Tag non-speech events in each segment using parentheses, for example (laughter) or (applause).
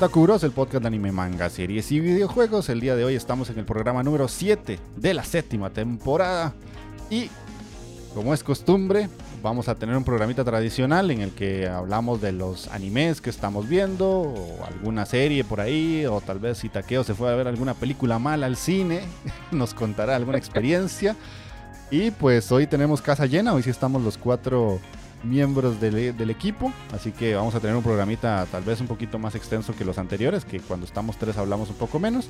Takuros, el podcast de anime, manga, series y videojuegos. El día de hoy estamos en el programa número 7 de la séptima temporada. Y como es costumbre, vamos a tener un programita tradicional en el que hablamos de los animes que estamos viendo, o alguna serie por ahí, o tal vez si Takeo se fue a ver alguna película mala al cine, (laughs) nos contará alguna experiencia. Y pues hoy tenemos casa llena, hoy sí estamos los cuatro miembros del, equipo, así que vamos a tener un programita tal vez un poquito más extenso que los anteriores, que cuando estamos tres hablamos un poco menos.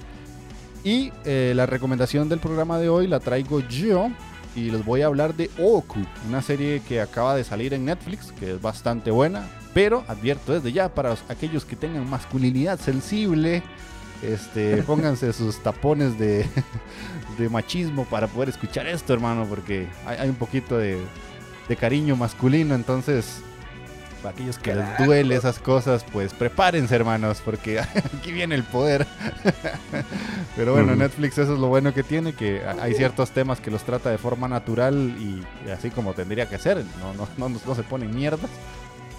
Y eh, la recomendación del programa de hoy la traigo yo y les voy a hablar de Oku, una serie que acaba de salir en Netflix, que es bastante buena, pero advierto desde ya para aquellos que tengan masculinidad sensible, este, (laughs) pónganse sus tapones de, (laughs) de machismo para poder escuchar esto, hermano, porque hay un poquito de, de cariño masculino. Entonces, para aquellos que les duele esas cosas, pues prepárense, hermanos, porque (laughs) aquí viene el poder. (laughs) Pero bueno, Netflix eso es lo bueno que tiene, que hay ciertos temas que los trata de forma natural y, así como tendría que ser. No, no, no, no se ponen mierdas.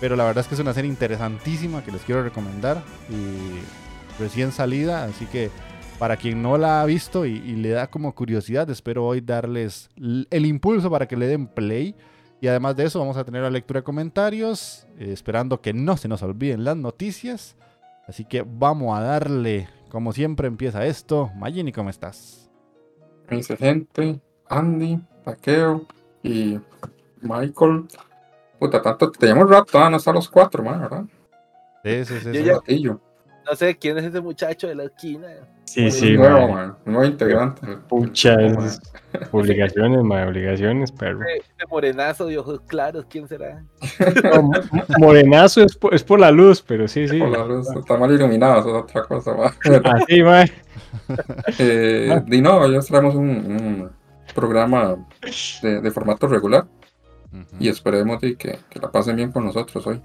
Pero la verdad es que es una serie interesantísima que les quiero recomendar y recién salida, así que para quien no la ha visto y, y le da como curiosidad, espero hoy darles el impulso para que le den play y además de eso, vamos a tener la lectura de comentarios, eh, esperando que no se nos olviden las noticias. Así que vamos a darle, como siempre empieza esto. Magini, ¿cómo estás? Mi gente, Andy, Paqueo y Michael. Puta, tanto teníamos rato, ah, no están los cuatro, man, ¿verdad? Sí, sí, sí. No sé quién es ese muchacho de la esquina. Sí, sí, nuevo, man. Nuevo integrante. Pucha, obligaciones, man, obligaciones, perro. Ese morenazo de ojos claros, ¿quién será? (laughs) morenazo es por, es por, la luz, pero sí, sí. Por la luz, está mal iluminado, eso es otra cosa, man. Así, man. (laughs) Eh, y no, ya traemos un, un programa de, de, formato regular. Y esperemos que, que la pasen bien con nosotros hoy.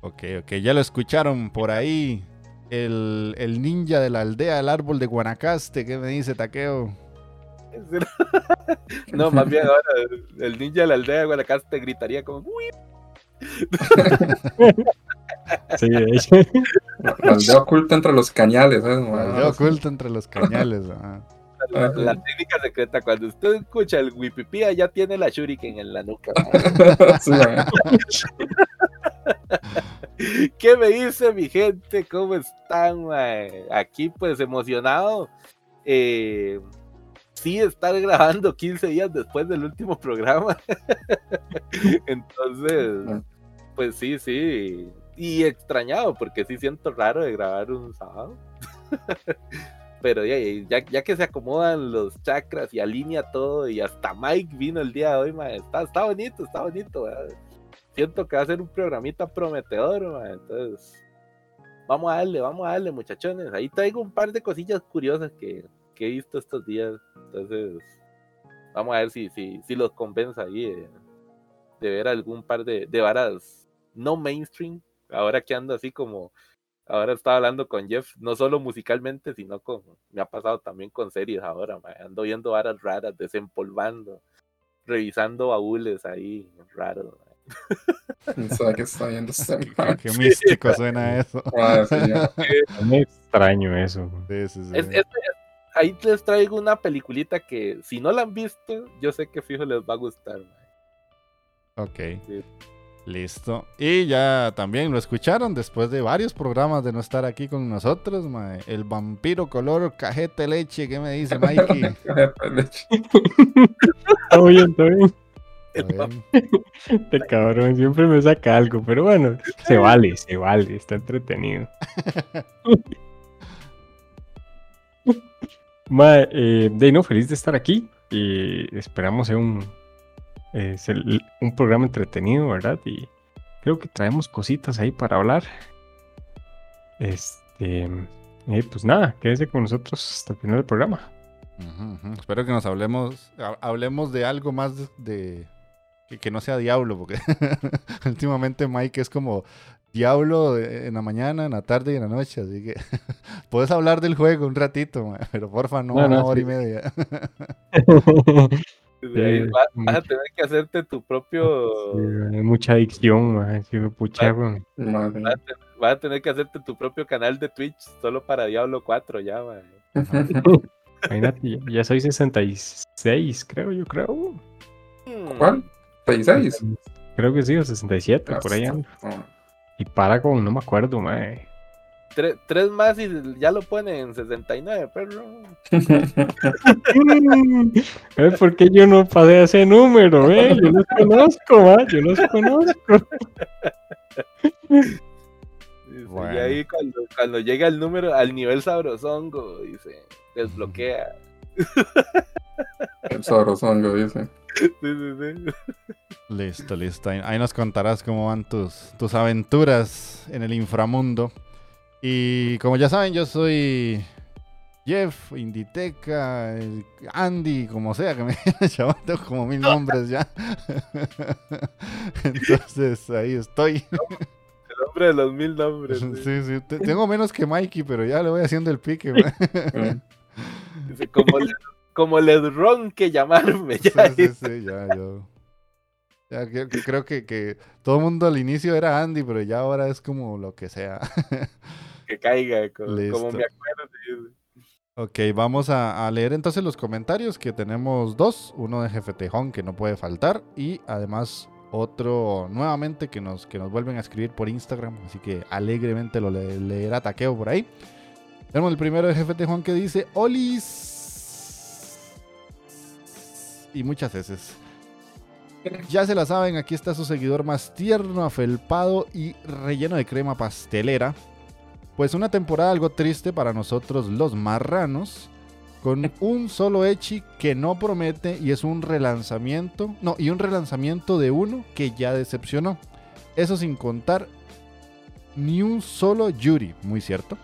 Ok, ok, ya lo escucharon por ahí el, el, ninja de la aldea del árbol de Guanacaste. ¿Qué me dice Taqueo? (laughs) no, más bien ahora el ninja de la aldea de Guanacaste gritaría como... (laughs) sí, la aldea oculta entre los cañales. ¿eh? La aldea oculta entre los cañales. La, técnica secreta, cuando usted escucha el wipipía, ya tiene la shuriken en la nuca. (laughs) sí, (laughs) ¿Qué me dice mi gente? ¿Cómo están? Aquí pues emocionado. Eh, sí, estar grabando 15 días después del último programa. (laughs) Entonces, pues sí, sí. Y extrañado, porque sí siento raro de grabar un sábado. (laughs) Pero ya, ya, que se acomodan los chakras y alinea todo, y hasta Mike vino el día de hoy, Está, está bonito, está bonito siento que va a ser un programita prometedor, entonces vamos a darle, vamos a darle, muchachones. Ahí traigo un par de cosillas curiosas que, he visto estos días, entonces vamos a ver si, si, si los convence ahí de, ver algún par de, de varas no mainstream, ahora que ando así como ahora estaba hablando con Jeff, no solo musicalmente, sino con, me ha pasado también con series ahora, ando viendo varas raras, desempolvando, revisando baúles ahí raros. Que viendo Qué místico suena eso. Ah, Muy extraño eso. ahí les traigo una peliculita que si no la han visto, yo sé que fijo les va a gustar. Ok. Listo. Y ya también lo escucharon después de varios programas de no estar aquí con nosotros, mae. El vampiro color cajete leche, ¿qué me dice Mikey? (laughs) Está bien, está bien. (laughs) Este cabrón siempre me saca algo, pero bueno, se vale, se vale, está entretenido. (laughs) Mae, eh, de no, feliz de estar aquí y esperamos ser un, eh, ser un programa entretenido, ¿verdad? Y creo que traemos cositas ahí para hablar. Este, eh, pues nada, quédese con nosotros hasta el final del programa. Espero que nos hablemos, ha- hablemos de algo más de, de- que, que no sea Diablo, porque (laughs) últimamente Mike es como Diablo en la mañana, en la tarde y en la noche, así que (laughs) puedes hablar del juego un ratito, ma, pero porfa no, No, no, una hora sí. y media. (laughs) Va- vas a tener que hacerte tu propio. Sí, hay mucha adicción, mae, sí, pucha. Vas a, te- vas a tener que hacerte tu propio canal de Twitch solo para Diablo 4 ya, man. Imagínate, ya- ya soy 66, creo, yo creo. ¿Cuál? ¿66? Creo que sí, o 67, por ahí ando. Ah, Y para con, no me acuerdo, mae. Tres, tres más y ya lo ponen en 69, perro. ¿Ves (laughs) por qué yo no pasé ese número, eh? Yo los conozco, mae, yo los conozco. (laughs) Dice, Bueno. Y ahí cuando, cuando llega el número al nivel sabrosongo, dice, desbloquea. El sabrosongo, dice. Sí, sí, sí. Listo, listo. Ahí, ahí nos contarás cómo van tus, tus aventuras en el inframundo. Y como ya saben, yo soy Jeff, Inditeca, Andy, como sea que me (laughs) llaman, tengo como mil nombres ya. (laughs) Entonces ahí estoy. El hombre de los mil nombres. sí. Sí, sí. te- Tengo menos que Mikey, pero ya le voy haciendo el pique. (laughs) como, como ledrón que llamarme. Sí, Ya, sí, sí, ya, yo. Ya creo que, creo que, que todo el mundo al inicio era Andy, pero ya ahora es como lo que sea. (laughs) que caiga, co- como, Listo. me acuerdo. Ok, vamos a, a leer entonces los comentarios que tenemos dos, uno de Jefe Tejón que no puede faltar y además otro nuevamente que nos, que nos vuelven a escribir por Instagram, así que alegremente lo le- leerá Taqueo por ahí. Tenemos el primero de Jefe Tejón que dice Olis y muchas veces. Ya se la saben, aquí está su seguidor más tierno, afelpado y relleno de crema pastelera. Pues una temporada algo triste para nosotros los marranos, con un solo Echi que no promete y es un relanzamiento, no, y un relanzamiento de uno que ya decepcionó. Eso sin contar ni un solo Yuri, muy cierto.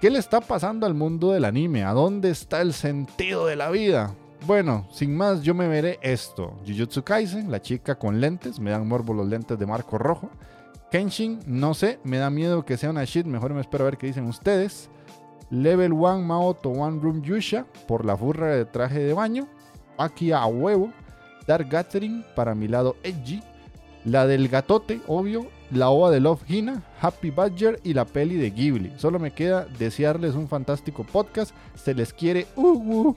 ¿Qué le está pasando al mundo del anime? ¿A dónde está el sentido de la vida? Bueno, sin más, yo me veré esto. Jujutsu Kaisen, la chica con lentes, me dan morbo los lentes de Marco Rojo. Kenshin, no sé, me da miedo que sea una shit, mejor me espero a ver qué dicen ustedes. Level 1 Maoto One Room Yusha, por la furra de traje de baño. Aquí a huevo. Dark Gathering, para mi lado edgy. La del gatote, obvio. La ova de Love Hina, Happy Badger y la peli de Ghibli. Solo me queda desearles un fantástico podcast. Se les quiere. Uh, uh.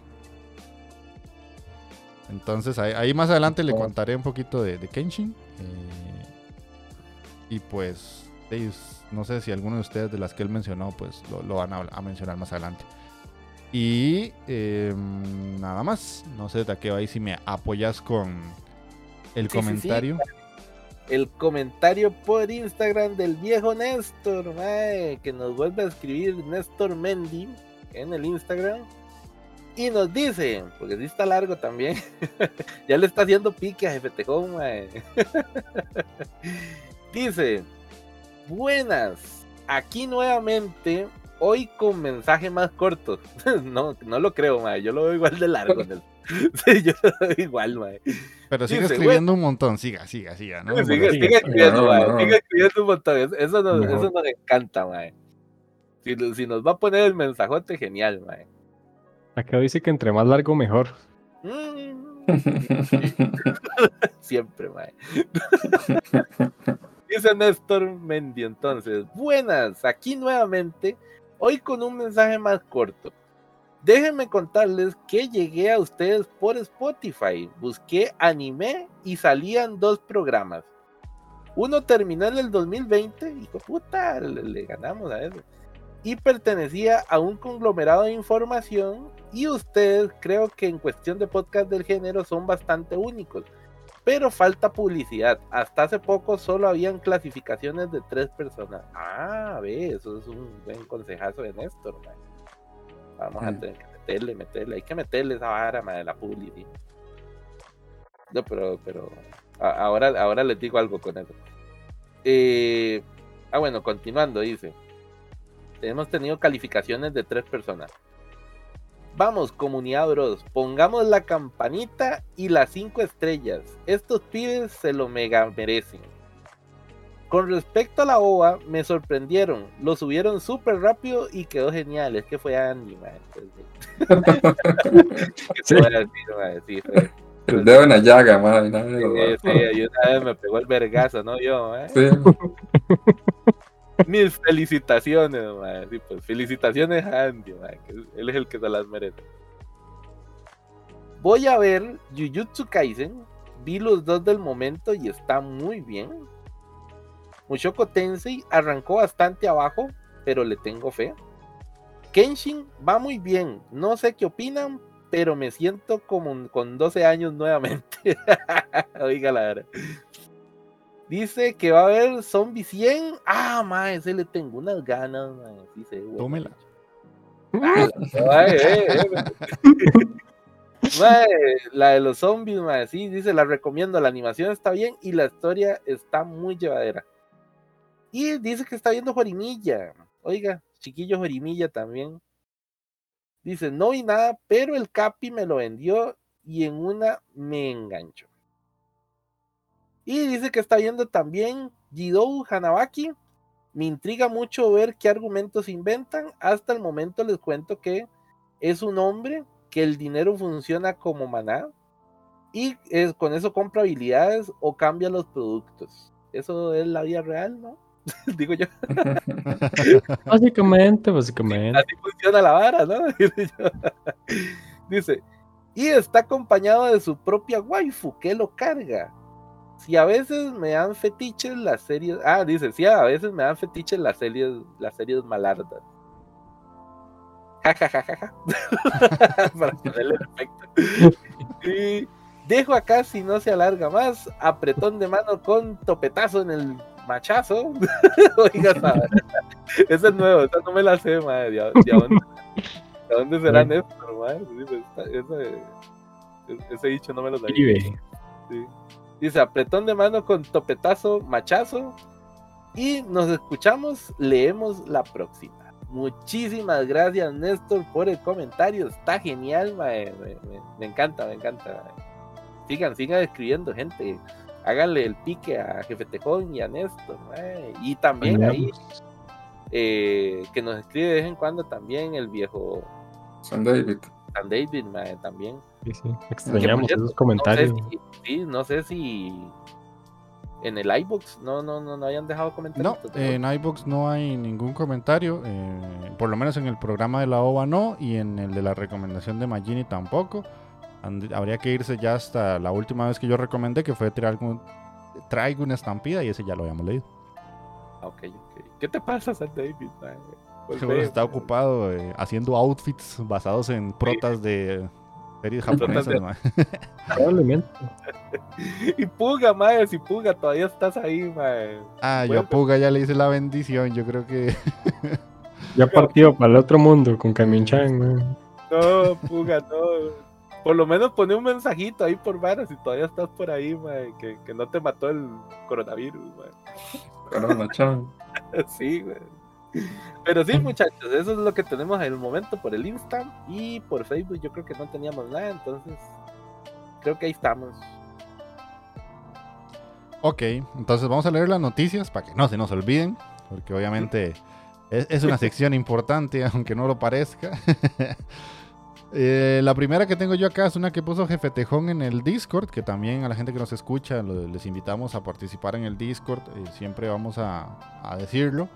Entonces ahí, ahí más adelante le contaré un poquito de, de Kenshin. eh, y pues, no sé si alguno de ustedes de las que él mencionó, pues lo, lo van a, a mencionar más adelante. Y eh, nada más. No sé, Taqueo, ahí si me apoyas con el Sí, sí, sí. comentario. El comentario por Instagram del viejo Néstor, mae, que nos vuelve a escribir Néstor Mendy en el Instagram. Y nos dice, porque sí está largo también, (laughs) ya le está haciendo pique a Jefe Tejón, mae. (laughs) dice, buenas, aquí nuevamente, hoy con mensaje más corto. (laughs) no, no lo creo, mae, yo lo veo igual de largo. Sí, yo lo veo igual, mae. Pero sigue Dice, escribiendo un montón. Siga, siga, siga. ¿no? Sigue, escribiendo, No, mae, no. sigue escribiendo un montón. Eso- Eso nos, No. eso nos encanta, mae. Si, si nos va a poner el mensajote, genial, mae. Acá dice que entre más largo, mejor. Mm, (laughs) Siempre, mae. (laughs) Dice Néstor Mendy entonces, buenas, aquí nuevamente, hoy con un mensaje más corto. Déjenme contarles que llegué a ustedes por Spotify, busqué anime y salían dos programas. Uno terminó en el 2020, hijo puta, le, ganamos a eso. Y pertenecía a un conglomerado de información. Y ustedes, creo que en cuestión de podcast del género, son bastante únicos. Pero falta publicidad. Hasta hace poco solo habían clasificaciones de tres personas. Ah, ve, eso es un buen consejazo de Néstor. Vamos a tener que meterle, meterle. Hay que meterle esa vara de la publicidad. No, pero, pero ahora, ahora les digo algo con eso. Eh, ah, bueno, continuando, dice. Hemos tenido calificaciones de tres personas. Vamos, comunidad bros, pongamos la campanita y las cinco estrellas. Estos pibes se lo mega merecen. Con respecto a la OVA, me sorprendieron. Lo subieron súper rápido y quedó genial. Es que fue Andy, man. (laughs) sí. El dedo en la llaga, madre. Sí, sí, y una vez me pegó el vergazo, ¿no? Yo, ¿eh? Sí. (laughs) (laughs) Mis felicitaciones. Sí, pues, felicitaciones a Andy, que él es el que se las merece. Voy a ver Jujutsu Kaisen. Vi los dos del momento y está muy bien. Mushoku Tensei arrancó bastante abajo, pero le tengo fe. Kenshin va muy bien. No sé qué opinan, pero me siento como con 12 años nuevamente. (laughs) Oiga la verdad. Dice que va a haber Zombie 100. Ah, mae, ese le tengo unas ganas, mae. Dice, Tómela. Ah, (laughs) eh, eh, (laughs) la de los zombies, mae, sí, dice, la recomiendo. La animación está bien y la historia está muy llevadera. Y dice que está viendo Jorimilla. Oiga, chiquillo Jorimilla también. Dice, no vi nada, pero el Capi me lo vendió y en una me enganchó. Y dice que está viendo también Jidou Hanabaki. Me intriga mucho ver qué argumentos inventan. Hasta el momento les cuento que es un hombre que el dinero funciona como maná y es, con eso compra habilidades o cambia los productos. Eso es la vida real, ¿no? (laughs) digo yo. (laughs) básicamente, básicamente. Así funciona la vara, ¿no? (laughs) Dice, y está acompañado de su propia waifu, que lo carga. Si a veces me dan fetiches las series, ah, dice, si a veces me dan fetiches las series, las series malardas. Ja, (laughs) Para ponerle efecto. Y dejo acá si no se alarga más, apretón de mano con topetazo en el machazo. (laughs) Oiga, ese es nuevo, esa no me la sé, madre. ¿De, dónde, ¿de dónde será Néstor, madre? Ese, ese, dicho no me lo sabía. Sí. Dice, apretón de mano con topetazo, machazo. Y nos escuchamos, leemos la próxima. Muchísimas gracias, Néstor, por el comentario. Está genial, madre. Me, me, encanta, me encanta. Sigan, sigan escribiendo, gente háganle el pique a Jefe Tejón y a Néstor. Y también ahí, eh, que nos escribe de vez en cuando también el viejo San David. San David, también. Sí, sí, extrañamos esos comentarios. No sé si, sí, no sé si en el iBox no, no, no, no hayan dejado comentarios. No, en iBox no hay ningún comentario, eh, por lo menos en el programa de la OVA no, y en el de la recomendación de Magini tampoco habría que irse ya hasta la última vez que yo recomendé, que fue Traigo una estampida, y ese ya lo habíamos leído. Ah, ok, ok. ¿Qué te pasa, San David? Pues (laughs) está ocupado eh, haciendo outfits basados en protas de series japonesas, (laughs) Probablemente. (laughs) y Puga, mae, si Puga todavía estás ahí, mae. Ah, yo a Puga ya le hice la bendición, yo creo que. ya partió para el otro mundo con Kamin-chan, No, Puga, no por lo menos pone un mensajito ahí por varas si todavía estás por ahí, que, que, no te mató el coronavirus, (laughs) sí, güey. Pero sí, muchachos, eso es lo que tenemos en el momento por el Insta y por Facebook. Yo creo que no teníamos nada, entonces creo que ahí estamos. Ok, entonces vamos a leer las noticias para que no se nos olviden, porque obviamente es, es una (laughs) sección importante, aunque no lo parezca. (laughs) Eh, la primera que tengo yo acá es una que puso Jefe Tejón en el Discord, que también a la gente que nos escucha les invitamos a participar en el Discord, eh, siempre vamos a, decirlo.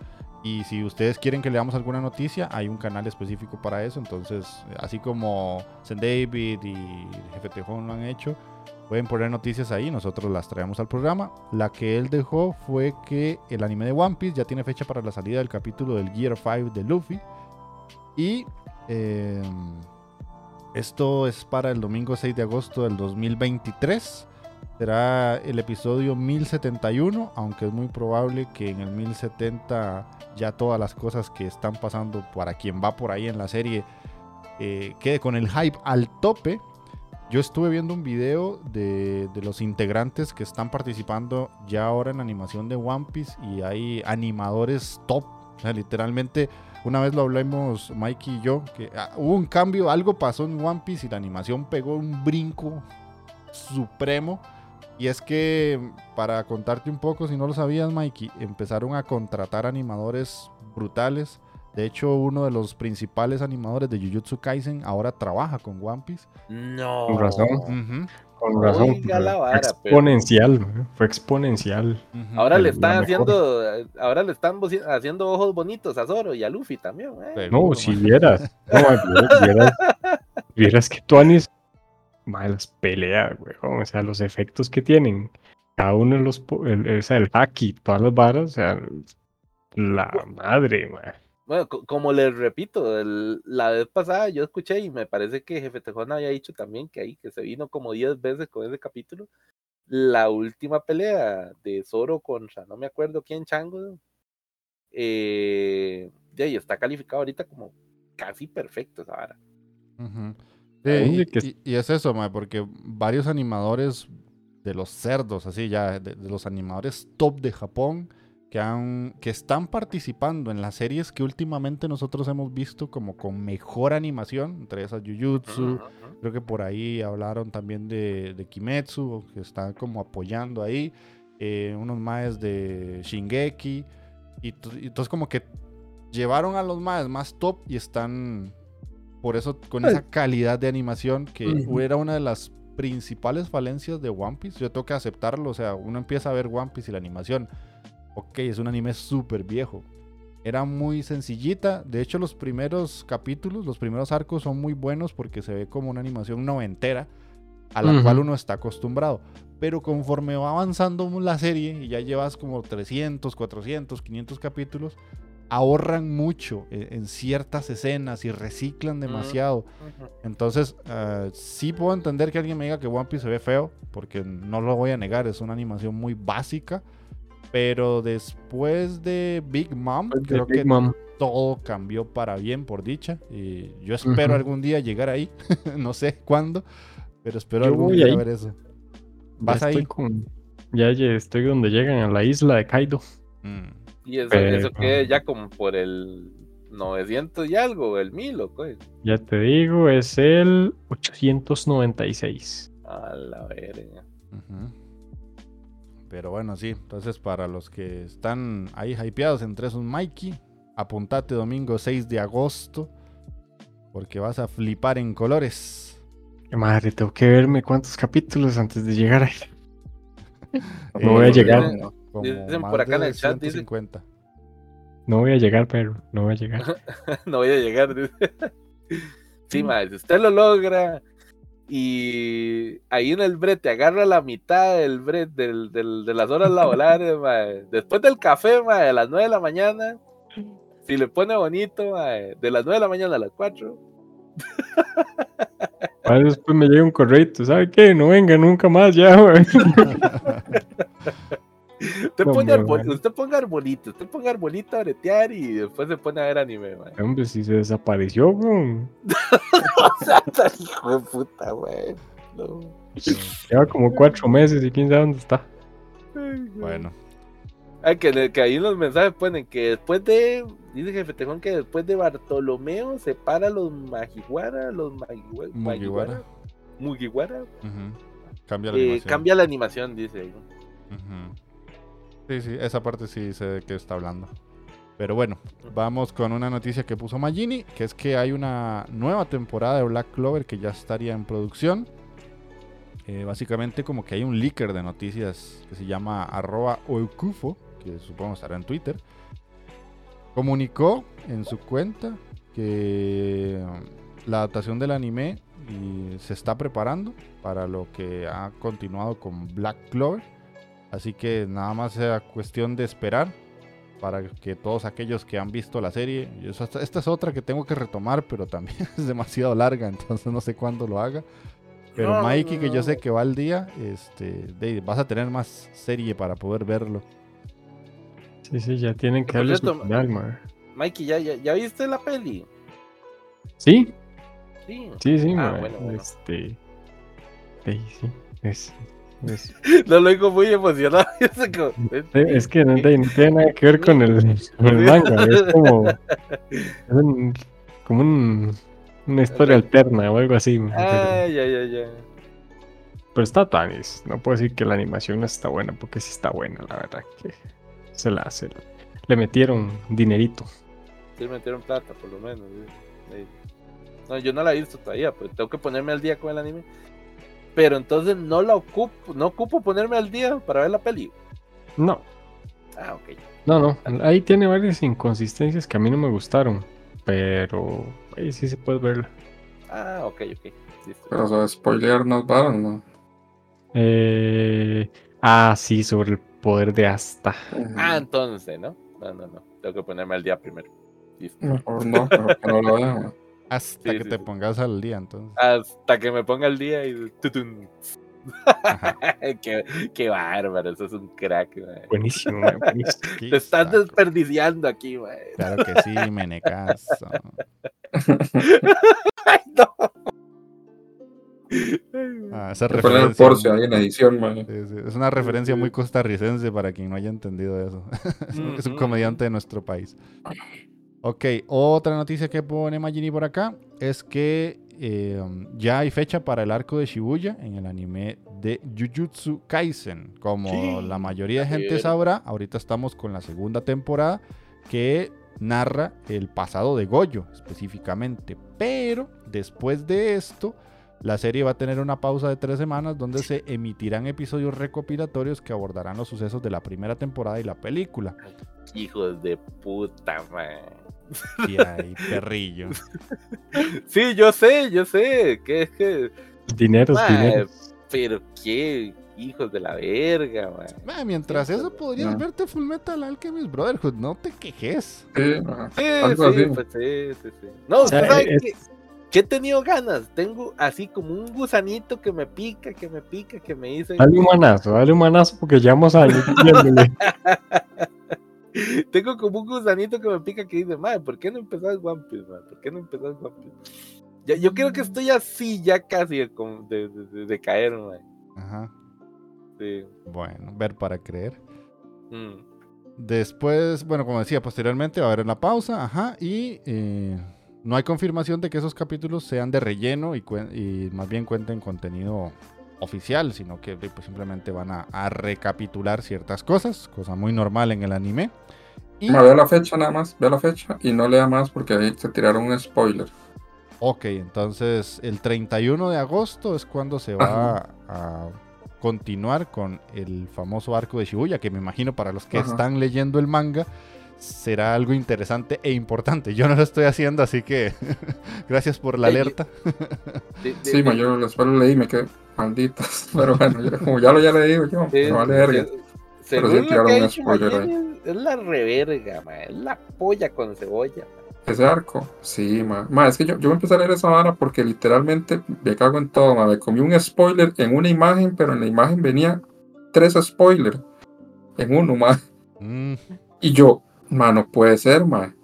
Y si ustedes quieren que leamos alguna noticia, hay un canal específico para eso. Entonces, así como Zen David y Jefe Tejón lo han hecho, Pueden poner noticias ahí, nosotros las traemos al programa. La que él dejó fue que el anime de One Piece ya tiene fecha para la salida del capítulo del Gear 5 de Luffy. Y eh, esto es para el domingo 6 de agosto del 2023. Será el episodio 1071, aunque es muy probable que en el 1070 ya todas las cosas que están pasando para quien va por ahí en la serie eh, quede con el hype al tope. Yo estuve viendo un video de, los integrantes que están participando ya ahora en la animación de One Piece y hay animadores top. O sea, literalmente, una vez lo hablamos Mikey y yo, que ah, hubo un cambio, algo pasó en One Piece y la animación pegó un brinco supremo. Y es que, para contarte un poco, si no lo sabías, Mikey, empezaron a contratar animadores brutales. De hecho, uno de los principales animadores de Jujutsu Kaisen ahora trabaja con One Piece. No. Con razón. Con razón. Oiga la fue exponencial, fue exponencial. Ujú. Ahora le están haciendo, ahora le están haciendo ojos bonitos a Zoro y a Luffy también. eh. No, si vieras. No, vieras, vieras, (laughs) vieras que Tuanis. Malas peleas, weón. O sea, los efectos que tienen. Cada uno de los. El, el- o sea, el haki, todas las varas. O sea, la madre, man. Bueno, co- como les repito, el- la vez pasada yo escuché y me parece que Jefe Tejón había dicho también que ahí que se vino como 10 veces con ese capítulo. La última pelea de Zoro contra no me acuerdo quién chango. Eh, de ahí está calificado ahorita como casi perfecto esa vara. Ujú. Aún Sí, y, que- y- y es eso, porque varios animadores de los cerdos, así ya, de, de los animadores top de Japón, que, han, que están participando en las series que últimamente nosotros hemos visto como con mejor animación, entre esas Jujutsu, creo que por ahí hablaron también de, de Kimetsu, que están como apoyando ahí, eh, unos maes de Shingeki, y entonces como que llevaron a los maes más top y están por eso con esa calidad de animación que era una de las principales falencias de One Piece. Yo tengo que aceptarlo, o sea, uno empieza a ver One Piece y la animación. Ok, es un anime súper viejo. Era muy sencillita. De hecho, los primeros capítulos, los primeros arcos son muy buenos porque se ve como una animación noventera a la Ujú. cual uno está acostumbrado. Pero conforme va avanzando la serie y ya llevas como 300, 400, 500 capítulos, ahorran mucho en, en ciertas escenas y reciclan demasiado. Entonces, eh, sí puedo entender que alguien me diga que One Piece se ve feo, porque no lo voy a negar, es una animación muy básica. Pero después de Big Mom, Pues de creo Big que Mom. todo cambió para bien, por dicha. Y yo espero algún día llegar ahí. (laughs) no sé cuándo, pero espero Yo algún día ahí. ver eso. Ya ¿Vas estoy ahí? con- Ya, ya estoy donde llegan a la isla de Kaido. Mm. Y eso, Pero- eso que ya como por el 900 y algo, el 1000 o qué. Ya te digo, es el 896. A la verga. Pero bueno, sí. Entonces, para los que están ahí hypeados entre esos Mikey, apuntate domingo 6 de agosto. Porque vas a flipar en colores. Madre, tengo que verme cuántos capítulos antes de llegar ahí. Eh, (laughs) No voy a llegar. Como Dicen por acá en de el chat, dicen- 150. No voy a llegar, pero no voy a llegar. (laughs) no voy a llegar. dice. sí, madre, si usted lo logra y ahí en el brete agarra la mitad del brete del, del- de las horas laborales, (laughs) madre, después del café, madre, a las 9 de la mañana, si le pone bonito, madre, de las 9 de la mañana a las 4, (laughs) Ahora después me llega un correo, ¿sabe qué? No venga nunca más ya, güey. (laughs) usted, No, pone hombre, arbol- madre. usted ponga arbolito, usted ponga arbolito a bretear y después se pone a ver anime, madre. Hombre, si se desapareció, güey. (laughs) O sea, tan hijo de puta, güey. No. Lleva como cuatro meses y quién sabe dónde está. Bueno, Ah, que, que ahí los mensajes ponen que después de, dice Jefe Tejón que después de Bartolomeo separa a los Magiwara, los Magiwara, Mugiwara. Cambia la eh, animación. cambia la animación, dice ahí. Ujú. Sí, sí, esa parte sí sé de qué está hablando. Pero bueno, vamos con una noticia que puso Magini, que es que hay una nueva temporada de Black Clover que ya estaría en producción. Eh, básicamente como que hay un leaker de noticias que se llama arroba que supongo estará en Twitter. Comunicó en su cuenta que la adaptación del anime y se está preparando para lo que ha continuado con Black Clover. Así que nada más sea cuestión de esperar para que todos aquellos que han visto la serie, esta es otra que tengo que retomar, pero también (laughs) es demasiado larga, entonces no sé cuándo lo haga. Pero Mikey, que yo sé que va al día, este, vas a tener más serie para poder verlo. Sí, sí, ya tienen que darle su final, Mikey, ¿ya, ya, viste la peli? Sí. Sí, sí, sí ah, bueno, Este. Sí, sí. Es, (laughs) Lo digo muy emocionado. (laughs) es que no, tiene nada que ver con el, (laughs) manga. Es como. Es como un, una historia alterna o algo así. Ay, ay, ay, ay. Pero está Tanis. No puedo decir que la animación no está buena, porque sí está buena, la verdad. Que se la hace. Le metieron dinerito. Sí, le metieron plata, por lo menos. No, yo no la he visto todavía, pero tengo que ponerme al día con el anime pero entonces no la ocupo, no ocupo ponerme al día para ver la peli. No. Ah, ok. No, no, ahí tiene varias inconsistencias que a mí no me gustaron, pero ahí sí se puede verla. Ah, ok, ok. pero sobre spoiler nos van, ¿no? Eh... Ah, sí, sobre el poder de Asta. Ah, entonces, ¿no? No, no, no. Tengo que ponerme al día primero. Mejor no, pero que no lo vean. Hasta que te pongas al día, entonces. Hasta que me ponga al día y. (laughs) qué, qué, bárbaro, eso es un crack, man. Buenísimo, man, (laughs) Te estás desperdiciando aquí, man. Claro que sí, menecazo. (laughs) Ay, no. Ah, esa referencia. ahí en edición, man. Es una referencia muy costarricense para quien no haya entendido eso. es un comediante de nuestro país. Ok, otra noticia que pone Magini por acá es que eh, ya hay fecha para el arco de Shibuya en el anime de Jujutsu Kaisen. Como la mayoría de gente sabrá, ahorita estamos con la segunda temporada que narra el pasado de Goyo específicamente. Pero después de esto, la serie va a tener una pausa de tres semanas donde se emitirán episodios recopilatorios que abordarán los sucesos de la primera temporada y la película. Hijos de puta, man. Y ahí, perrillo. (laughs) Sí, yo sé, yo sé. Que es que. Dinero, dinero. Pero qué hijos de la verga, man. mientras eso podrías verte Full Metal Alchemist Brotherhood, no te quejes. Sí, sí, pues, sí, sí, sí, No, ¿sabes qué? he tenido ganas. Tengo así como un gusanito que me pica, que me pica, que me dice. Dale un manazo, dale un manazo porque llevamos años (laughs) (laughs) Tengo como un gusanito que me pica que dice, madre, ¿por qué no empezás One Piece, ¿Por qué no empezás One Piece? Ya, yo creo que estoy así ya casi de, de, caer, madre. Ajá. Sí. Bueno, ver para creer. Mm. Después, bueno, como decía, posteriormente va a haber una pausa, ajá, y eh, no hay confirmación de que esos capítulos sean de relleno y, y más bien cuenten contenido oficial, sino que pues, simplemente van a, recapitular ciertas cosas, cosa muy normal en el anime. Y... vea la fecha nada más, vea la fecha y no lea más porque ahí se tiraron un spoiler. Ok, entonces el 31 de agosto es cuando se va a, continuar con el famoso arco de Shibuya, que me imagino para los que están leyendo el manga será algo interesante e importante. Yo no lo estoy haciendo, así que (laughs) gracias por la alerta. (laughs) sí, yo lo leí y me quedé malditas. (laughs) Pero bueno, como ya lo ya leí, yo, no vale verga. Pero sí tiraron un spoiler ahí. Es la reverga, man. Es la polla con cebolla. Ese arco, sí, ma. ma es que yo, yo empecé a leer esa vara porque literalmente me cago en todo, ma. Me comí un spoiler en una imagen, pero en la imagen venía tres spoilers en uno, ma. Mm. Y yo, ma, no puede ser, ma.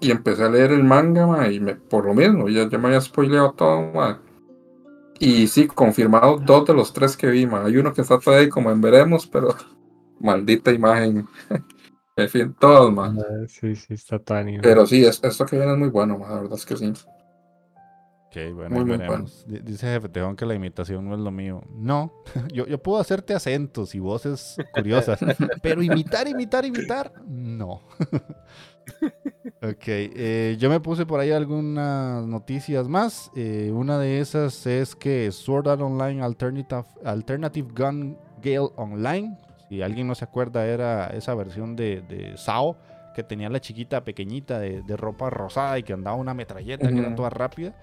Y empecé a leer el manga, ma, y me, por lo mismo, ya, ya me había spoileado todo, ma. Y sí, confirmado dos de los tres que vi, ma. Hay uno que está todavía como en veremos, pero (laughs) maldita imagen. (laughs) en fin, todos, ma. Ah, sí, sí, está tan Pero sí, esto que viene es muy bueno, ma, la verdad es que sí. Ok, bueno, veremos. Dice Jefe Tejón que la imitación no es lo mío. No, (laughs) yo, yo puedo hacerte acentos y voces (laughs) curiosas, pero imitar, imitar, imitar, no. (laughs) ok, eh, yo me puse por ahí algunas noticias más. Eh, una de esas es que Sword Art Online Alternative, Alternative Gun Gale Online, si alguien no se acuerda, era esa versión de, de SAO que tenía la chiquita pequeñita de, ropa rosada y que andaba una metralleta que era toda rápida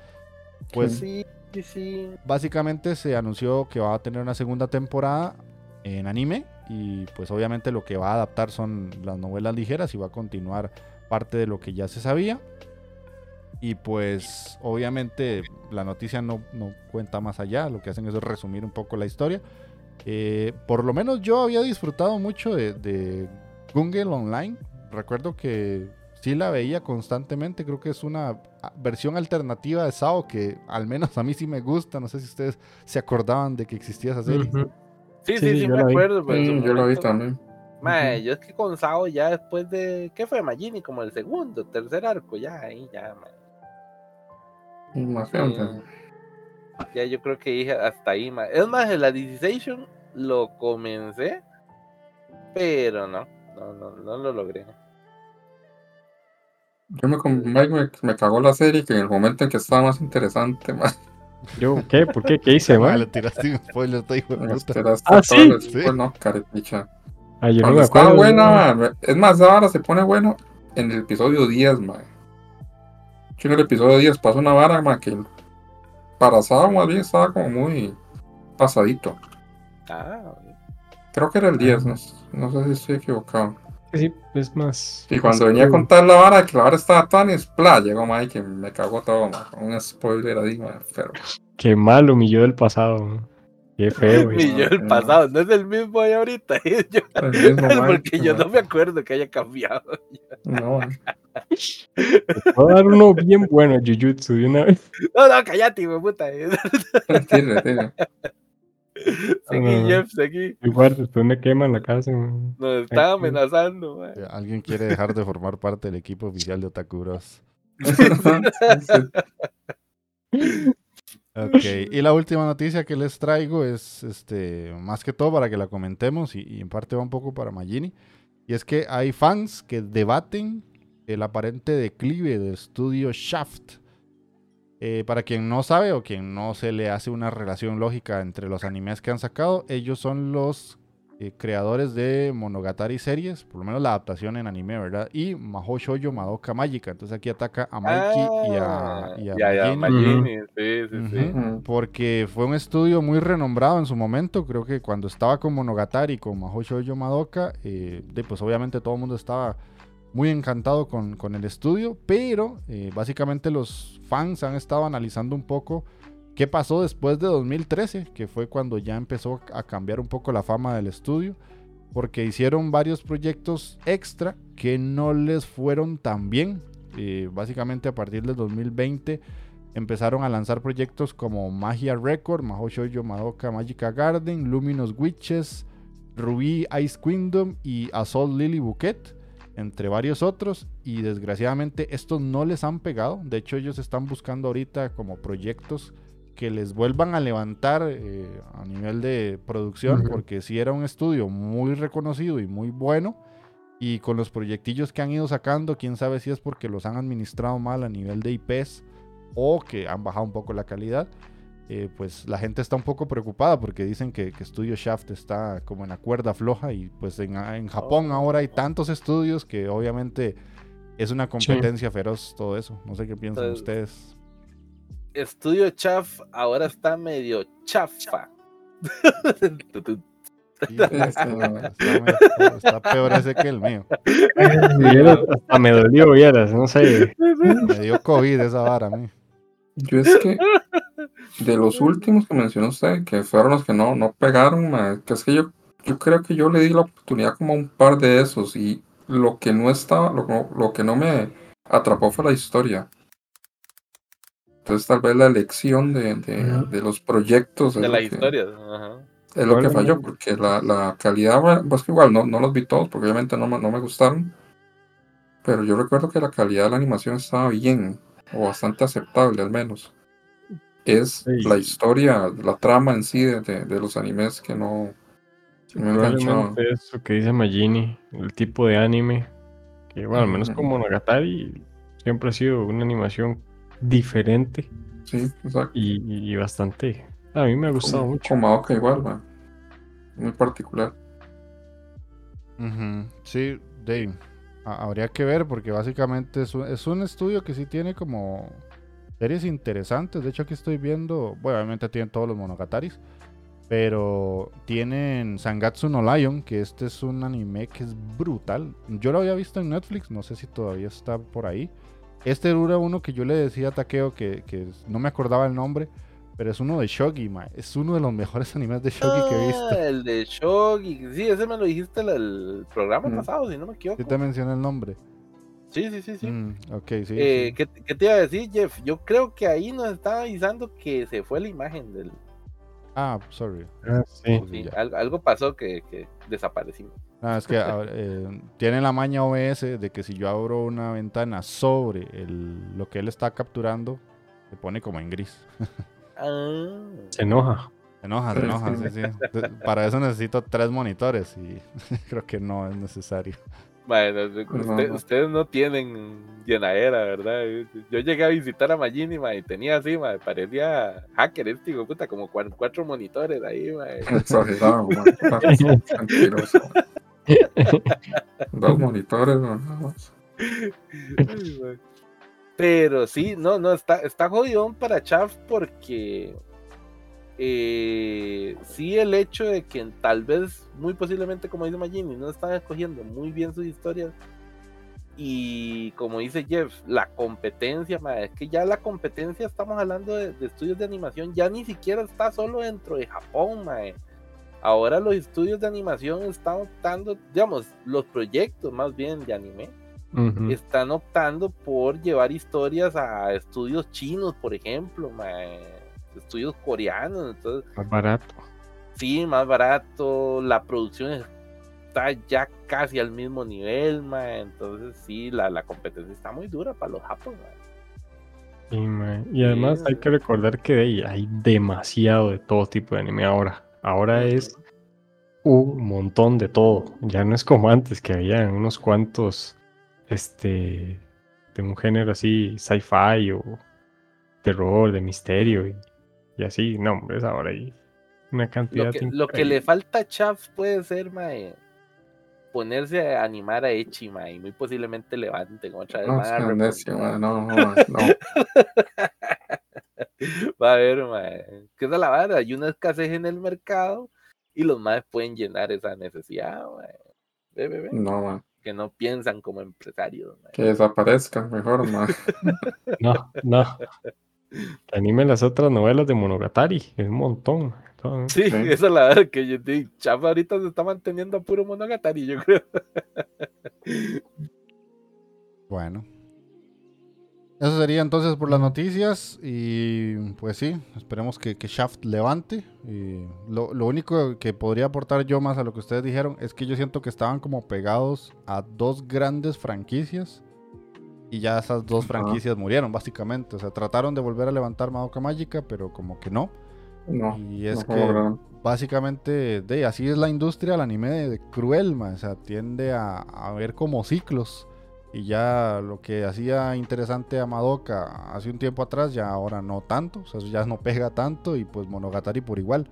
Pues Sí, sí, sí. básicamente se anunció que va a tener una segunda temporada en anime y pues obviamente lo que va a adaptar son las novelas ligeras y va a continuar parte de lo que ya se sabía. Y pues obviamente la noticia no, no cuenta más allá, lo que hacen es resumir un poco la historia. Eh, por lo menos yo había disfrutado mucho de, de Gungel Online. Recuerdo que sí la veía constantemente. Creo que es una versión alternativa de Sao que al menos a mí sí me gusta. No sé si ustedes se acordaban de que existía esa serie. Sí, Sí, sí, sí, yo me la acuerdo. pero yo lo vi también. Mae, yo es que con Sao ya después de. ¿Qué fue Magini? Como el segundo, tercer arco, ya ahí, ya, mae. Imagínate. Ya yo creo que dije hasta ahí, mae. Es más, el Alicization lo comencé, pero no, no, no, no lo logré. Yo me, con- Mike me, me cagó la serie que en el momento en que estaba más interesante, (laughs) más. Yo, ¿qué? ¿Por qué? ¿Qué hice, (laughs) Ah, man? le tiraste un spoiler, te. Esperaste Ah, sí. el- Sí. no, carepicha. Ah, yo no Cuando me estaba buena, es más, ahora se pone bueno en el episodio 10, ma. Yo en el episodio 10 pasó una vara, ma, que para Sao más bien estaba como muy pasadito. Ah, Creo que era el 10, no, no sé si estoy equivocado. Sí, es más. Y cuando venía a contar la vara, que la vara estaba tan espla, llegó Mike que me cagó todo, un spoiler ahí, pero Qué malo mi yo del pasado. man. Qué feo. güey. Mi yo el no. pasado, no es el mismo de ahorita. (laughs) yo- el mismo (laughs) Mike, porque yo no me acuerdo que haya cambiado. No, (laughs) puedo dar uno bien bueno, Jujutsu, de una vez. No, no, cállate, hijo de puta. Tire, tire. (laughs) Seguí, Ah. Jeff, seguí. Igual después me queman la casa. man. Nos está amenazando. Eh, Alguien quiere dejar de formar parte del equipo oficial de Otaku Bros. (laughs) Ok, y la última noticia que les traigo es, este, más que todo para que la comentemos y, y en parte va un poco para Magini. Y es que hay fans que debaten el aparente declive del estudio Shaft. Eh, para quien no sabe o quien no se le hace una relación lógica entre los animes que han sacado, ellos son los eh, creadores de Monogatari series, por lo menos la adaptación en anime, ¿verdad? Y Mahou Shoujo Madoka Magica. Entonces aquí ataca a Mikey y a, y a ya, ya, Magini. Sí, sí, sí. Porque fue un estudio muy renombrado en su momento. Creo que cuando estaba con Monogatari y con Mahou Shoujo Madoka, eh, pues obviamente todo el mundo estaba muy encantado con, con el estudio. Pero eh, básicamente los fans han estado analizando un poco qué pasó después de 2013, que fue cuando ya empezó a cambiar un poco la fama del estudio. Porque hicieron varios proyectos extra que no les fueron tan bien. Eh, básicamente a partir del 2020 empezaron a lanzar proyectos como Magia Record, Mahou Shoujo Madoka Magica Garden, Luminous Witches, Ruby Ice Kingdom y Assault Lily Bouquet, entre varios otros. Y desgraciadamente estos no les han pegado. De hecho, ellos están buscando ahorita como proyectos que les vuelvan a levantar eh, a nivel de producción, porque si era un estudio muy reconocido y muy bueno. Y con los proyectillos que han ido sacando, quién sabe si es porque los han administrado mal a nivel de IPs o que han bajado un poco la calidad. Eh, pues la gente está un poco preocupada porque dicen que, que Studio Shaft está como en la cuerda floja y pues en, en Japón ahora hay tantos estudios que obviamente es una competencia feroz todo eso. No sé qué piensan Pues, ustedes. Estudio Chaf ahora está medio chafa. Sí, está, está peor ese que el mío. Hasta me dolió, vieras, no sé. Me dio COVID esa vara a mí. Yo es que de los últimos que mencionó usted, que fueron los que no, no pegaron, ma, que es que yo, yo creo que yo le di la oportunidad como a un par de esos y lo que no estaba, lo, lo que no me atrapó fue la historia. Entonces tal vez la elección de, de- los proyectos es de lo las que- historias. Ajá. es lo que falló, porque la, la calidad, bueno, pues que igual no, no los vi todos, porque obviamente no, no me gustaron. Pero yo recuerdo que la calidad de la animación estaba bien, o bastante aceptable al menos. Es Sí. la historia, la trama en sí de, de- de los animes que no, me enganchaban. Eso que dice Magini, el tipo de anime, que bueno, al menos como Monogatari siempre ha sido una animación diferente Sí, exacto. y, y bastante. A mí me ha gustado Como, mucho. como Madoka igual, va. Muy particular. Sí, Dave. ha- Habría que ver porque básicamente es un, es un estudio que sí tiene como series interesantes. De hecho, aquí estoy viendo, bueno, obviamente tienen todos los monogataris, pero tienen Sangatsu no Lion, que este es un anime que es brutal. Yo lo había visto en Netflix, no sé si todavía está por ahí. Este era uno que yo le decía a Takeo que, que no me acordaba el nombre, pero es uno de Shogi, ma. Es uno de los mejores (laughs) animes de Shogi que he visto. Ah, el de Shogi. Sí, ese me lo dijiste el, el programa Mm. pasado, si no me equivoco. Sí te mencioné el nombre. Sí, sí, sí, sí. Mm, ok, sí. Eh, sí. ¿qué, qué te iba a decir, Jeff? Yo creo que ahí nos está avisando que se fue la imagen del. Ah, sorry. Ah, sí. Sí, algo, algo pasó que, que desaparecimos. Ah, es que ahora, eh, tiene la maña OBS de que si yo abro una ventana sobre el, lo que él está capturando, se pone como en gris. Ah, Se enoja. Se enoja, se enoja, sí. sí, (laughs) Para eso necesito tres monitores y (laughs) creo que no es necesario. Bueno, usted- No. ustedes no tienen llenadera, ¿verdad? Yo llegué a visitar a Magini ma, y tenía así, ma, parecía hacker este hijo puta, como cuatro, cuatro monitores ahí, ma. (laughs) Exagerado. (laughs) Dos monitores, ma. Pero sí, no, no, está, está jodidón para Chav porque eh, sí el hecho de que tal vez, muy posiblemente, como dice Magini, no están escogiendo muy bien sus historias. Y como dice Jeff, la competencia, ma, es que ya la competencia, estamos hablando de, de estudios de animación, ya ni siquiera está solo dentro de Japón, mae. Ahora los estudios de animación están optando, digamos, los proyectos más bien de anime, Ujú. están optando por llevar historias a estudios chinos, por ejemplo, mae, estudios coreanos, entonces Más barato. sí, más barato, la producción está ya casi al mismo nivel, mae, entonces sí, la, la competencia está muy dura para los japoneses. Ma- y además hay que recordar que hay demasiado de todo tipo de anime ahora. Ahora es un montón de todo. Ya no es como antes, que había unos cuantos, este, de un género así, sci-fi o terror, de misterio y, y así. No, hombre, es ahora hay una cantidad Lo que, lo que le falta a Chav puede ser, mae, ponerse a animar a Echi, mae, y muy posiblemente levanten otra vez. No, mae, a man, no, no, (laughs) no. Va a ver, mae, que esa es la vara, hay una escasez en el mercado y los más pueden llenar esa necesidad, mae. Ve, ve, ve, No, man. que no piensan como empresarios. mae. Que desaparezcan mejor, man. (laughs) No, no. Que (laughs) anime las otras novelas de Monogatari, es un montón. todo, Sí, esa es la verdad que yo digo, ahorita se está manteniendo a puro monogatari, yo creo. (laughs) Bueno. Eso sería entonces por las noticias y pues sí, esperemos que, que Shaft levante. Y lo, lo único que podría aportar yo más a lo que ustedes dijeron es que yo siento que estaban como pegados a dos grandes franquicias y ya esas dos franquicias murieron básicamente. O sea, trataron de volver a levantar Madoka Mágica, pero como que no. No, Y es no que lograron. básicamente de así es la industria del anime de, de cruel, ma, o sea, tiende a, a ver como ciclos. Y ya lo que hacía interesante a Madoka hace un tiempo atrás, ya ahora no tanto, o sea, ya no pega tanto y pues Monogatari por igual.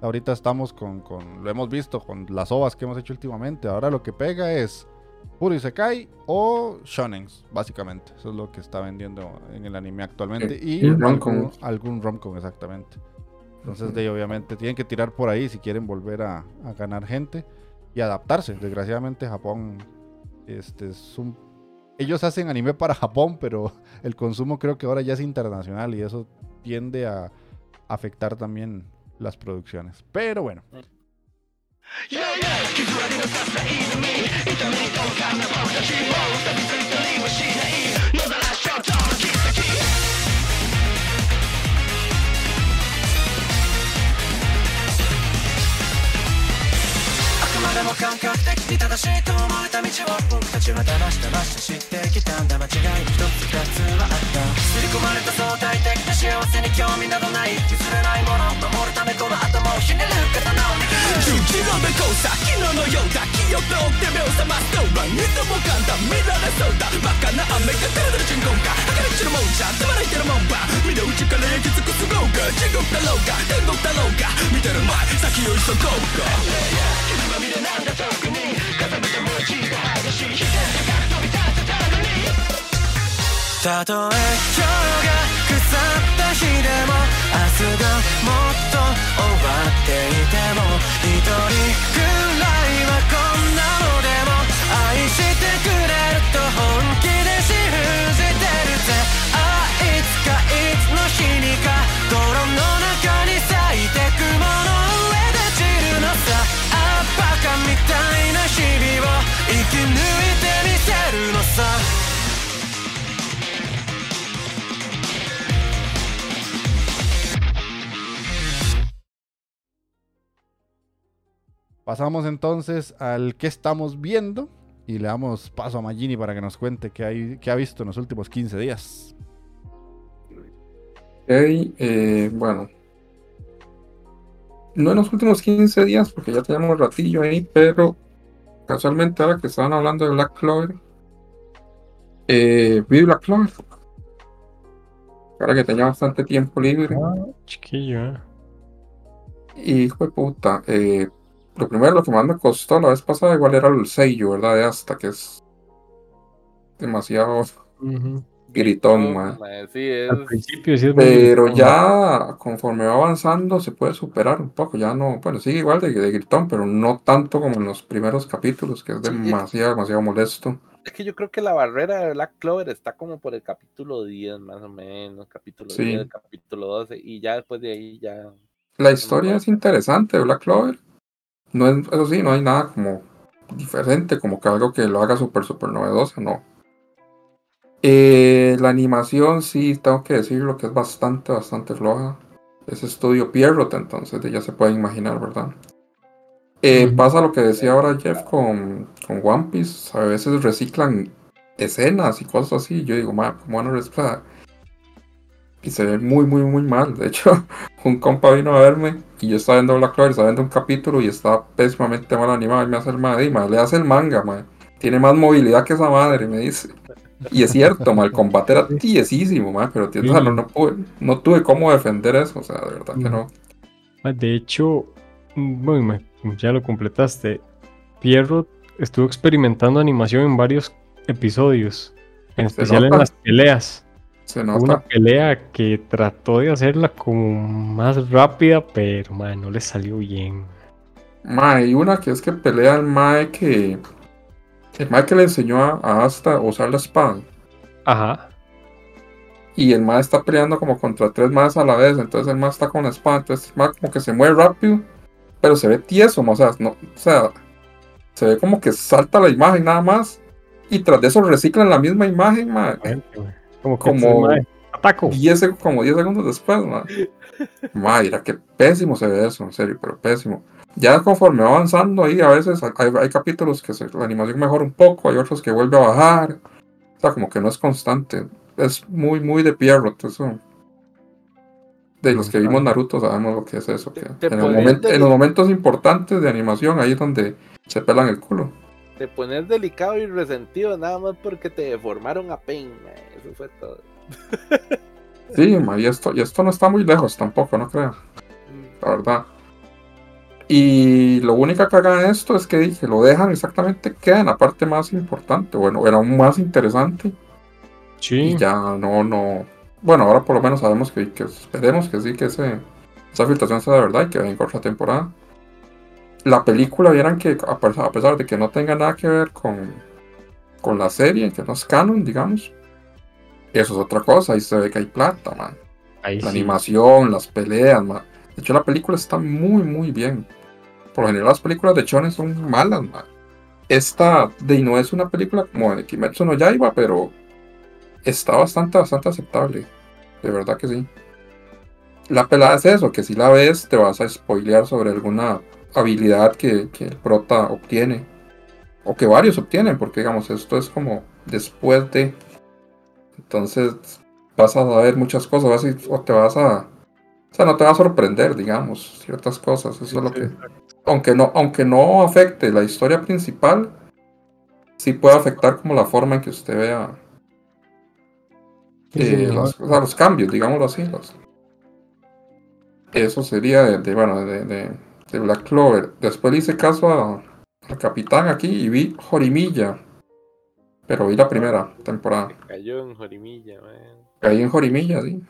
Ahorita estamos con, con- lo hemos visto con las ovas que hemos hecho últimamente, ahora lo que pega es puro Isekai o Shonens, básicamente. Eso es lo que está vendiendo en el anime actualmente. Eh, Y, y algún, romcom. algún romcom, exactamente. Entonces, de ahí, obviamente, tienen que tirar por ahí si quieren volver a, a ganar gente y adaptarse. Desgraciadamente, Japón este, es un... Ellos hacen anime para Japón, pero (laughs) el consumo creo que ahora ya es internacional y eso tiende a afectar también las producciones. Pero bueno. いやいや傷ありのささいずみ。痛みに共感な私もう寂ついたりはしない。でも感覚的に正しいと思えた道を僕たちは騙し騙して知ってきたんだ間違い一つ二つはあった刷り込まれた相対的な幸せに興味などない譲れないもの守るためこの頭をひねる刀を握る勇気の向こうさ昨日のようだ記憶を追って目を覚ますとは二度も簡単見られそうだバカな雨が照るてる人工か明るく散るもんじゃつまらいてるもんば身の内から焼き尽くす豪華地獄だろうが天国だろうが見てる前先を急ごうか、たとえ今日が腐った日でも明日がもっと終わっていても一人くらいはこんなのでも愛してくれると Pasamos entonces al que estamos viendo y le damos paso a Magini para que nos cuente qué, hay, qué ha visto en los últimos 15 días. Ok, eh, bueno. No en los últimos 15 días, porque ya tenemos ratillo ahí, pero casualmente ahora que estaban hablando de Black Clover, eh, vi Black Clover. Ahora que tenía bastante tiempo libre. Ah, chiquillo, eh. Y hijo de puta, eh, lo primero, lo que más me costó la vez pasada, igual era el sello, ¿verdad? De hasta que es demasiado gritón, man. sí, es. Al principio sí es muy Pero ya conforme va avanzando se puede superar un poco, ya no, bueno, sigue igual de, de gritón, pero no tanto como en los primeros capítulos, que es Sí. demasiado, demasiado molesto. Es que yo creo que la barrera de Black Clover está como por el capítulo 10, más o menos, capítulo Sí. 10, capítulo 12, y ya después de ahí ya. La historia es interesante de Black Clover. No es, eso sí, no hay nada como diferente, como que algo que lo haga súper, súper novedoso, no. Eh, la animación sí, tengo que decirlo que es bastante, bastante floja. Es estudio Pierrot, entonces ya se pueden imaginar, ¿verdad? Eh. Pasa lo que decía ahora Jeff con, con One Piece, a veces reciclan escenas y cosas así. Yo digo, "Ma, ¿cómo van a reciclar? Y se ve muy, muy, muy mal. De hecho, (laughs) un compa vino a verme y yo estaba viendo Black Clover, estaba viendo un capítulo y estaba pésimamente mal animado. Y me hace el madre, le hace el manga, ma. Tiene más movilidad que esa madre, me dice. Y es cierto, ma, el combate era (laughs) tiesísimo, ma, pero tío, o sea, no, no, pude- no tuve cómo defender eso, o sea, de verdad que no. Ah, De hecho, mm, bueno, ya lo completaste. Pierrot estuvo experimentando animación en varios episodios, en especial en las peleas. Se Hubo una nota. pelea que trató de hacerla como más rápida, pero man, no le salió bien. Ma, hay una que es que pelea al Mae que. El Mae que le enseñó a, a Asta usar la espada. Ajá. Y el Mae está peleando como contra tres Maes a la vez. Entonces el Mae está con la espada. Entonces el Mae como que se mueve rápido. Pero se ve tieso, o sea, no, o sea, se ve como que salta la imagen nada más. Y tras de eso reciclan la misma imagen, ma, Gente, güey. Como que Como- ataco. 10, seg- como 10 segundos después, ma. Ma, mira, qué pésimo se ve eso, en serio, pero pésimo. Ya conforme va avanzando ahí, a veces hay, hay capítulos que se- la animación mejora un poco, hay otros que vuelve a bajar. O sea, como que no es constante. Es muy, muy de Pierrot, eso. De los que vimos Naruto sabemos lo que es eso. Que en, el momento- en los momentos importantes de animación, ahí es donde se pelan el culo. Te pones delicado y resentido nada más porque te deformaron a Pain, mae, eso fue todo. (laughs) Sí, ma, y esto, y esto no está muy lejos tampoco, no creo. Mm, la verdad. Y lo único que hagan esto es que dije, lo dejan exactamente, queda en la parte más importante, bueno, era aún más interesante. Sí. Y ya no, no. Bueno, ahora por lo menos sabemos que, que esperemos que sí, que ese, esa filtración sea de verdad y que venga otra temporada. La película, vieran que a pesar, a pesar de que no tenga nada que ver con, con la serie, que no es canon, digamos, eso es otra cosa, ahí se ve que hay plata, man. Ahí La sí. animación, las peleas, ma. De hecho, la película está muy, muy bien. Por lo general, las películas de Shonen son malas, ma. Esta de no es una película como de Kimetsu no Yaiba, pero está bastante, bastante aceptable. De verdad que sí. La pelada es eso, que si la ves te vas a spoilear sobre alguna habilidad que, que el prota obtiene. O que varios obtienen, porque digamos, esto es como después de... Entonces vas a saber muchas cosas, vas a- o te vas a... O sea, no te va a sorprender, digamos, ciertas cosas. Eso es lo que... Aunque no, aunque no afecte la historia principal, sí puede afectar como la forma en que usted vea Sí, sí, eh, los, o sea, los cambios, digámoslo así. los- Eso sería de, de, bueno, de, de- de Black Clover. Después le hice caso al capitán aquí y vi Jorimilla. Pero vi la primera temporada. Cayó en Jorimilla, man. Caí en Jorimilla, sí.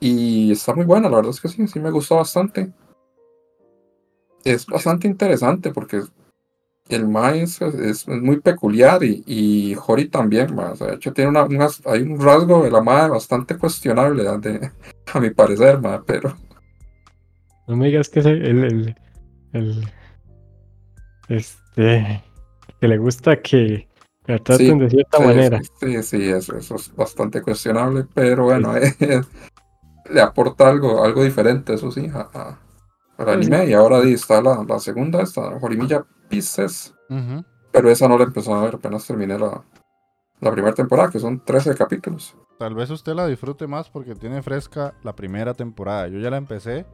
Y está muy buena, la verdad es que sí, sí me gustó bastante. Es bastante interesante porque el Mae es, es- es muy peculiar y, y Hori también, ma, o sea, de hecho tiene una, unas- hay un rasgo de la Mae bastante cuestionable, de, (laughs) a mi parecer, ma, pero No me digas que es el, el, el, el- este que le gusta que la traten de cierta sí, manera. sí, sí, sí, eso, eso es bastante cuestionable, pero bueno, (laughs) eh, le aporta algo, algo diferente, eso sí, a, a- al Sí, anime. Y ahora está la, la segunda, esta, Horimiya Pieces, pero esa no la empezó a ver, apenas terminé la, la primera temporada, que son 13 capítulos. Tal vez usted la disfrute más porque tiene fresca la primera temporada. Yo ya la empecé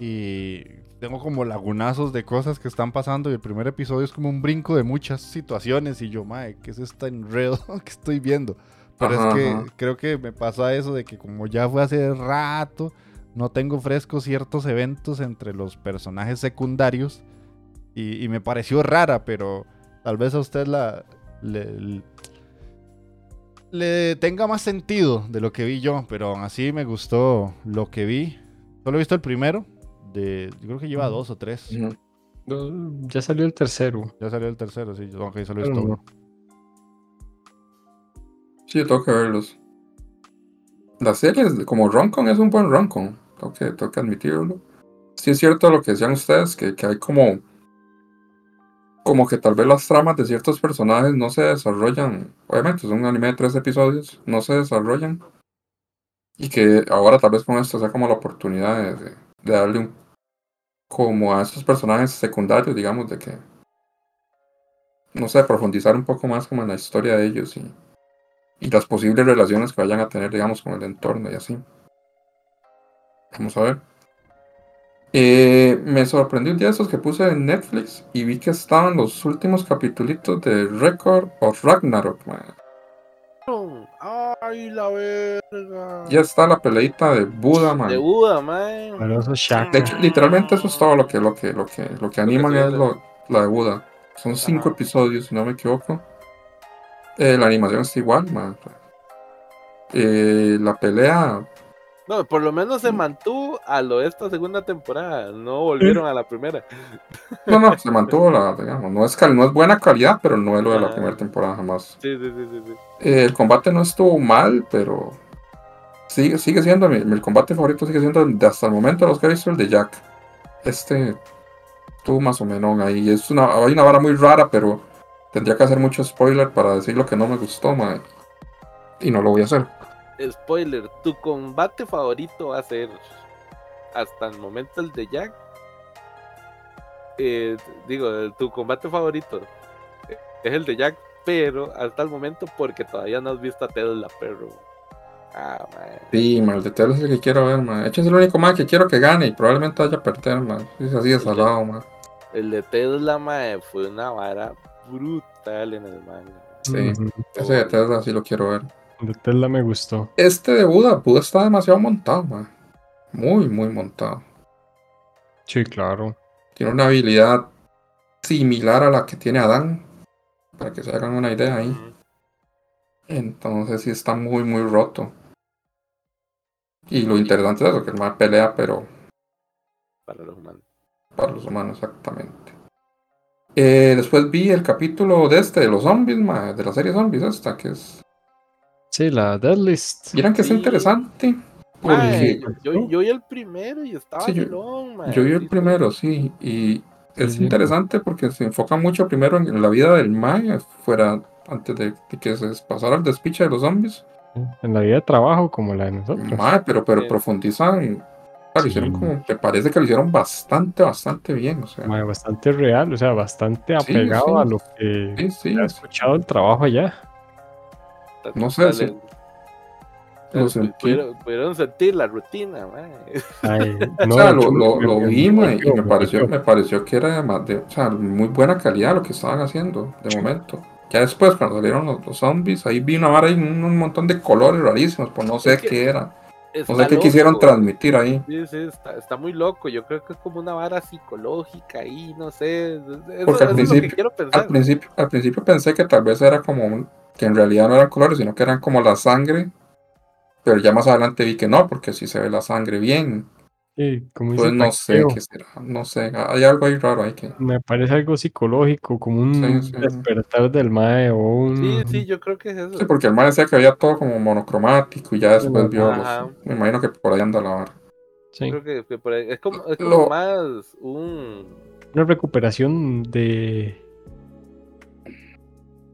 y tengo como lagunazos de cosas que están pasando y el primer episodio es como un brinco de muchas situaciones y yo, mae, ¿qué es este enredo (laughs) que estoy viendo? Pero Ajá, es que ajá. creo que me pasa eso de que como ya fue hace rato, no tengo frescos ciertos eventos entre los personajes secundarios y, y me pareció rara, pero tal vez a usted la... le- le tenga más sentido de lo que vi yo, pero aún así me gustó lo que vi. Solo he visto el primero, de, yo creo que lleva dos o tres. No, Ya salió el tercero. Ya salió el tercero, sí, yo- ok, pero visto no. Sí, yo tengo que verlos. La serie, es- como Roncon, es un buen Roncon, tengo que, tengo que admitirlo. Sí es cierto lo que decían ustedes, que, que hay como... Como que tal vez las tramas de ciertos personajes no se desarrollan. Obviamente, es un anime de tres episodios, no se desarrollan. Y que ahora tal vez con esto sea como la oportunidad de- de darle un... Como a esos personajes secundarios, digamos, de que... No sé, profundizar un poco más como en la historia de ellos y y las posibles relaciones que vayan a tener, digamos, con el entorno y así. Vamos a ver. Eh, me sorprendió un día esos que puse en Netflix y vi que estaban los últimos capítulos de Record of Ragnarok. man. Ay, la verga. Ya está la peleita de Buda, man. De Buda, man. Shaka. De hecho, literalmente eso es todo lo que, lo que, lo que, lo que animan es lo, la de Buda. Son cinco Ajá. episodios, si no me equivoco. Eh, la animación está igual, man. Eh, la pelea No, por lo menos se mantuvo a lo de esta segunda temporada. No volvieron a la primera. No, no, se mantuvo la, digamos, no es, cal- no es buena calidad, pero no es lo de la Ajá. primera temporada jamás. Sí, sí, sí, sí. sí. El combate no estuvo mal, pero sigue, sigue siendo mi, mi combate favorito, sigue siendo de hasta el momento los el de Jack. Este estuvo más o menos ahí. Es una, hay una vara muy rara, pero tendría que hacer mucho spoiler para decir lo que no me gustó, mae. Y no lo voy a hacer. Spoiler, tu combate favorito va a ser hasta el momento el de Jack. Eh, digo, tu combate favorito eh, es el de Jack, pero hasta el momento porque todavía no has visto a Ted la perro. Ah, man. Sí, mae, el de Tel es el que quiero ver, mae. De hecho, es el único más que quiero que gane y probablemente vaya a perder, mae. Es así de salado, mae. El de Ted la mae fue una vara brutal en el manga. Sí. Ese de Tesla sí lo quiero ver. De Tesla me gustó. Este de Buda, Buda está demasiado montado, man. Muy, muy montado. Sí, claro. Tiene una habilidad similar a la que tiene Adán. Para que se hagan una idea ahí. Entonces sí está muy, muy roto. Y lo interesante es eso, que el más pelea, pero Para los humanos. para los humanos exactamente. Eh, después vi el capítulo de este, de los zombies, ma, de la serie zombies esta, que es... Sí, la Deadlist. Vieran que es interesante. Yo, yo vi el primero y estaba Sí, yo- vacilón, mae. Yo vi el primero, sí, y es sí. interesante porque se enfoca mucho primero en, la vida del Mae, fuera antes de, de que se pasara el despiche de los zombies. En la vida de trabajo como la de nosotros. Mae, pero, pero Sí. profundizan, lo Sí. hicieron como, me parece que lo hicieron bastante, bastante bien, o sea, Mae, bastante real, o sea, bastante apegado sí. a lo que sí, sí, se ha escuchado el trabajo allá. no sé, sí. Lo. Pudieron, pudieron sentir la rutina. Ay, (laughs) o no, sea, de lo, lo, lo vi, mae, y me pareció, me pareció que era de, de- o sea, muy buena calidad lo que estaban haciendo, de momento. Ya después, cuando salieron los, los zombies, ahí vi una vara y un, un montón de colores rarísimos, pues no sé Es que- qué era. No sé qué quisieron loco. transmitir ahí. Sí, sí, está, está muy loco. Yo creo que es como una vara psicológica ahí, no sé. Eso, Porque al eso es lo que principio- quiero pensar. Al principio, al principio pensé que tal vez era como un- que en realidad no eran colores, sino que eran como la sangre Pero ya más adelante vi que no, porque sí se ve la sangre bien. Sí, como dice Pues no sé qué será, no sé, hay algo ahí raro ahí que... Me parece algo psicológico, como un Sí, sí. despertar del mae o un... Sí, sí, yo creo que es eso. Sí, porque el man decía que había todo como monocromático y ya después vio los... Me imagino que por ahí anda la vara. Sí, Creo que, que por ahí- es como, es como Lo- más un Una recuperación de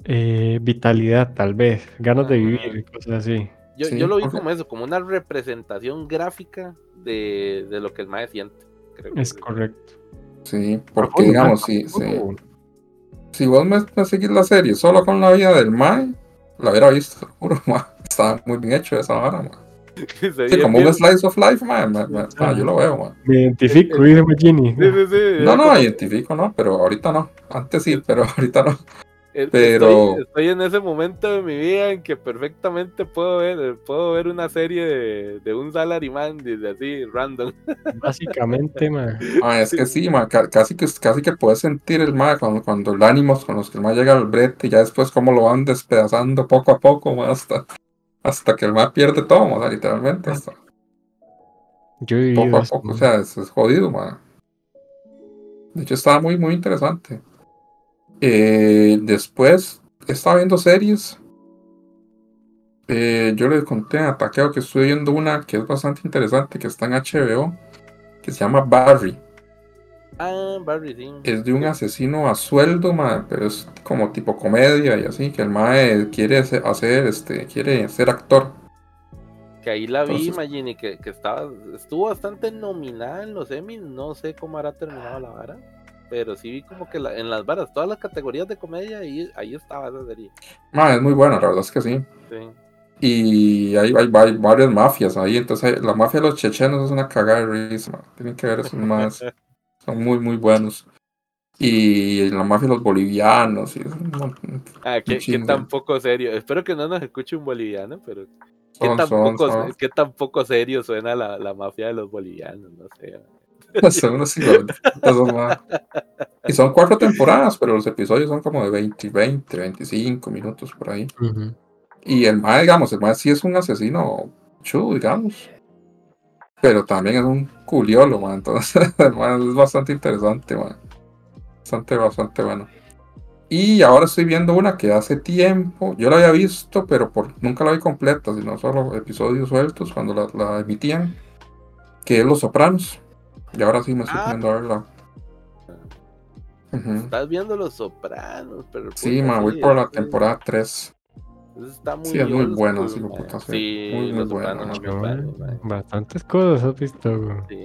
eh, vitalidad, tal vez, ganas de vivir, cosas así. Yo, Sí, yo lo vi como eso, como una representación gráfica de, de lo que el mae siente. creo que Es correcto. Sí, porque digamos, si, Tampoco- si, si vos me, me seguís la serie solo con la vida del Mae, la hubiera visto, (laughs) seguro. Estaba muy bien hecho esa vara, ma. (laughs) Se Sí, como bien- un slice of life, ma. ma- ma- ma, yo lo veo, ma. Me identifico, dice Magini. Sí, sí, sí, No, no, como- identifico, no, pero ahorita no. Antes sí, pero (laughs) ahorita no. Pero- Estoy, estoy en ese momento de mi vida en que perfectamente puedo ver, puedo ver una serie de, de un salaryman desde así, random. (laughs) Básicamente, ma, Ah, es que sí, ma, ca- casi que casi que puedes sentir el ma cuando, cuando el ánimo con los que el ma llega al brete y ya después cómo lo van despedazando poco a poco, ma, hasta, hasta que el ma pierde todo, ma, o sea, literalmente, hasta yo poco a poco, o sea, es, es jodido, ma. De hecho, estaba muy, muy interesante. Eh, después, estaba viendo series. Eh, yo le conté a Takeo que estoy viendo una que es bastante interesante, que está en HBO, que se llama Barry. Ah, Barry, sí. Es de un asesino a sueldo, ma, pero es como tipo comedia y así, que el mae quiere hacer, este, quiere ser actor. Que ahí la vi, Magini, que, que estaba, estuvo bastante nominada en los Emmys, no sé cómo hará terminado la vara, pero sí vi como que la- en las varas, todas las categorías de comedia, ahí, ahí estaba esa serie. Ma, es muy buena, la verdad es que sí. Sí. Y hay, hay, hay varias mafias ahí, entonces la mafia de los chechenos es una cagada de risa. Tienen que ver esos más, (laughs) son muy, muy buenos. Y la mafia de los bolivianos, y Ah, qué, tan poco serio. Espero que no nos escuche un boliviano, pero qué son, tan, son, poco, son, qué tan poco serio suena la, la mafia de los bolivianos, no sé. (laughs) Y son cuatro temporadas, pero los episodios son como de 20, 20, 25 minutos por ahí. Y el mae, digamos, el mae sí es un asesino chulo, digamos. Pero también es un culiolo, man. Entonces, (laughs) el es bastante interesante, man. Bastante, bastante bueno. Y ahora estoy viendo una que hace tiempo, yo la había visto, pero por, nunca la vi completa, sino solo episodios sueltos cuando la, la emitían, que es Los Sopranos. Y ahora sí me estoy Ah. poniendo a verla. Estás viendo Los Sopranos, pero... Sí, puta, man, voy por la temporada 3. eso Está muy Sí, es muy old buena, school, sí, lo puta, sí. Sí, Muy, muy man. Bastantes cosas has visto. güey. Sí.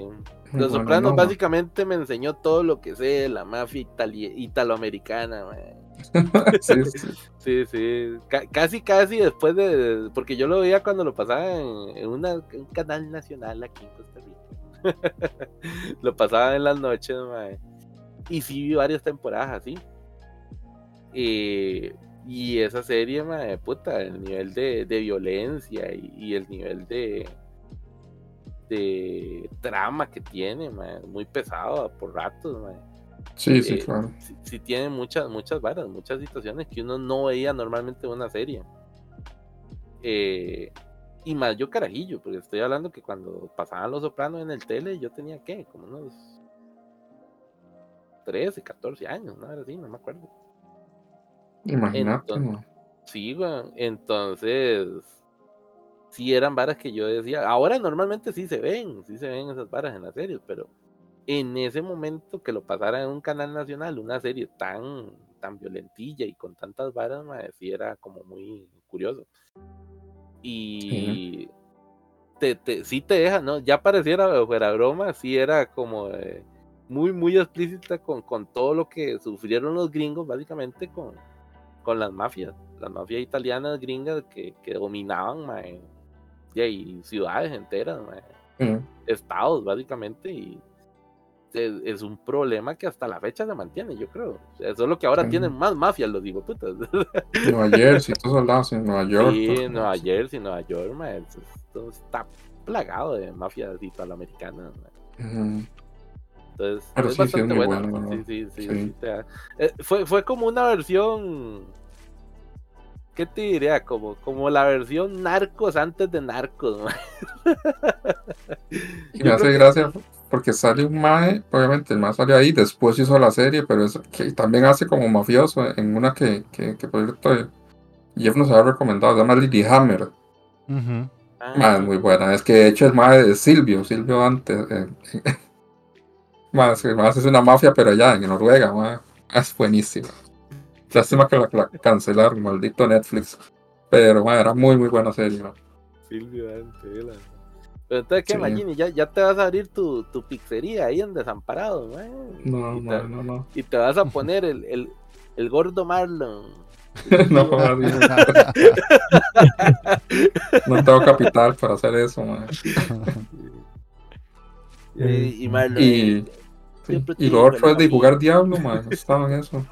Los bueno, Sopranos no, básicamente me enseñó todo lo que sé de la mafia itali- italoamericana, (laughs) sí, sí. (laughs) Sí, sí. Ca- casi, casi después de. Porque yo lo veía cuando lo pasaba en, un canal nacional aquí en Costa Rica. (laughs) lo pasaba en las noches, mae. Y sí vi varias temporadas así. Eh, y esa serie, mae, puta, el nivel de, de violencia y, y el nivel de. de trama que tiene, mae, muy pesado por ratos, mae Sí, sí, Eh, claro. sí, sí tiene muchas, muchas varas, muchas situaciones que uno no veía normalmente en una serie. Eh, y más yo carajillo, porque estoy hablando que cuando pasaban los sopranos en el tele, yo tenía que, como unos 13, 14 años, ¿no? Era así, no me acuerdo. Imagínate, entonces-. Sí, weón, entonces, sí eran varas que yo decía, ahora normalmente sí se ven, sí se ven esas varas en las series, pero en ese momento que lo pasara en un canal nacional, una serie tan, tan violentilla y con tantas varas, mae, sí era como muy curioso. Y te, te, sí te deja, ¿no? Ya pareciera fuera broma, sí era como eh, muy, muy explícita con, con todo lo que sufrieron los gringos, básicamente con, con las mafias, las mafias italianas gringas que, que dominaban, mae, y ciudades enteras, mae, estados, básicamente, y es, es un problema que hasta la fecha se mantiene, yo creo. O sea, solo que ahora Sí. tienen más mafias, los digo, putas. (laughs) Nueva Jersey, todos esos lados en Nueva York. Sí, Nueva Jersey, Nueva York, eso- esto está plagado de mafias italoamericanas. mae. Ujú. Entonces, Pero es sí, sí, es bastante buena. sí, ¿no? sí, sí, Sí. eh, fue, fue como una versión ¿qué te diría? Como, como la versión narcos antes de narcos, (laughs) mae. Y me hace que gracia porque sale un mae, obviamente el mae salió ahí, después hizo la serie, pero es que también hace como mafioso en una que, que, que por cierto Jeff nos había recomendado, se llama Lilyhammer. Ujú. Ah, Mae, es muy buena. Es que de hecho el mae de Silvio, Silvio antes. Eh, (laughs) más, más es una mafia, pero allá en Noruega, mae. Es buenísima. Lástima que la, la cancelaron, maldito Netflix. Pero mae, era muy, muy buena serie. mae. Silvio Antela. Pero entonces, ¿qué, Sí. Magini? Ya, ya te vas a abrir tu, tu pizzería ahí en Desamparado. No, y, mae, te, no, no. y te vas a poner el, el, el gordo Marlon. (laughs) No, (laughs) mae, no tengo capital para hacer eso, mae. Y, y Marlon. Y, sí, y lo otro es de jugar Diablo, mae. Estaba en eso.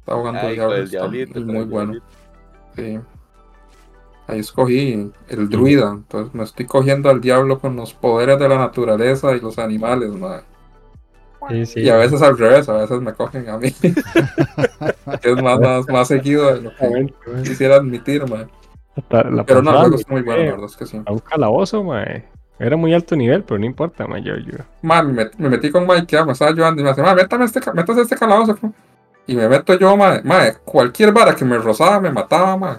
Estaba jugando Ay, Diablo. el está con muy bueno. Sí. Ahí escogí el druida, entonces me estoy cogiendo al diablo con los poderes de la naturaleza y los animales, mae. Sí, sí. Y a veces al revés, a veces me cogen a mí. que (laughs) es más, más, más seguido de lo que quisiera admitir, mae. La, la Pero no, el juego está muy bueno, la verdad es que sí. A un calabozo, mae. Era muy alto nivel, pero no importa, mae. Yo, yo. Man, me, met- me metí con Mike, ya me estaba ayudando y me dice, man, métame este, métase este calabozo. fu". Y me meto yo, mae, mae, cualquier vara que me rozaba me mataba, mae.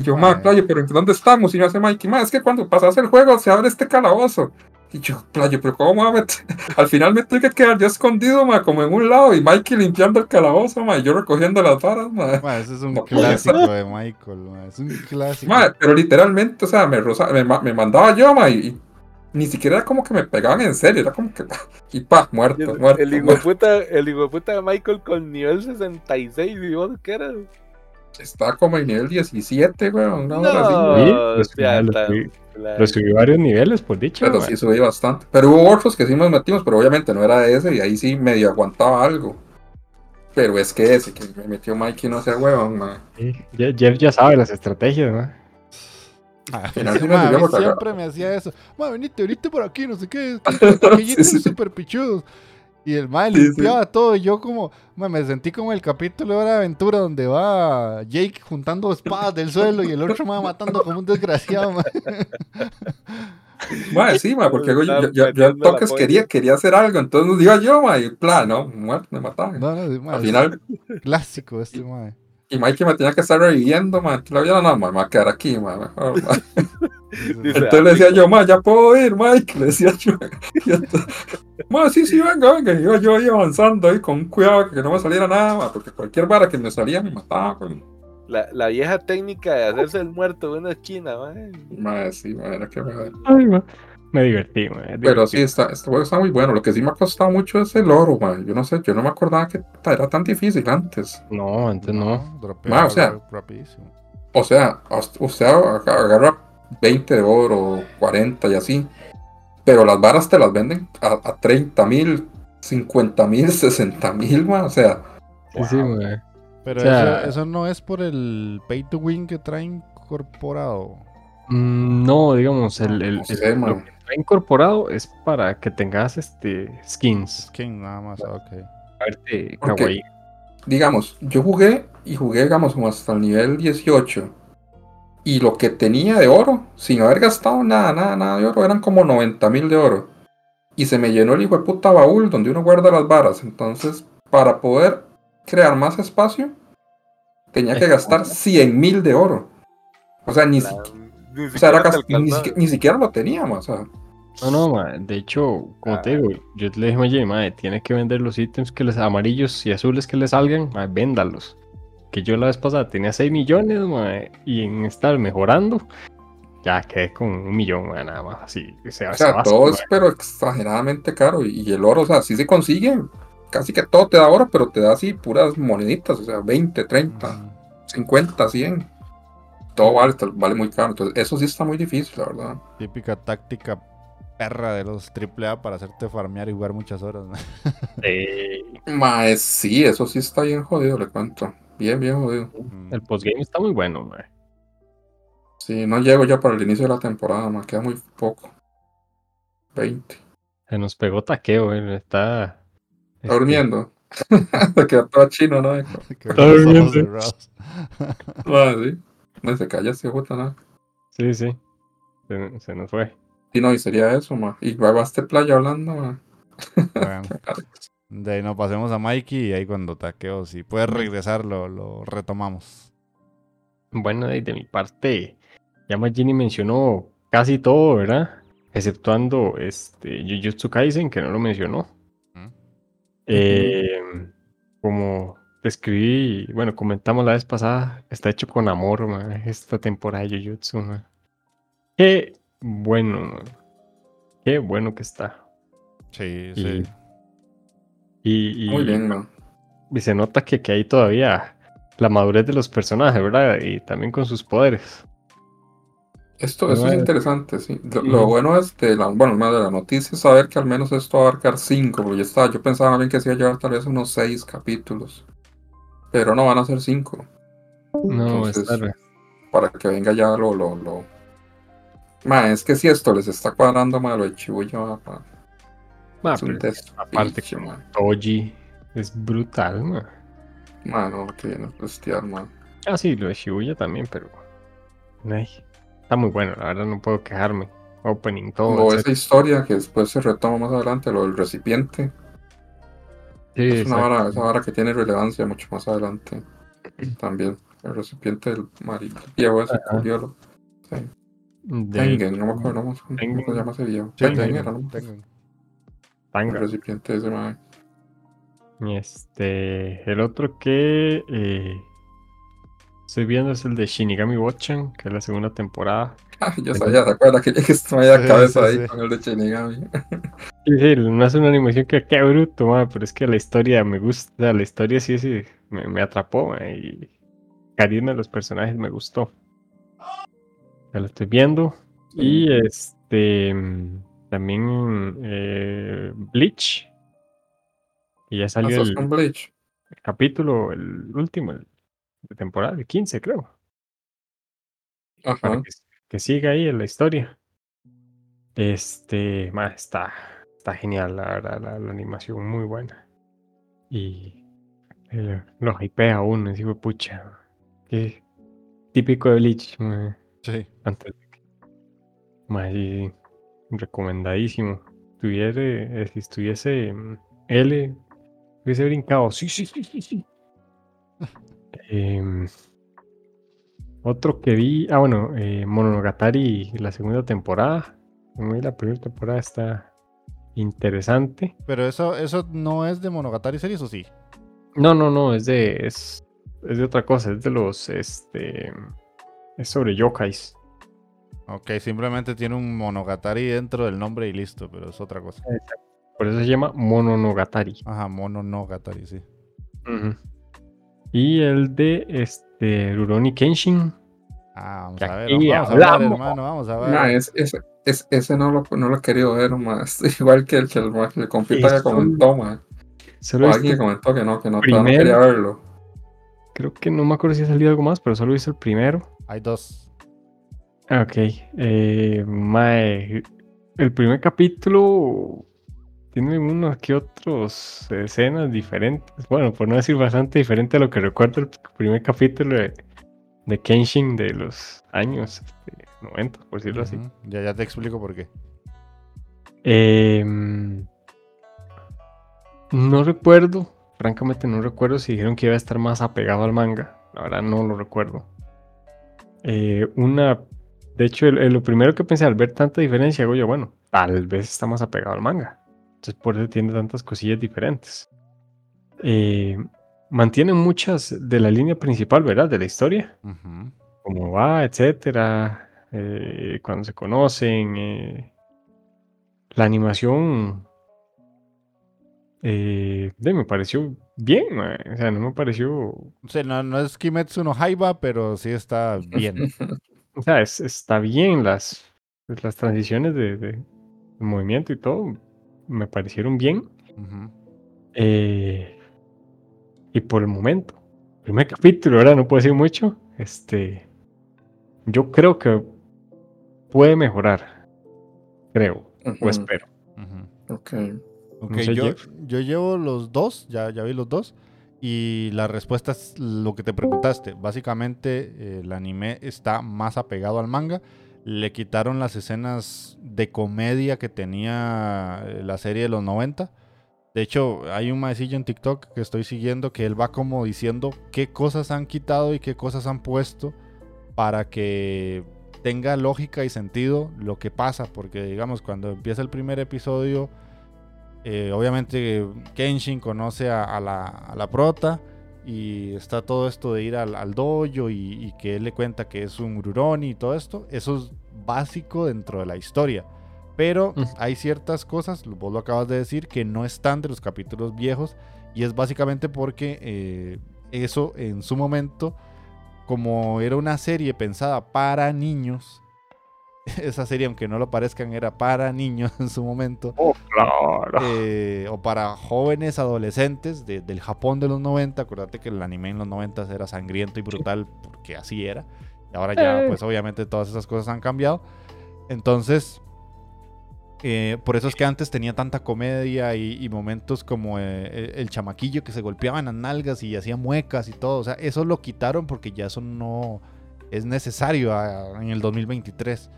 Y yo, mae, Mae. playo, pero ¿en dónde estamos? Y me hace Mike, mae, es que cuando pasas el juego se abre este calabozo. Y yo, playo, pero ¿cómo me voy a meter? (laughs) Al final me tuve que quedar yo escondido, mae, como en un lado, y Mikey limpiando el calabozo, mae, y yo recogiendo las varas, mae. Ma, ese es un No, clásico de Michael, ma, es un clásico. Mae, pero literalmente, o sea, me, roza- me, ma- me mandaba yo, mae, y ni siquiera era como que me pegaban en serio, era como que, (laughs) y pa, muerto, El, muerto. el hijo muerto. puta, el hijo de puta de Michael con nivel 66, ¿y vos qué eras? Está como en nivel 17, weón. Una hora así, No. weón. Sí, lo subí- varios niveles, por dicho. Pero sí subí bastante. Pero hubo otros que sí nos metimos, pero obviamente no era ese y ahí sí medio aguantaba algo. Pero es que ese que me metió Mikey no sea huevón, man. Sí, Je- Jeff ya sabe las estrategias, mae. Ma, final sí me ma, siempre me hacía eso. Ma, venite, venite por aquí, no sé qué. (laughs) Pequeñitos Sí, sí. súper pichudos. Y el mal Sí, sí. limpiaba todo. Y yo, como, me sentí como el capítulo de Hora de Aventura donde va Jake juntando espadas del suelo y el otro ma matando como un desgraciado. ma. (laughs) Man, sí, man, porque yo, yo, toques quería, quería hacer algo, entonces digo yo, man, y plan, no, me mataban. No, no, ma, Al final, clásico este, ma. Y Mikey me tenía que estar reviviendo, man. Entonces yo, no, man, me voy a quedar aquí, man. mejor, man. (laughs) Entonces le decía yo, man, ya puedo ir, Mike, le decía yo. (laughs) Man, sí, sí, venga, venga. Y yo, yo ahí avanzando ahí con cuidado que no me saliera nada, man, porque cualquier vara que me salía me mataba, man. La, la vieja técnica de hacerse el muerto en una esquina, man. Man, sí, man, era que me... Ay, mae. Me divertí, mae. Pero sí, está, este juego está muy bueno. Lo que sí me ha costado mucho es el oro, man. Yo no sé, yo no me acordaba que era tan difícil antes. No, antes no. Ma, o sea, rapidísimo. O sea, usted ag- agarra 20 de oro, 40 y así. Pero las varas te las venden a, a 30 mil, 50 mil, (laughs) 60 mil, man. O sea, Sí, sí, mae. Pero o sea- eso, eso no es por el pay to win que trae incorporado. Mm, No, digamos, el, el, el- sé, lo que está incorporado es para que tengas este skins. Skin nada más, ah, ok. Kawaii. digamos, yo jugué y jugué, digamos, como hasta el nivel 18. Y lo que tenía de oro, sin haber gastado nada, nada, nada de oro, eran como 90 mil de oro. Y se me llenó el hijo de puta baúl donde uno guarda las varas. Entonces, para poder crear más espacio, tenía que gastar 100 mil de oro. O sea, ni, La- siqui- ni o sea, era gas- ni, ni siquiera lo teníamos. O sea, No, no, mae. De hecho, como Ah. te digo, yo le dije a Jay, mae, tiene que vender los ítems que les amarillos y azules que le salgan, mae, véndalos. Que yo la vez pasada tenía 6 millones, mae, y en estar mejorando, ya quedé con un millón, mae, nada más. Así, o sea, o sea, se basa, todo es pero exageradamente caro. Y, y el oro, o sea, sí se consigue. Casi que todo te da oro, pero te da así puras moneditas. O sea, 20, 30. Ujú. 50, 100. Todo vale, vale muy caro. Entonces, eso sí está muy difícil, la verdad. Típica táctica perra de los AAA para hacerte farmear y jugar muchas horas. ¿no? (laughs) Eh, Mae, sí, eso sí está bien jodido, le cuento. Bien, bien jodido. El postgame está muy bueno, mae. Sí, no llego ya para el inicio de la temporada, me queda muy poco. 20. Se nos pegó taqueo, eh, está. ¿Está durmiendo? (laughs) Se quedó todo chino, ¿no? (laughs) Está durmiendo. sí. No se calla este puta, ¿no? Sí, sí. Se, se nos fue. Y no, y sería eso, ma. Y va a este playa hablando, ma. Bueno, (laughs) de ahí nos pasemos a Mikey y ahí cuando taqueo, si puedes regresar, lo, lo retomamos. Bueno, de, de mi parte, ya Magini mencionó casi todo, ¿verdad? Exceptuando este Jujutsu Kaisen, que no lo mencionó. Eh, como describí, bueno, comentamos la vez pasada, está hecho con amor, ma, esta temporada de Jujutsu, ma. Qué bueno. Qué bueno que está. Sí, Y- sí. Y, y- Muy bien, ma. y se nota que, que hay todavía la madurez de los personajes, ¿verdad? Y también con sus poderes. Esto, esto es Bueno. interesante, sí. Lo, bueno es de la, bueno, más de la noticia es saber que al menos esto va a abarcar cinco, porque yo estaba, yo pensaba bien que se iba a llevar tal vez unos seis capítulos. Pero no van a ser cinco. No, Entonces, Para que venga ya lo, lo, lo. Ma, es que si esto les está cuadrando mal lo de Chibuya, ma, pa- Ma, es un aparte ma. Toji es brutal, ma. Ma, no, que viene a testear, ma. Ah, sí, lo de Shibuya también, pero. ay, está muy bueno, la verdad no puedo quejarme. Opening, todo. O esa historia que después se retoma más adelante, lo del recipiente. Sí, Es una vara, esa vara que tiene relevancia mucho más adelante. También. El recipiente del marido viejo ese Ajá. culiolo. Sí. De Tengen, no me acuerdo no, cómo Tengen. se llama ese viejo. Sí, Tengen. El recipiente ese, ma. Y este. El otro que. eh, estoy viendo es el de Shinigami Watchan, que es la segunda temporada. (laughs) Ah, yo sabía, ¿te acuerdas que (laughs) que esto me la cabeza sí, ahí sí. con el de Shinigami? (laughs) Sí, sí, no es una animación que qué bruto, pero es que la historia me gusta, la historia sí, sí, me, me atrapó, y el carisma de los personajes me gustó. Ya lo estoy viendo. Y este también eh, Bleach. Y ya salió Hasta el, Bleach. capítulo, el último, el temporada, el 15 creo. Para que, que siga ahí en la historia. Este, ma, está, está genial, la verdad, la, la animación muy buena. Y eh, lo hypea uno, digo, pucha, qué típico de Bleach, Sí. antes de que- y recomendadísimo. Tuviere, eh, si estuviese mm, L, hubiese brincado, sí, sí, sí, sí, sí. Em, otro que vi, ah, bueno, eh, Monogatari, la segunda temporada. Como vi la primera temporada está interesante. Pero eso, eso no es de Monogatari Series, ¿o sí? No, no, no, es de, es, es de otra cosa, es de los, este, es sobre yokais. Ok, simplemente tiene un Monogatari dentro del nombre y listo, pero es otra cosa. Por eso se llama Mononogatari. Ajá, Monogatari, sí. Ujú. Y el de, este, Rurouni Kenshin. Ah, vamos a ver, aquí vamos a ver, hermano, vamos a ver. Ma, es, es, es- ese no lo, no lo he querido ver, ma. Es (laughs) igual que el que el, el compita que comentó, ma. Solo O alguien comentó que no, que no, todavía no primer- quería verlo. creo que no me acuerdo si ha salido algo más, pero solo hice el primero. Hay dos. Ah, Ok. Eh, mae, el primer capítulo tiene unos que otros escenas diferentes. Bueno, por no decir bastante diferente a lo que recuerdo el primer capítulo de, de Kenshin de los años este, 90, por decirlo así. Ya, ya te explico por qué. Em, no recuerdo, francamente no recuerdo si dijeron que iba a estar más apegado al manga. La verdad no lo recuerdo. Eh, una, de hecho, el- el- lo primero que pensé al ver tanta diferencia, hago yo, bueno, tal vez está más apegado al manga. Entonces por eso tiene tantas cosillas diferentes. Eh, mantiene muchas de la línea principal, ¿verdad? De la historia Ujú. cómo va, etcétera, eh, cuando se conocen, eh, la animación eh, me pareció bien, o sea, no me pareció, O sea, no, no es Kimetsu no Haiba, pero sí está bien. (laughs) o sea, es- está bien las, las transiciones de, de- de movimiento y todo, me parecieron bien, eh, y por el momento, primer capítulo, ¿verdad? No puedo decir mucho, este, yo creo que puede mejorar, creo. o espero. Ujú. Ok. Ok, No sé, yo, yo llevo los dos, ya, ya vi los dos. Y la respuesta es lo que te preguntaste. Básicamente, eh, el anime está más apegado al manga. Le quitaron las escenas de comedia que tenía eh, la serie de los 90. De hecho, hay un maecillo en TikTok que estoy siguiendo que él va como diciendo qué cosas han quitado y qué cosas han puesto para que tenga lógica y sentido lo que pasa. Porque, digamos, cuando empieza el primer episodio, eh, obviamente Kenshin conoce a, la, a la prota y está todo esto de ir al, al dojo y, y que él le cuenta que es un Ururoni y todo esto. Eso es básico dentro de la historia. Pero hay ciertas cosas, vos lo acabas de decir, que no están de los capítulos viejos y es básicamente porque eh, eso en su momento, como era una serie pensada para niños, (laughs) esa serie aunque no lo parezcan era para niños en su momento, Oh, claro. eh, o para jóvenes adolescentes de- del Japón de los 90. Acuérdate que el anime en los 90 era sangriento y brutal porque así era. Y ahora ya, Eh. pues obviamente todas esas cosas han cambiado. Entonces, eh, por eso es que antes tenía tanta comedia y, y momentos como eh, el, chamaquillo que se golpeaba en las nalgas y hacía muecas y todo. O sea, eso lo quitaron porque ya eso no es necesario en el 2023.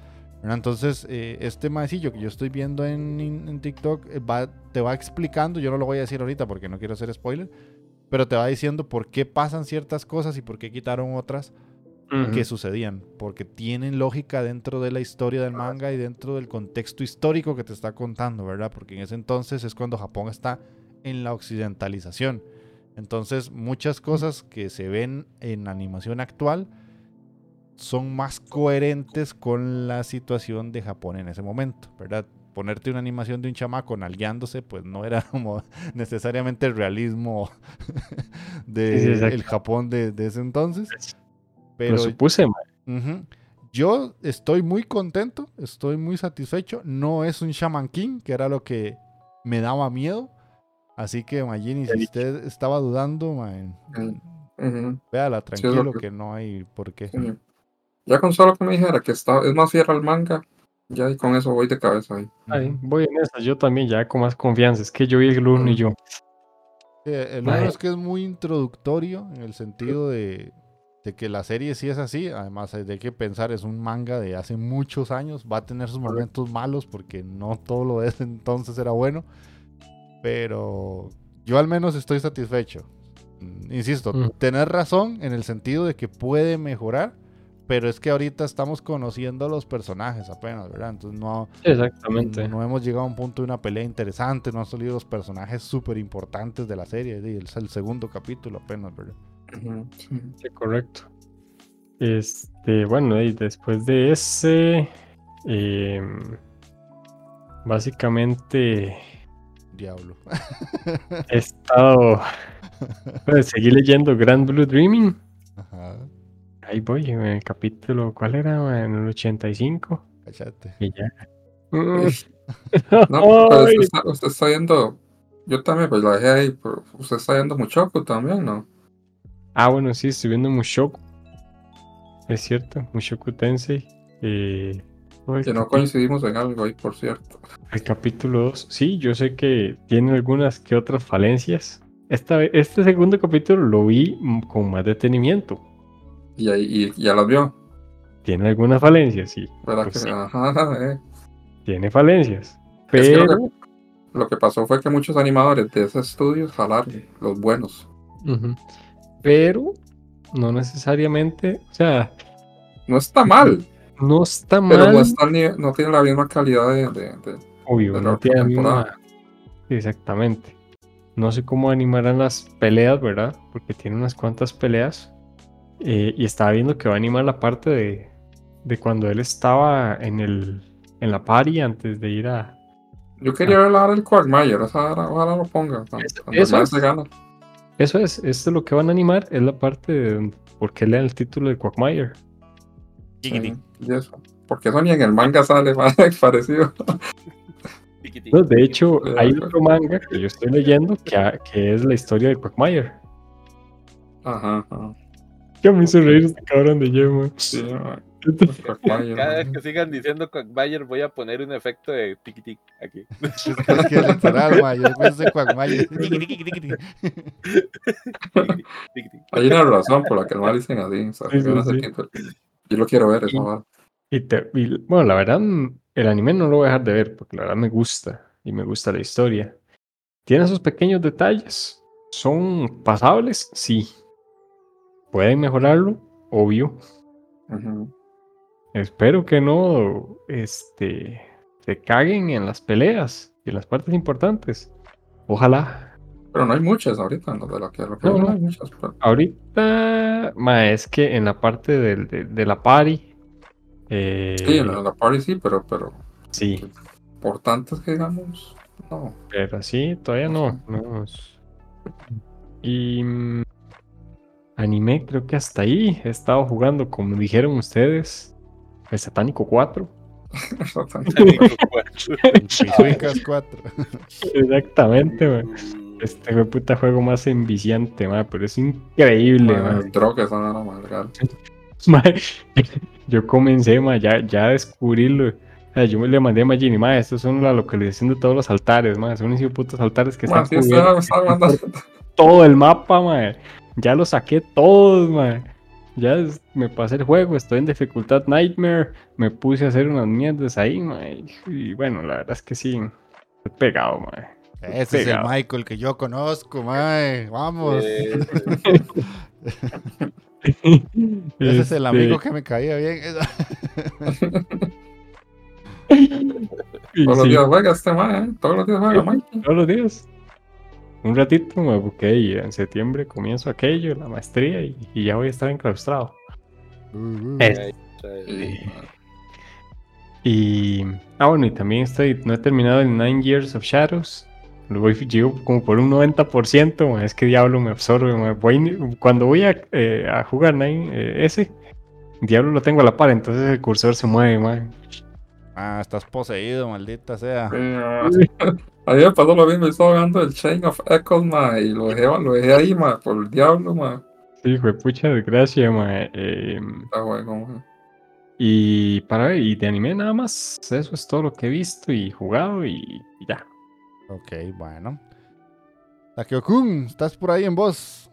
Entonces, eh, este maecillo que yo estoy viendo en, en- TikTok eh, va, te va explicando, yo no lo voy a decir ahorita porque no quiero hacer spoiler, pero te va diciendo por qué pasan ciertas cosas y por qué quitaron otras Ujú. que sucedían, porque tienen lógica dentro de la historia del manga y dentro del contexto histórico que te está contando, ¿verdad? Porque en ese entonces es cuando Japón está en la occidentalización. Entonces, muchas cosas que se ven en animación actual son más coherentes con la situación de Japón en ese momento, ¿verdad? Ponerte una animación de un chamaco nalgueándose, pues no era (laughs) como necesariamente el realismo (laughs) de Sí, sí, exacto. el Japón de, de ese entonces. Lo Pero supuse, mae. Ujú. Yo estoy muy contento, estoy muy satisfecho. No es un Shaman King, que era lo que me daba miedo. Así que, Magini, si usted estaba dudando, man, Ujú, véala lo tranquilo que- que no hay por qué. Ya con solo que me dijera que está, es más fiel al manga, ya y con eso voy de cabeza ahí. Voy en esa, yo también, ya con más confianza. Es que yo vi el uno y yo. El uno es que es muy introductorio en el sentido de, de que la serie sí es así. Además, hay que pensar, es un manga de hace muchos años. Va a tener sus momentos malos porque no todo lo de ese entonces era bueno. Pero yo al menos estoy satisfecho. Mm, Insisto, Mm. tener razón en el sentido de que puede mejorar. Pero es que ahorita estamos conociendo a los personajes apenas, ¿verdad? Entonces no, Exactamente. no hemos llegado a un punto de una pelea interesante, no han salido los personajes súper importantes de la serie, es el segundo capítulo apenas, ¿verdad? Sí. Correcto. Este, bueno, y después de ese, em, básicamente Diablo. he estado, pues, seguí leyendo Grand Blue Dreaming. Ajá, Ahí voy, en el capítulo, ¿cuál era? En el 85. cachate. Y ya. (laughs) No, (laughs) pero usted está, usted está viendo, yo también pues la dejé ahí, pero usted está viendo Muchoku también, ¿no? Ah, bueno, sí, estoy viendo Mushoku. Es cierto, Mushoku Tensei. Eh, oh, Que no coincidimos en algo ahí, por cierto. El capítulo 2, sí, yo sé que tiene algunas que otras falencias. Esta, este segundo capítulo lo vi con más detenimiento. Y ahí y ya las vio, Tiene algunas falencias, sí. Pues que, sí. ajá, (laughs) eh. Tiene falencias. Es que lo Pero. que- Lo que pasó fue que muchos animadores de ese estudio jalaron, los buenos. Pero no necesariamente. O sea, No está mal, no está pero mal. no, está al nivel- no tiene la misma calidad de, de- de- Obvio, de no tiene la misma. Exactamente. No sé cómo animarán las peleas, ¿verdad? Porque tiene unas cuantas peleas. Eh, y estaba viendo que va a animar la parte de, de cuando él estaba en el en la party antes de ir a. Yo quería ver la hora del Quagmire, esa hora, ojalá lo ponga. Eso- eso es. Eso es, esto es lo que van a animar, es la parte de por qué le dan el título de Quagmire. Sí, y eso. Porque eso ni en el manga sale (laughs) más parecido. No, de hecho, hay otro manga que yo estoy leyendo que, que es la historia de Quagmire. Ajá, ajá. Ya me hizo reír este cabrón de man. Sí, ma. Cada Cada vez que sigan diciendo Quagmire voy a poner un efecto de tiki tic aquí. Es que, ma. Yo Quagmire. Tic. Hay una razón por la que mal dicen así. o sea, Sí, sí, yo no sé qué, Yo lo quiero ver, eso. Y te- y, bueno, la verdad, el anime no lo voy a dejar de ver porque la verdad me gusta y me gusta la historia. Tiene esos pequeños detalles. ¿Son pasables? Sí. ¿Pueden mejorarlo? Obvio. Espero que no este, se caguen en las peleas y en las partes importantes. Ojalá. Pero no hay muchas ahorita, no, de lo que, lo que No, no, no. hay muchas. pero- Ahorita, ma, es que en la parte del- de, de la party. eh, Sí, en la, party sí, pero, pero sí, importantes que digamos, no. pero sí, todavía no. no es- Y mm, anime, creo que hasta ahí he estado jugando, como dijeron ustedes, el Satánico 4. Pisuicas 4. Exactamente, ma. Este fue puta juego más enviciante, ma, pero es increíble, ma. el droga esa era madrigal. (laughs) Ma, yo comencé, ma, ya, ya a descubrirlo. O sea, yo me le mandé a Magini, ma, estos son la localización de todos los altares, ma, son esos putos altares que están sí, cubiertos estaba, estaba mandando. todo el mapa, ma. Ya lo saqué todos, ma. Ya es- me pasé el juego, estoy en dificultad Nightmare, me puse a hacer unas mierdas ahí, ma. Y, bueno, la verdad es que sí, he pegado, ma. Ese es el. Michael que yo conozco, mae. Vamos. Eh, (laughs) Ese es el amigo Este, que me caía bien. (laughs) Todos los días juega este man, ¿eh? Todos los días juega (laughs) Mike. todos los días. Un ratito me busqué y en septiembre comienzo aquello, la maestría, y, y ya voy a estar enclaustrado. Es- Y. Ah, bueno, y también estoy. No he terminado el Nine Years of Shadows. Lo voy, llevo como por un 90%. ma, Es que Diablo me absorbe. ma. Voy- cuando voy a, eh, a jugar Nine, eh, ese, Diablo lo tengo a la par, entonces el cursor se mueve. ma. Ah, estás poseído, maldita sea. (laughs) Ma. A mí me pasó lo mismo, estaba jugando el Chain of Echoes, ma, y lo dejé, lo dejé ahí, ma, por el diablo, ma. Sí, fue pucha desgracia. ma. Eh, Está bueno, ma. y para ver, y de anime nada más. Eso es todo lo que he visto y jugado y, y ya. Ok, bueno. Takeo-kun, ¿estás por ahí en voz?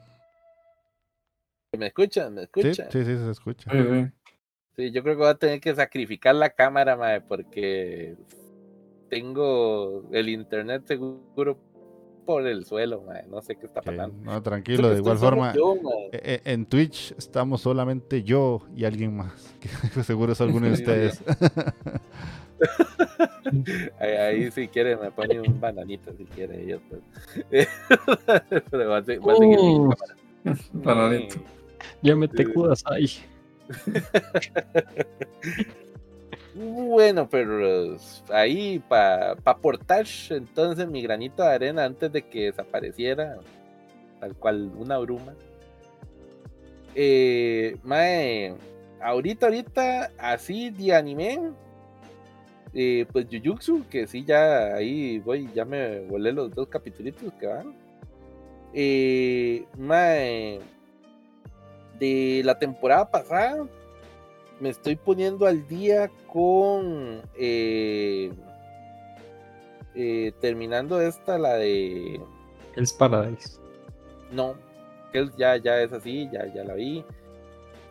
¿Me escuchan? ¿Me Sí, escuchan? sí, sí, se escucha. Sí, sí. Sí, yo creo que voy a tener que sacrificar la cámara, mae, porque tengo el internet seguro por el suelo. No sé qué está pasando. No, tranquilo, de igual forma. yo, mae. e- e- En Twitch estamos solamente yo y alguien más. (laughs) Que seguro es alguno de ustedes. (laughs) Ahí, ahí si quiere me pone un bananito si quiere. Yo, pues. (laughs) Pero va a, va a seguir mi Uh. cámara. Bananito. Ya me te Sí. cuidas ahí. Bueno, pero ahí para aportar entonces mi granito de arena antes de que desapareciera, tal cual una bruma. Eh, mae, ahorita, ahorita, así de anime, eh, pues Jujutsu, que sí, ya ahí voy, ya me volé los dos capítulos que van. Eh, mae, de la temporada pasada, me estoy poniendo al día con eh, eh, terminando esta, la de Hell's Paradise. no, que ya, ya es así, ya, ya la vi.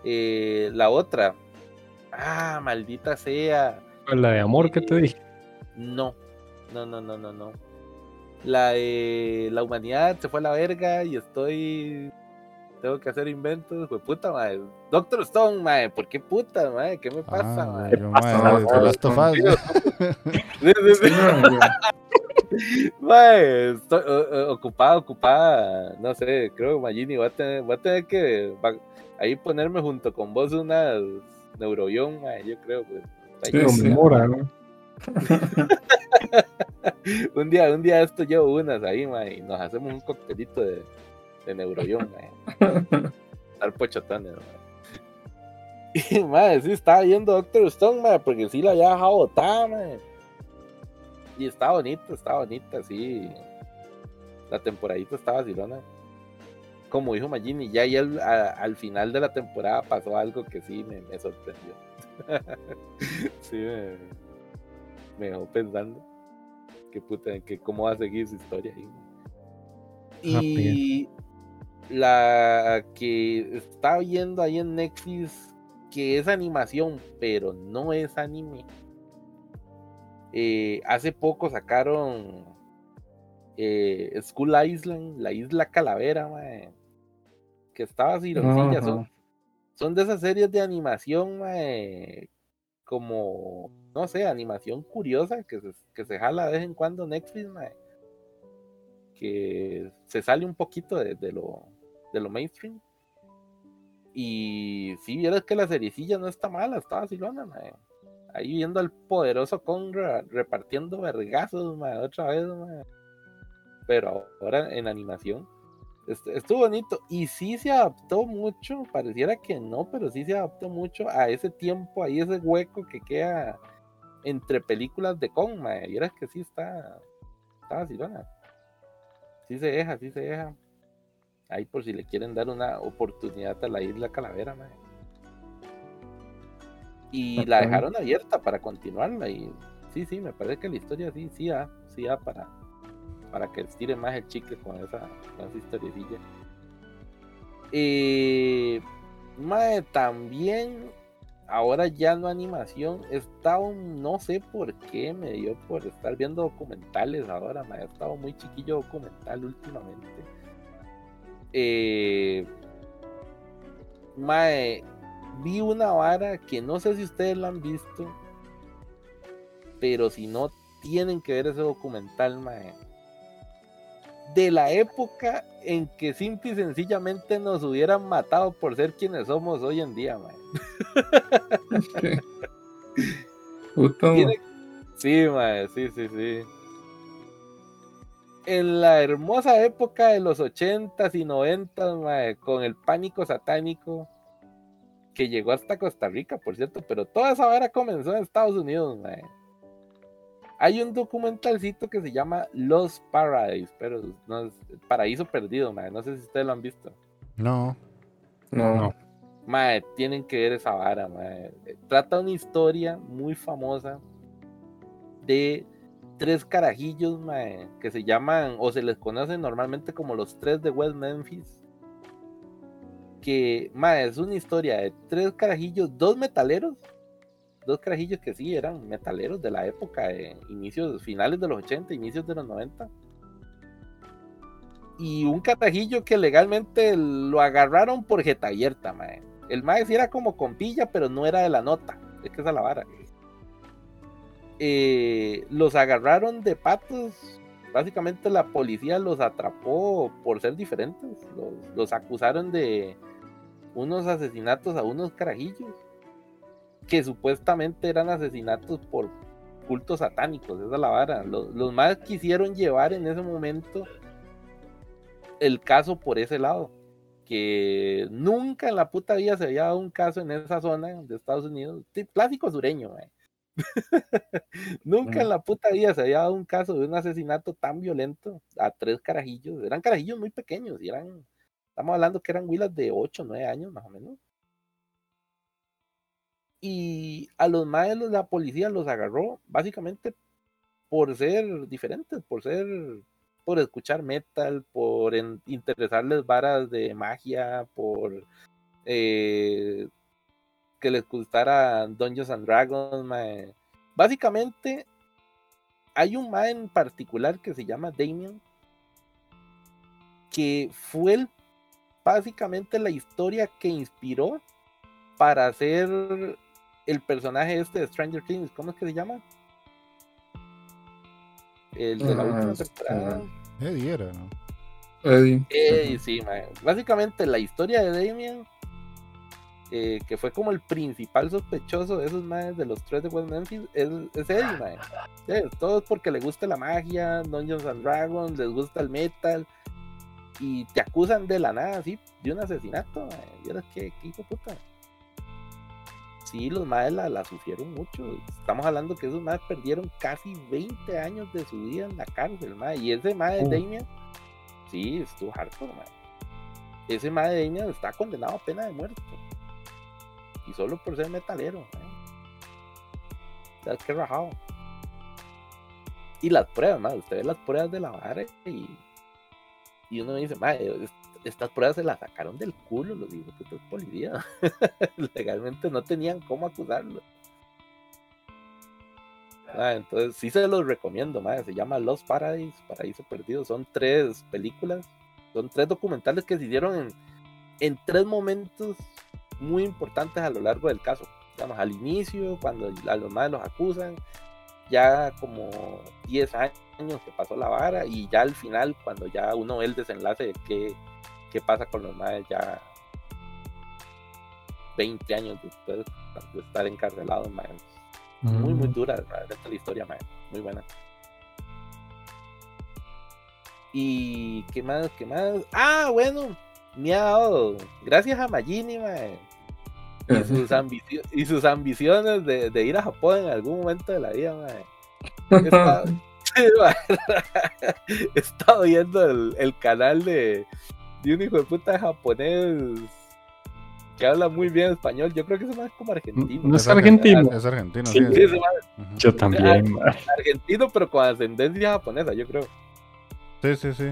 Eh, la otra, ah, maldita sea, La de amor que te dije. no, no, no, no, no, no. La de la humanidad se fue a la verga y estoy. Tengo que hacer inventos, pues puta madre. Doctor Stone, madre, ¿por qué puta madre? ¿Qué me pasa, Ah, madre? yo, pasa, mae, (laughs) Mae, estoy o- ocupada, ocupada. No sé, creo que Magini va a tener, va a tener que va- ahí ponerme junto con vos unas neurobión, mae, yo creo. Pues. Sí, sí. mora, ¿no? (laughs) un día, un día esto llevo unas ahí, mae, y nos hacemos un coctelito de, de neurobión, mae. (laughs) Estar pochotones, mae. (laughs) Y, mae, sí, estaba viendo Doctor Stone, porque sí la había dejado botada, mae. Y está bonito, está bonita, sí. La temporadita estaba vacilona. como dijo Magini, ya ahí al, a- al final de la temporada pasó algo que sí me, me sorprendió. (laughs) sí, me, me dejó pensando que puta, que cómo va a seguir su historia ahí. Ah, Y la que está viendo ahí en Netflix, que es animación, pero no es anime. Eh, hace poco sacaron eh, School Island, la isla Calavera, mae, que estaba cironcilla. Son, Ajá. son de esas series de animación, mae, como, no sé, animación curiosa que se, que se jala de vez en cuando Netflix, mae, que se sale un poquito de, de lo, de lo mainstream. Y si vieras que la seriecilla no está mala, está vacilona, mae. Ahí viendo al poderoso Conra repartiendo vergazos, mae, otra vez. Pero ahora en animación. Est- Estuvo bonito y sí se adaptó mucho, pareciera que no, pero sí se adaptó mucho a ese tiempo, ahí ese hueco que queda entre películas de Kong, mae. Vieras que sí está, está vacilona. Sí se deja, sí se deja. Ahí por si le quieren dar una oportunidad a la isla Calavera, mae. Y la dejaron abierta para continuarla. Y sí, sí, me parece que la historia sí, sí da, sí da para, para que estire más el chicle con esa, con esa historiecilla. Eh, mae, también, ahora ya no animación, he estado, no sé por qué, me dio por estar viendo documentales ahora, me he estado muy chiquillo documental últimamente. Eh, mae, vi una vara que no sé si ustedes la han visto, pero si no, tienen que ver ese documental, mae. De la época en que simple y sencillamente nos hubieran matado por ser quienes somos hoy en día, mae. (laughs) Puta, Tiene- Sí, mae, sí, sí, sí. En la hermosa época de los 80s y 90s, mae, con el pánico satánico que llegó hasta Costa Rica, por cierto, pero toda esa vara comenzó en Estados Unidos, mae. Hay un documentalcito que se llama Los Paradise, pero no es Paraíso Perdido, mae. No sé si ustedes lo han visto. No. no. No. Mae, tienen que ver esa vara, mae. Trata una historia muy famosa de tres carajillos, que se llaman, o se les conoce normalmente como los tres de West Memphis. Que, mae, es una historia de tres carajillos, dos metaleros, dos carajillos que sí eran metaleros de la época, de inicios, finales de los 80, inicios de los 90. Y un carajillo que legalmente lo agarraron por jeta abierta. El mae era como compilla, pero no era de la nota. Es que es la vara. Eh, los agarraron de patos. Básicamente la policía los atrapó por ser diferentes. Los, los acusaron de unos asesinatos a unos carajillos. Que supuestamente eran asesinatos por cultos satánicos. Esa es la vara. Los, los más quisieron llevar en ese momento el caso por ese lado que nunca en la puta vida se había dado un caso en esa zona de Estados Unidos, clásico sureño, mae. (laughs) nunca en la puta vida se había dado un caso de un asesinato tan violento a tres carajillos, eran carajillos muy pequeños, y eran, estamos hablando que eran huilas de 8, 9 años más o menos. Y a los maestros la policía los agarró básicamente por ser diferentes, por ser por escuchar metal, por en- interesarles varas de magia, por eh, que les gustara Dungeons and Dragons. mae. Básicamente, hay un mae en particular que se llama Damien, que fue el- básicamente la historia que inspiró para hacer el personaje este de Stranger Things. ¿Cómo es que se llama? El de la última temporada. Eddie era, ¿no? Eddie. Eh, sí, mae. básicamente la historia de Damien, eh, que fue como el principal sospechoso de esos maes de los tres de West Memphis, es, es todo es porque le gusta la magia, Dungeons and Dragons, les gusta el metal, y te acusan de la nada, así, de un asesinato, mae. ¿Vieras qué, qué hijo puta? Sí, los maes la, la sufrieron mucho. Estamos hablando que esos maes perdieron casi 20 años de su vida en la cárcel, mae. Y ese mae de Uh. Damien, sí, estuvo harto, mae. ese mae de Damian está condenado a pena de muerte. Y solo por ser metalero. ¿Sabes qué rajado? Y las pruebas, mae, usted ve las pruebas de la vara y, y uno dice, es- estas pruebas se las sacaron del culo los hijos de puta policía. (laughs) Legalmente no tenían cómo acusarlo. Entonces sí se los recomiendo, mae. Se llama Los Paradise, Paraíso Perdido. Son tres películas, son tres documentales que se hicieron en, en tres momentos muy importantes a lo largo del caso. Digamos, al inicio, cuando a los más los acusan, ya como 10 años que pasó la vara, y ya al final, cuando ya uno ve el desenlace de qué, qué pasa con los más ya 20 años después de estar encarcelados, mae. Muy, muy Mm. dura realmente la historia, mae. Muy buena. Y qué más, qué más. Ah, bueno, me ha dado. Gracias a Magini, mae. Y sus, ambicio- y sus ambiciones de, de ir a Japón en algún momento de la vida, mae. He estado, (laughs) Sí, mae. (laughs) He estado viendo el, el canal de, de un hijo de puta japonés que habla muy bien español. Yo creo que ese man es como argentino. No es argen- argentino. Es argentino, Sí, sí. Sí. Yo también, es argentino, pero con ascendencia japonesa, yo creo. Sí, sí, sí.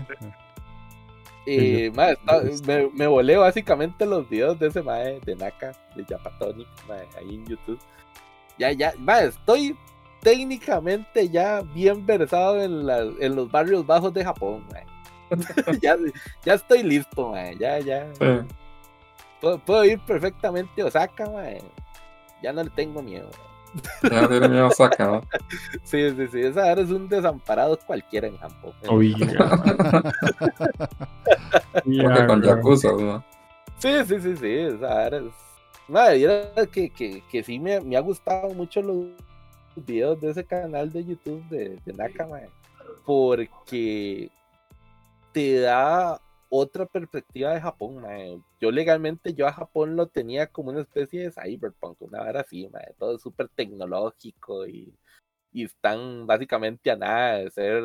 Y, está- me, me volé básicamente los videos de ese mae de Naka, de Japatonic, ahí en YouTube. Ya, ya, mae, estoy técnicamente ya bien versado en, la- en los barrios bajos de Japón, mae. (laughs) ya, ya estoy listo, mae, ya, ya. Sí. Puedo, puedo ir perfectamente a Osaka, mae. Ya no le tengo miedo. (laughs) Ya tiene miedo sacado. Sí, sí, sí, esa ahora es un desamparado cualquiera en Japón. Oiga. (laughs) Porque con Yakuza, ¿no? Sí, sí, sí, sí. O sea, eres... Madre, era que, que, que sí me, me ha gustado mucho los videos de ese canal de YouTube de, de Naka, mae, porque te da otra perspectiva de Japón, mae. Yo legalmente, yo a Japón lo tenía como una especie de cyberpunk, una vara así, mae, todo súper tecnológico y, y están básicamente a nada de ser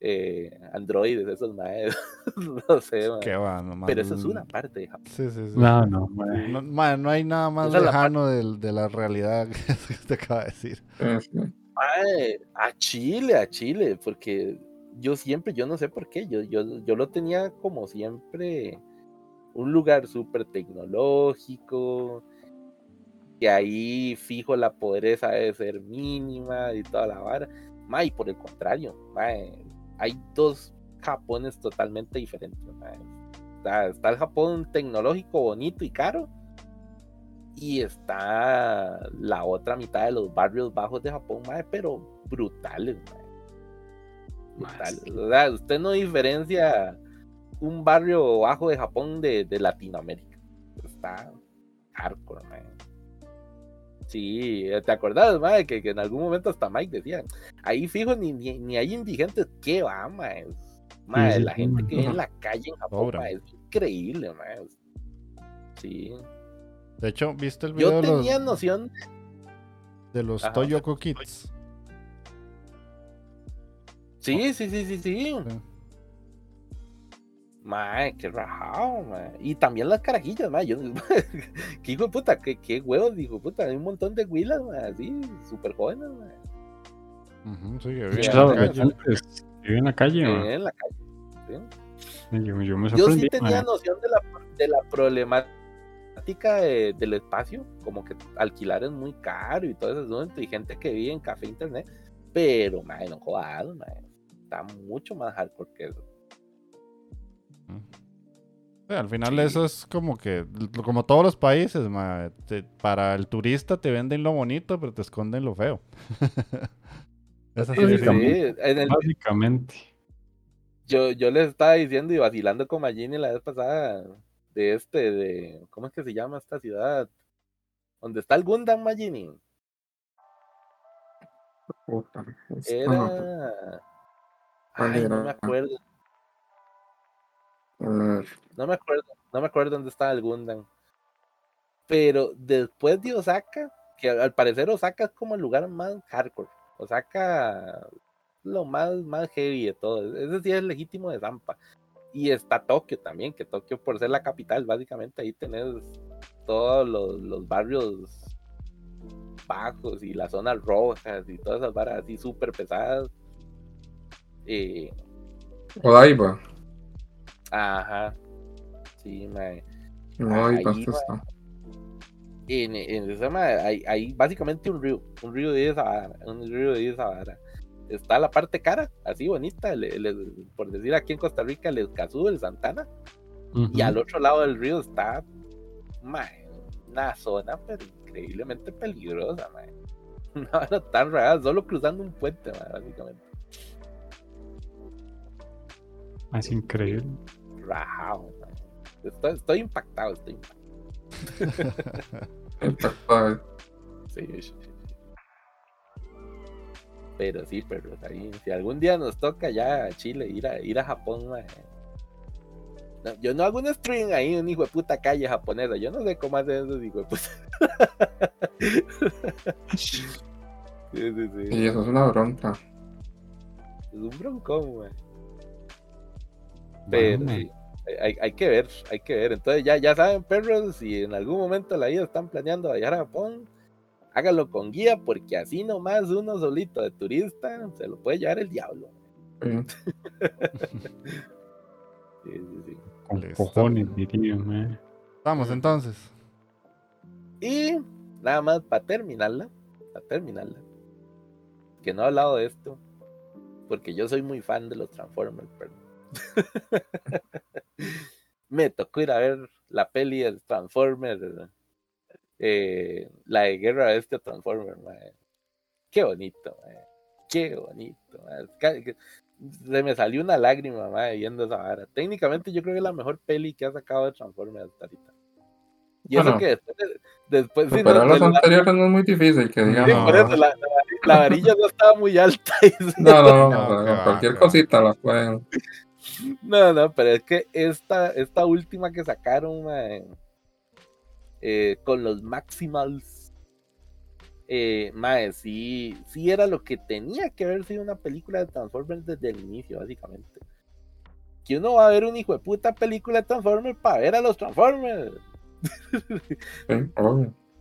eh, androides, esos maes. (laughs) no sé, mae. Qué va, nomás. Pero eso es una parte de Japón. Sí, sí, sí. No, no, mae. No, hay nada más Esa es la lejano de, la realidad (laughs) que te acaba de decir. Mae, a Chile, a Chile, porque yo siempre, yo no sé por qué, yo, yo, yo lo tenía como siempre un lugar súper tecnológico, que ahí fijo la pobreza debe ser mínima y toda la vara. Mae, y por el contrario, mae, hay dos Japones totalmente diferentes. Está, el Japón tecnológico, bonito y caro. Y está la otra mitad de los barrios bajos de Japón, mae, pero brutales, mae. O sea, usted no diferencia un barrio bajo de Japón de, de Latinoamérica. Está hardcore, mae. Sí, ¿te acordás, mae? Que, que en algún momento hasta Mike decía, ahí fijo ni, ni, ni hay indigentes, ¿qué va? Mae, sí, la sí, gente que vive en la calle en Japón, mae, es increíble, mae. Sí. De hecho, ¿viste el video Yo de los, tenía noción. de los Ajá. Toyoko Kids? Sí, sí, sí, sí, sí. Sí. Mae, qué rajado, mae. Y también las carajillas, mae. Yo, (laughs) qué hijo de puta, qué, qué huevos, hijo de puta. Hay un montón de huilas, mae, así, súper jóvenes, mae. Sí, que Sí, en la calle. viví en la calle, mae. en la calle. ¿sí? Yo, yo me Yo sorprendí, sí tenía mae. noción de la, de la problemática de- del espacio, como que alquilar es muy caro y todo eso, y gente que vive en café internet, pero, mae, no jodas, mae. Está mucho más hardcore que eso. Sí, al final Sí. eso es como que, como todos los países, ma, te- para el turista te venden lo bonito, pero te esconden lo feo. (laughs) Es así Sí, de sí, simple. sí. En el- Básicamente. yo, yo les estaba diciendo y vacilando con Magini la vez pasada de este, de, ¿cómo es que se llama esta ciudad? Donde está el Gundam Magini. Era... ¿Cuál Ay, no me acuerdo, no me acuerdo, no me acuerdo dónde estaba el Gundam. Pero después de Osaka, que al al parecer Osaka es como el lugar más hardcore. Osaka lo más, más heavy de todo. Ese sí es legítimo de Zampa. Y está Tokio también, que Tokio por ser la capital, básicamente ahí tenés todos los, los barrios bajos y las zonas rojas y todas esas varas así súper pesadas. Eh, Odaiba. ajá. Sí, mae. No, Ahí va. está. En, en esa madre hay, hay básicamente un río, un río de esa vara, un río de esa vara. Está la parte cara, así bonita, por decir aquí en Costa Rica, el Escazú, el Santana, y al otro lado del río está mae, una zona pero increíblemente peligrosa, mae. (laughs) Una vara tan rara, solo cruzando un puente, mae, básicamente. Es increíble. Mae. Estoy, estoy impactado, estoy impactado. (laughs) Impactado. Sí, sí, sí. Pero sí, pero ahí, si algún día nos toca ya a Chile ir a ir a Japón. No, yo no hago un stream ahí en un hijo de puta calle japonesa. Yo no sé cómo hacen esos hijo de puta. (laughs) sí, sí, sí. Y eso es una bronca. Es un broncón, mae. Pero sí, hay, hay que ver, hay que ver. Entonces ya, ya saben, perros, si en algún momento de la vida están planeando viajar a Japón, háganlo con guía, porque así nomás uno solito de turista se lo puede llevar el diablo. Sí. (laughs) Sí, sí, sí. Con cojones, diría, man. Vamos entonces. Y nada más para terminarla, para terminarla, que no he hablado de esto, porque yo soy muy fan de los Transformers, pero me tocó ir a ver la peli de Transformers, eh, la de Guerra de este Transformers, mae. qué bonito, mae. qué bonito. que- Se me salió una lágrima mae, viendo esa vara. Técnicamente yo creo que es la mejor peli que ha sacado de Transformers hasta ahorita. Y eso Bueno. que después, de- después sí, Superar no, las la- anteriores no es muy difícil, que Sí, digamos. por eso la, la- la varilla no estaba muy alta. (laughs) No, no, No, o sea, qué va, cualquier cosita la pueden. No, no, pero es que esta, esta última que sacaron mae, eh, con los Maximals, eh, mae, sí, sí era lo que tenía que haber sido una película de Transformers desde el inicio, básicamente. Que uno va a ver un hijo de puta película de Transformers para ver a los Transformers.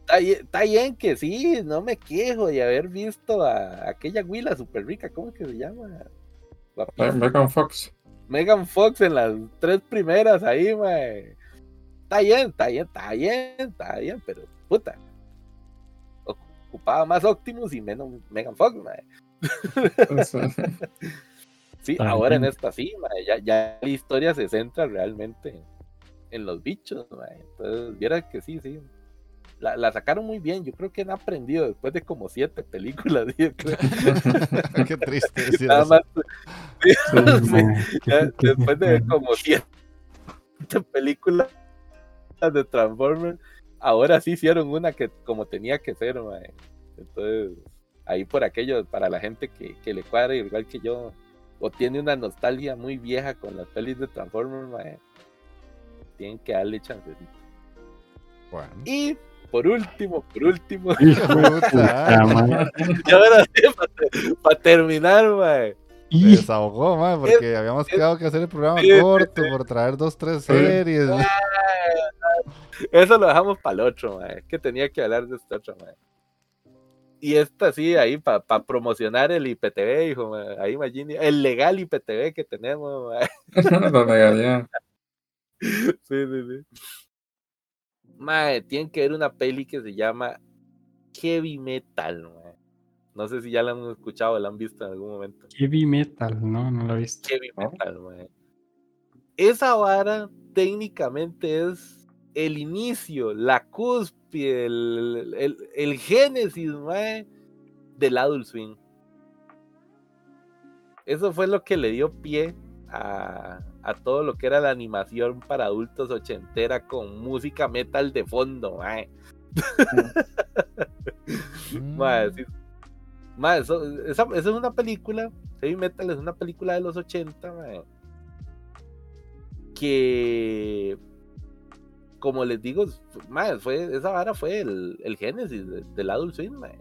Está bien, está bien que sí, no me quejo de haber visto a aquella Willa super rica, ¿cómo que se llama? Megan Fox. Megan Fox en las tres primeras ahí, mae. Está bien, está bien, está bien, está bien, pero puta. Ocupaba más Optimus y menos Megan Fox, mae. (laughs) Sí. Ah, ahora en esta sí, mae. Ya, ya la historia se centra realmente en los bichos, mae. Entonces, vieras que sí, sí. La, la sacaron muy bien. Yo creo que han aprendido después de como siete películas. (laughs) yo creo. (laughs) Qué triste (laughs) decir Nada eso. más Sí, Sí, man, ya qué- qué- después de como siete películas de Transformers, ahora sí hicieron una que como tenía que ser. Entonces, ahí por aquello, para la gente que, que le cuadra, igual que yo, o tiene una nostalgia muy vieja con las pelis de Transformers, mae, tienen que darle chancecito. Bueno. Y por último, por último, (laughs) Puta. man. (laughs) y ahora sí, para terminar, mae. Se Y- desahogó, man, porque habíamos quedado que hacer el programa corto por traer dos, tres series. Eso lo dejamos para el otro, mae. Que tenía que hablar de esta otra, mae. Y esta sí, ahí para promocionar el IPTV, hijo. Ahí imagínate, el legal IPTV que tenemos, legalidad. (laughs) Sí, sí, sí. Mae, tienen que ver una peli que se llama Heavy Metal, mae. No sé si ya la han escuchado o la han visto en algún momento. Heavy metal, no, no lo he visto. Heavy ¿No? Metal, mae. Esa vara técnicamente es el inicio, la cúspide, el, el, el génesis, mae, del Adult Swing. Eso fue lo que le dio pie a, a todo lo que era la animación para adultos ochentera con música metal de fondo, mae. Mm. Mae, sí. Mae, eso, esa, esa es una película, Heavy Metal es una película de los 80, mae, que, como les digo, mae, fue, esa vara fue el, el génesis de- del Adult Swim, mae.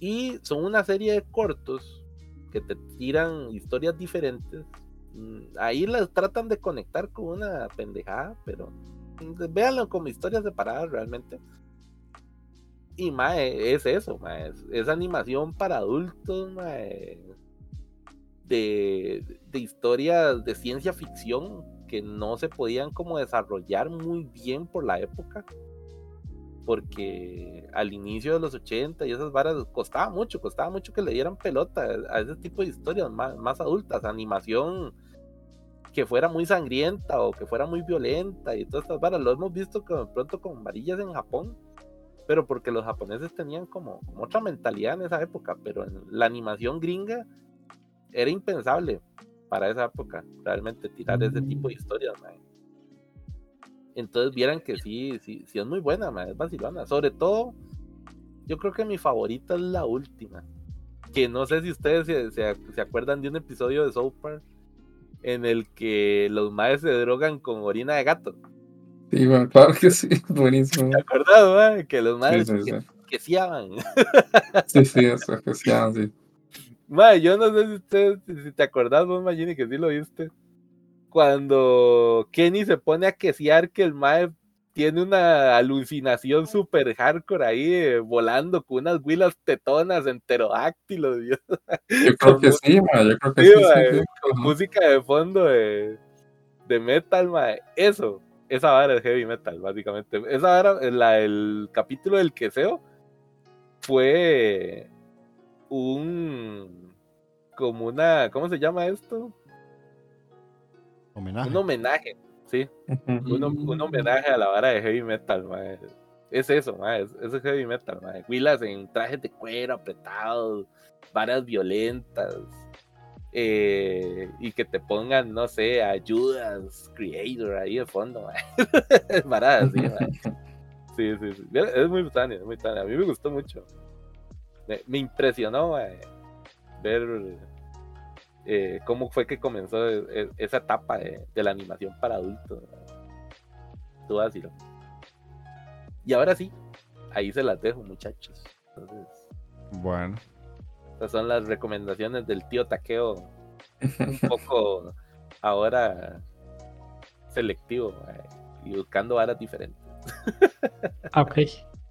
Y son una serie de cortos que te tiran historias diferentes Ahí las tratan de conectar con una pendejada, pero mm, véanlo como historias separadas realmente. Y mae, es eso, mae, es, es animación para adultos, mae, de, de historias de ciencia ficción que no se podían como desarrollar muy bien por la época. Porque al inicio de los 80 y esas varas costaba mucho, costaba mucho que le dieran pelota a ese tipo de historias más, más adultas, animación que fuera muy sangrienta o que fuera muy violenta y todas estas varas. Lo hemos visto de pronto con varillas en Japón, pero porque los japoneses tenían como, como otra mentalidad en esa época, pero en la animación gringa era impensable para esa época realmente tirar ese tipo de historias, mae. Entonces vieran que sí, sí, sí es muy buena, mae, es vacilona. Sobre todo, yo creo que mi favorita es la última. Que no sé si ustedes se, se- se acuerdan de un episodio de South Park en el que los maes se drogan con orina de gato. Sí, man, claro que sí, (laughs) buenísimo. ¿Te acuerdas, mae? Que los Sí, maes sí, que, sí. queseaban. Sí, sí, eso, que sí, sí. Yo no sé si ustedes, si te acordás vos, Magini, que sí lo viste. Cuando Kenny se pone a quesear que el Mae tiene una alucinación super hardcore ahí, eh, volando con unas huilas tetonas en pterodáctilos, (laughs) Dios, Yo creo que sí, yo creo que Sí, sí, sí, man, sí. con Ajá. música de fondo de, de metal, mae. Eso, esa vara es heavy metal, básicamente. Esa vara, la, el capítulo del queseo fue un como una, ¿cómo se llama esto? Homenaje. Un homenaje, sí, un, un homenaje a la vara de heavy metal, mae. Es eso, mae, es, eso es heavy metal, mae. Huilas en trajes de cuero apretados, varas violentas, eh, y que te pongan, no sé, ayudas, creator ahí de fondo, (laughs) mae. Mae. Sí, sí, sí. Es muy brutal, es muy brutal. A mí me gustó mucho. Me, me impresionó mae, ver eh, cómo fue que comenzó e- e- esa etapa de, de la animación para adultos. Tú vas a decirlo. Y ahora sí, ahí se las dejo, muchachos. Entonces, Bueno, esas son las recomendaciones del tío Taqueo. Un (laughs) poco ahora selectivo mae, y buscando varas diferentes. Ah, ok.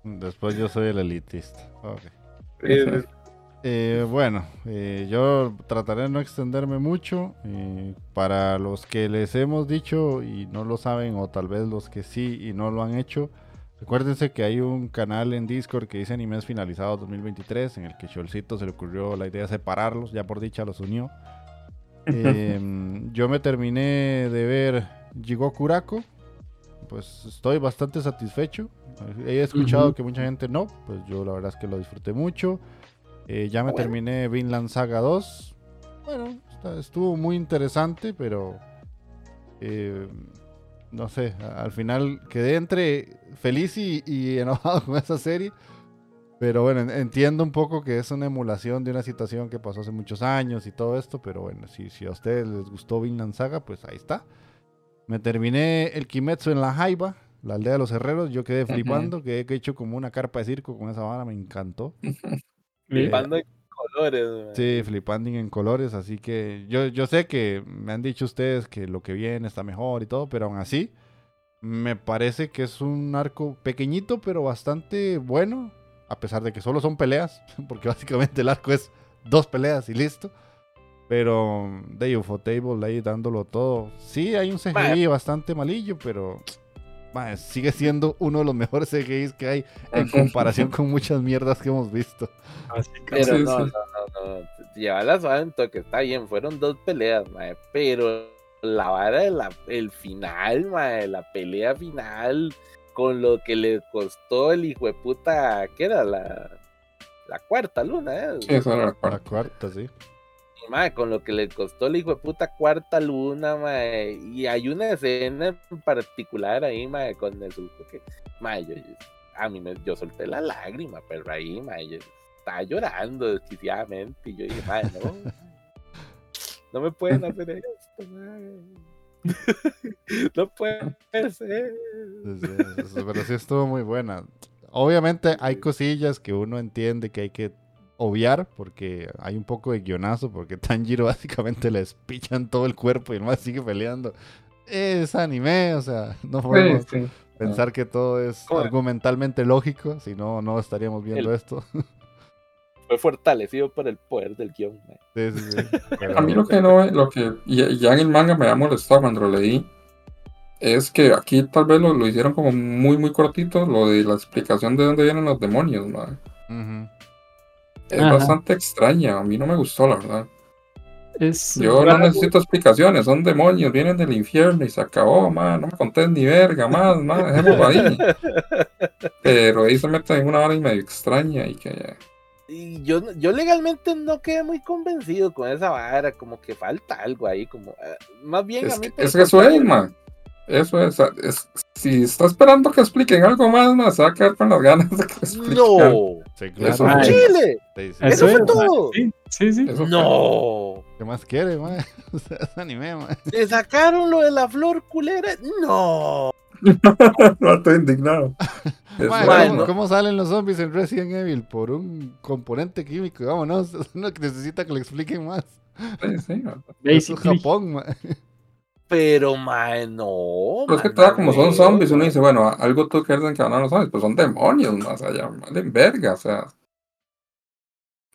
después yo soy el elitista. Ok. Eh, bueno, eh, yo trataré de no extenderme mucho. eh, para los que les hemos dicho y no lo saben, o tal vez los que sí y no lo han hecho, recuérdense que hay un canal en Discord que dice Animes Finalizados 2023, en el que Cholcito se le ocurrió la idea de separarlos, ya por dicha los unió. (laughs) Em, yo me terminé de ver Jigoku Kurako. Pues estoy bastante satisfecho. He escuchado que mucha gente no. Pues yo la verdad es que lo disfruté mucho. Eh, ya me Bueno. terminé Vinland Saga 2. Bueno, está- estuvo muy interesante, pero eh, no sé, al final quedé entre feliz y, y enojado (laughs) con esa serie. Pero bueno, en- entiendo un poco que es una emulación de una situación que pasó hace muchos años y todo esto, pero bueno, si, si a ustedes les gustó Vinland Saga, pues ahí está. Me terminé el Kimetsu en la Jaiba, la aldea de los herreros, yo quedé flipando, quedé hecho como una carpa de circo con esa vara, me encantó. (laughs) flipando en colores. mae. Sí, flipanding en colores, así que yo, yo sé que me han dicho ustedes que lo que viene está mejor y todo, pero aún así me parece que es un arco pequeñito pero bastante bueno, a pesar de que solo son peleas, (laughs) porque básicamente el arco es dos peleas y listo. Pero de UFO Table ahí dándolo todo. Sí, hay un CGI bastante malillo, pero mae, sigue siendo uno de los mejores CGIs que hay en comparación con muchas mierdas que hemos visto. Pero no, no, no, no. Lleva la suave en toque, está bien. Fueron dos peleas, mae, pero la vara de la, el final, mae, la pelea final, con lo que le costó el hijo de puta, ¿qué era? La, la cuarta luna, ¿eh? Sí, esa era la cuarta, sí. Con lo que le costó el hijo de puta cuarta luna, y hay una escena en particular ahí, con el que, mae, yo, yo- a mí me, yo solté la lágrima, pero ahí, mae, yo estaba llorando desquiciadamente, y yo dije, mae, no, no me pueden hacer (laughs) esto, (laughs) no puede ser. Pero sí estuvo muy buena. Obviamente hay cosillas que uno entiende que hay que obviar porque hay un poco de guionazo porque (laughs) Tanjiro básicamente le despichan todo el cuerpo y el más sigue peleando. Es anime, o sea, no podemos Sí, sí. pensar que todo es Joder. argumentalmente lógico, si no, no estaríamos viendo El- esto. (laughs) Fue fortalecido por el poder del guion. Sí, sí, sí. (laughs) Pero- A mí lo que no, lo que y- y ya en el manga me ha molestado cuando lo leí, es que aquí tal vez lo, lo hicieron como muy, muy cortito, lo de la explicación de dónde vienen los demonios, mae. Ujú. Es Ajá. bastante extraña, a mí no me gustó, la verdad. Es Yo no necesito explicaciones, son demonios, vienen del infierno y se acabó, man, no me contés ni verga más, man, dejémoslo ahí. (laughs) Pero ahí se meten en una hora y medio extraña y que Y yo, yo legalmente no quedé muy convencido con esa vara, como que falta algo ahí, como eh, más bien a es mí que, es que eso es, contrario, man. Eso es, es- si está esperando que expliquen algo más, man, se va a quedar con las ganas de que expliquen. No, Sí, claro. Eso. Chile, Sí, sí. Eso fue es, todo. Sí, sí, sí. Eso fue. no. (laughs) ¿Qué más quiere? (laughs) O sea, es anime, mae. ¿Le sacaron lo de la flor culera? No. (laughs) no estoy indignado. Es, Mae, ¿cómo, no. cómo salen los zombies en Resident Evil? Por un componente químico, vámonos. Uno que necesita que le expliquen más. sí, sí, man. Eso es. Japón, mae. Pero, mae, no. Pero es que man, todavía como son no, zombies, uno dice, bueno, algo tú que que van a los zombies, pues son demonios, más allá, valen verga, o sea.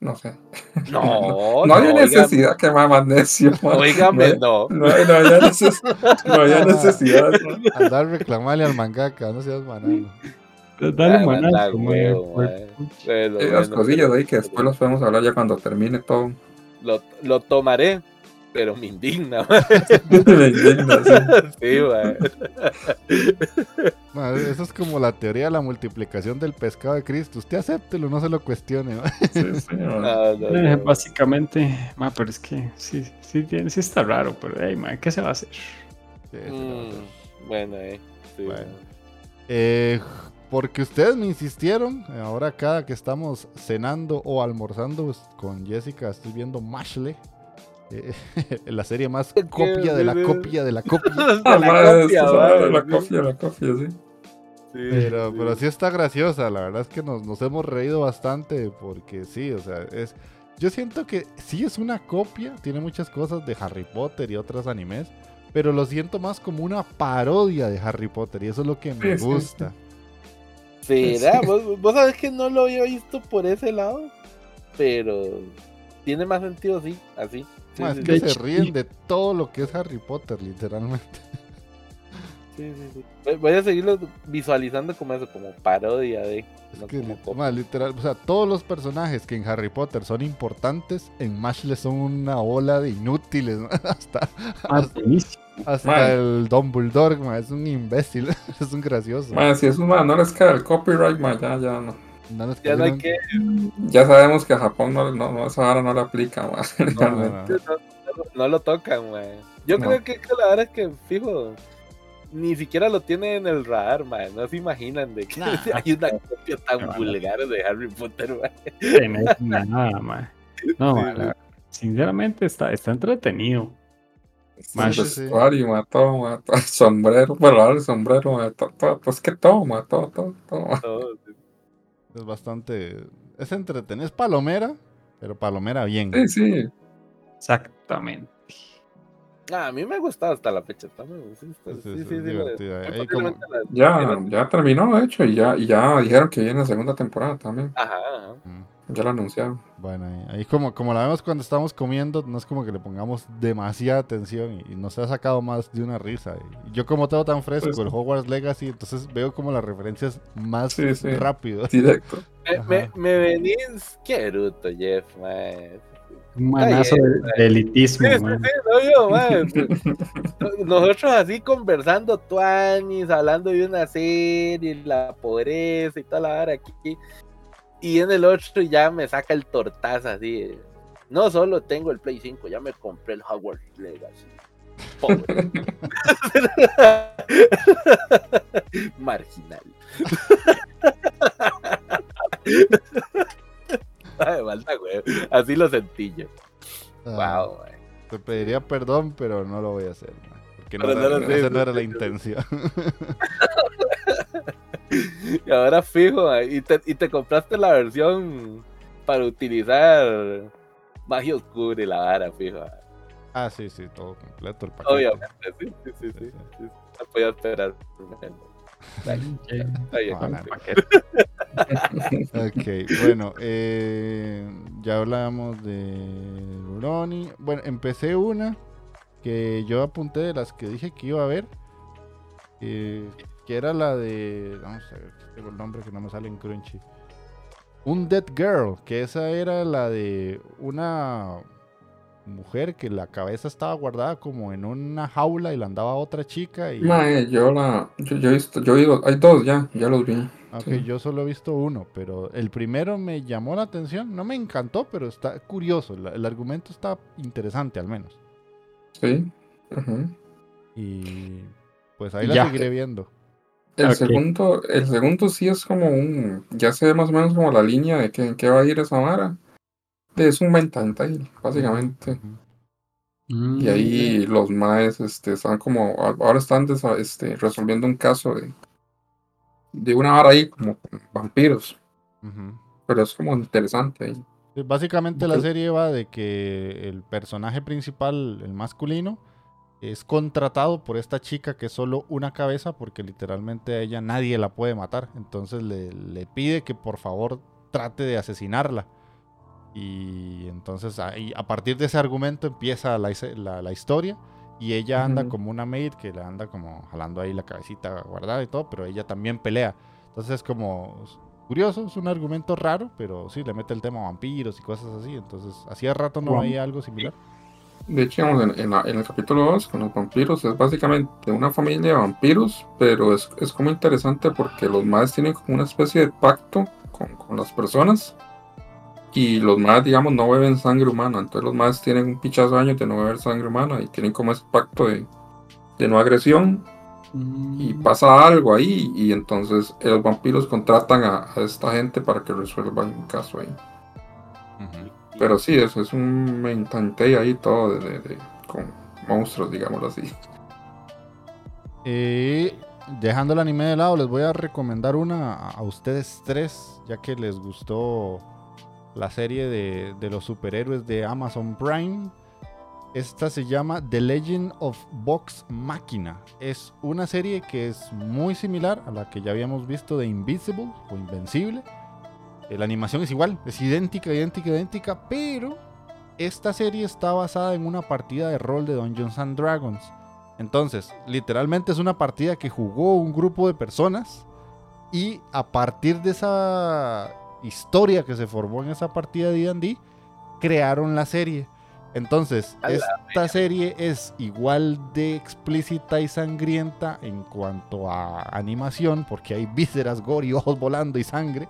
No sé. No, (laughs) no había oiga- necesidad que más necio, (laughs) man. Óigame, no. no. No, no había neces- no había (laughs) necesidad. man. Andar reclamarle al mangaka, no seas banano. Dale Ah, manazo, huevo. Bueno, unas bueno, cosillas pero- ahí que después las podemos hablar ya cuando termine todo. Lo, lo tomaré, pero me indigna. (laughs) mae. Me indigna, sí. Mae, eso es como la teoría de la multiplicación del pescado de Cristo. Usted acéptelo, no se lo cuestione. Sí, sí, (laughs) man. No, no, no. básicamente, ma, pero es que sí, sí, tiene- sí está raro, pero hey, ma, ¿qué se va a hacer? Mm, bueno, eh. sí, Bueno. Eh, porque ustedes me insistieron, eh, ahora cada que estamos cenando o almorzando pues, con Jessica, estoy viendo Mashle. Eh, (laughs) la serie más Qué copia de la (laughs) copia de la copia. Ah, la copia, esto, mae, ah, la copia, la copia, sí. Sí, Pero, sí. pero sí está graciosa, la verdad es que nos, nos hemos reído bastante porque sí, o sea, es... Yo siento que sí es una copia, tiene muchas cosas de Harry Potter y otros animes, pero lo siento más como una parodia de Harry Potter y eso es lo que me Sí, sí, gusta. ¿Será? ¿Vos, vos sabés que no lo había visto por ese lado, pero tiene más sentido así, así. Sí, es sí, que se hecho, ríen de todo lo que es Harry Potter, literalmente. (laughs) sí, sí, sí. Voy- a seguirlo visualizando como eso, como parodia de. Es no que como ma, literal, o sea, todos los personajes que en Harry Potter son importantes, en Mashle son una ola de inútiles, (laughs) hasta, Ah, hasta el Dumbledore, es un imbécil, (laughs) es un gracioso. Man, si eso man, no les cae el copyright, man, ya, ya no. No les Ya no hay pusieron- que. Ya sabemos que a Japón no, no, no, esa vara no le aplica, man, no, no, realmente. no. No, (laughs) no- no lo tocan, güey. Yo No. creo que, que la verdad es que, fijo, ni siquiera lo tiene en el radar, man. No se imaginan de que Nah. (laughs) hay una copia tan vulgar de Harry Potter, man. No es nada, ma. (laughs) No, Sí, ma, sí. la- sinceramente está, está entretenido. Vestuario, man, todo, man, sombrero, bueno, ahora el sombrero, man, todo, pues que todo, man, todo, todo, todo. man. Todo. Es bastante. Es entretenido. Es palomera, pero palomera bien. Sí, sí, Exactamente. Ah, a mí me ha gustado hasta la fecha. Está muy, sí, sí, sí, como- la- ya, ya terminó, de hecho, y ya, y ya dijeron que viene la segunda temporada también, Ajá, ajá. Mm, ya lo anunciaron. Bueno, ahí, ahí como, como la vemos cuando estamos comiendo, no es como que le pongamos demasiada atención y, y nos ha sacado más de una risa. Y yo como todo tan fresco, Pues el Hogwarts Legacy, entonces veo como las referencias más Sí, sí. rápido. (laughs) Directo. Me, me, Ajá. me venís. Qué bruto, Jeff, man. Un manazo de, elitismo, Sí, sí, ma. sí, no yo, man. (laughs) Nosotros así conversando tuanis, hablando de una serie, la pobreza y toda la vara aquí. Y en el otro ya me saca el tortazo así. No solo tengo el Play 5, ya me compré el Hogwarts Legacy. Pobre. (laughs) Marginal. (laughs) Ay, falta, güey. Así lo sentí yo. Ah, Wow, güey. Te pediría perdón, pero no lo voy a hacer. man, Porque no no esa no era la intención. (laughs) Y ahora fijo, y te, y te compraste la versión para utilizar magia oscura y la vara, fijo. Ah, sí, sí, todo completo el paquete. Obviamente, sí, sí, sí, sí. sí, No podía esperar. Ok, bueno, eh, ya hablábamos de Rurouni. Bueno, empecé una que yo apunté de las que dije que iba a ver, eh, que era la de, vamos a ver, tengo el nombre que no me sale en Crunchy. Un Dead Girl, que esa era la de una mujer que la cabeza estaba guardada como en una jaula y la andaba otra chica y... Mae, yo la. Yo, yo he visto. Yo he oído. Hay dos ya, ya los vi. Ok, Sí. yo solo he visto uno, pero el primero me llamó la atención, no me encantó, pero está curioso, el, el argumento está interesante al menos. Sí. Y pues ahí la Ya. seguiré viendo. El segundo, el segundo sí es como un, ya sé más o menos como la línea de que en qué va a ir esa vara. Es un mental tale, básicamente. Ujú. Y ahí los maes este, están como, ahora están desa- este, resolviendo un caso de, de una vara ahí como vampiros. Pero es como interesante ahí. Básicamente la serie va de que el personaje principal, el masculino, es contratado por esta chica que es solo una cabeza porque literalmente a ella nadie la puede matar. Entonces le, le pide que por favor trate de asesinarla. Y entonces ahí, a partir de ese argumento empieza la, la- la historia. Y ella anda como una maid que le anda como jalando ahí la cabecita guardada y todo, pero ella también pelea. Entonces es como curioso, es un argumento raro, pero sí, le mete el tema vampiros y cosas así. Entonces, hacía rato no veía algo similar. De hecho, digamos, en, en la- en el capítulo 2 con los vampiros es básicamente una familia de vampiros, pero es, es como interesante porque los maes tienen como una especie de pacto con, con las personas y los maes, digamos, no beben sangre humana, entonces los maes tienen un pichazo de años de no beber sangre humana y tienen como ese pacto de, de no agresión y pasa algo ahí y entonces los vampiros contratan a, a esta gente para que resuelvan un caso ahí. Pero sí, eso es un me encanté ahí todo de, de- con monstruos, digámoslo así. Y dejando el anime de lado, les voy a recomendar una a, a ustedes tres, ya que les gustó la serie de, de los superhéroes de Amazon Prime. Esta se llama The Legend of Vox Machina. Es una serie que es muy similar a la que ya habíamos visto de Invisible o Invencible. La animación es igual, es idéntica, idéntica, idéntica, pero esta serie está basada en una partida de rol de Dungeons and Dragons. Entonces, literalmente es una partida que jugó un grupo de personas y a partir de esa historia que se formó en esa partida de D&D, crearon la serie. Entonces, esta serie es igual de explícita y sangrienta en cuanto a animación, porque hay vísceras, gore y ojos volando y sangre.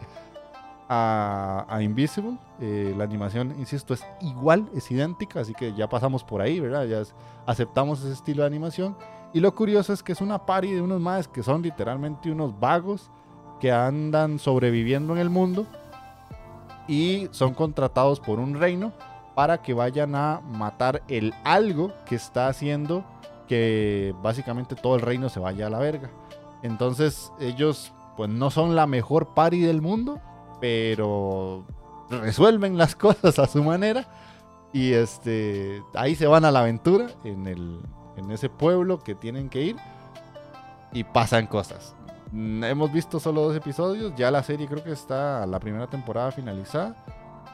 A, Invisible, Eh, la animación, insisto, es igual, es idéntica, así que ya pasamos por ahí, ¿verdad? Ya aceptamos ese estilo de animación. Y lo curioso es que es una party de unos más que son literalmente unos vagos que andan sobreviviendo en el mundo y son contratados por un reino para que vayan a matar el algo que está haciendo que básicamente todo el reino se vaya a la verga. Entonces ellos pues no son la mejor party del mundo, pero resuelven las (laughs) cosas a su manera y este ahí se van a la aventura en el en ese pueblo que tienen que ir y pasan cosas. Mm, Hemos visto solo dos episodios, ya la serie creo que está la primera temporada finalizada.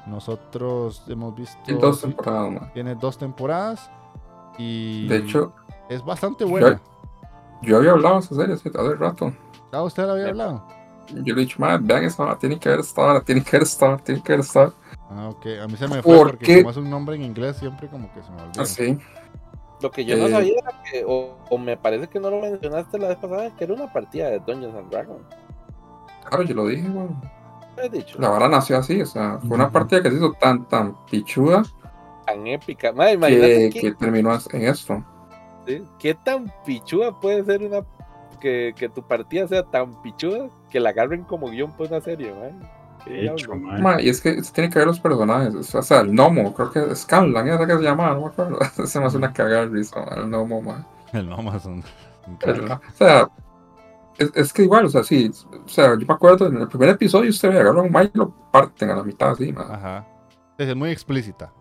Nosotros hemos visto dos temporadas, tiene dos temporadas y De hecho, es bastante buena. yo había hablado de esa serie hace rato. Ah, usted la había Sí. Yo le he dicho, man, vean esta hora, tienen que ver esta hora, tienen que ver esta hora, tienen que ver esta hora. Ah, ok. A mí se me fue ¿Por porque qué? como es un nombre en inglés siempre como que se me olvida. Así. Lo que yo no Eh, sabía era que, o, o me parece que no lo mencionaste la vez pasada, que era una partida de Dungeons and Dragons. Claro, yo lo dije, weón. ¿Lo he dicho? La vara nació así, o sea, fue una partida que se hizo tan, tan pichuda Tan épica. Madre, imagínate que, qué, que terminó en esto. sí, qué tan pichuda puede ser una. Que, que tu partida sea tan pichuda que la agarren como guion para una serie, madre. ¿Qué De hecho, diablo? mae. Ma, y es que se tiene que ver los personajes. O sea, el gnomo, creo que es Scanlan, esa que se llama, no me acuerdo. Se me hace una cagada de risa, ma, el gnomo, ma. El Amazon. El- o sea, Es, es que igual, o sea, sí, o sea, yo me acuerdo en el primer episodio usted ve, agarran un y lo parten a la mitad así, ma. Ajá. Es muy explícita.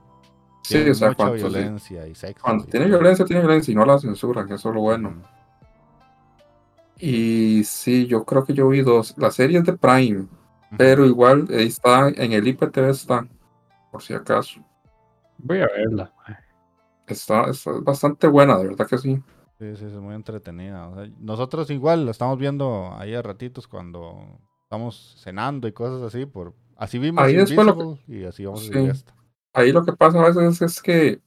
Sí, Tiene o sea, mucha cuando, sí. violencia y sexo. Cuando y tiene violencia, tiene violencia y no la censuran, eso es lo bueno. Y sí, yo creo que yo vi dos. La serie es de Prime, pero igual ahí está, en el IPTV está, por si acaso. Voy a verla. Está, está bastante buena, de verdad que sí. Sí, sí, es muy entretenida. o sea, nosotros igual lo estamos viendo ahí a ratitos cuando estamos cenando y cosas así. por Así vimos Ahí después lo y así vamos a esta. Ahí lo que pasa a veces es que,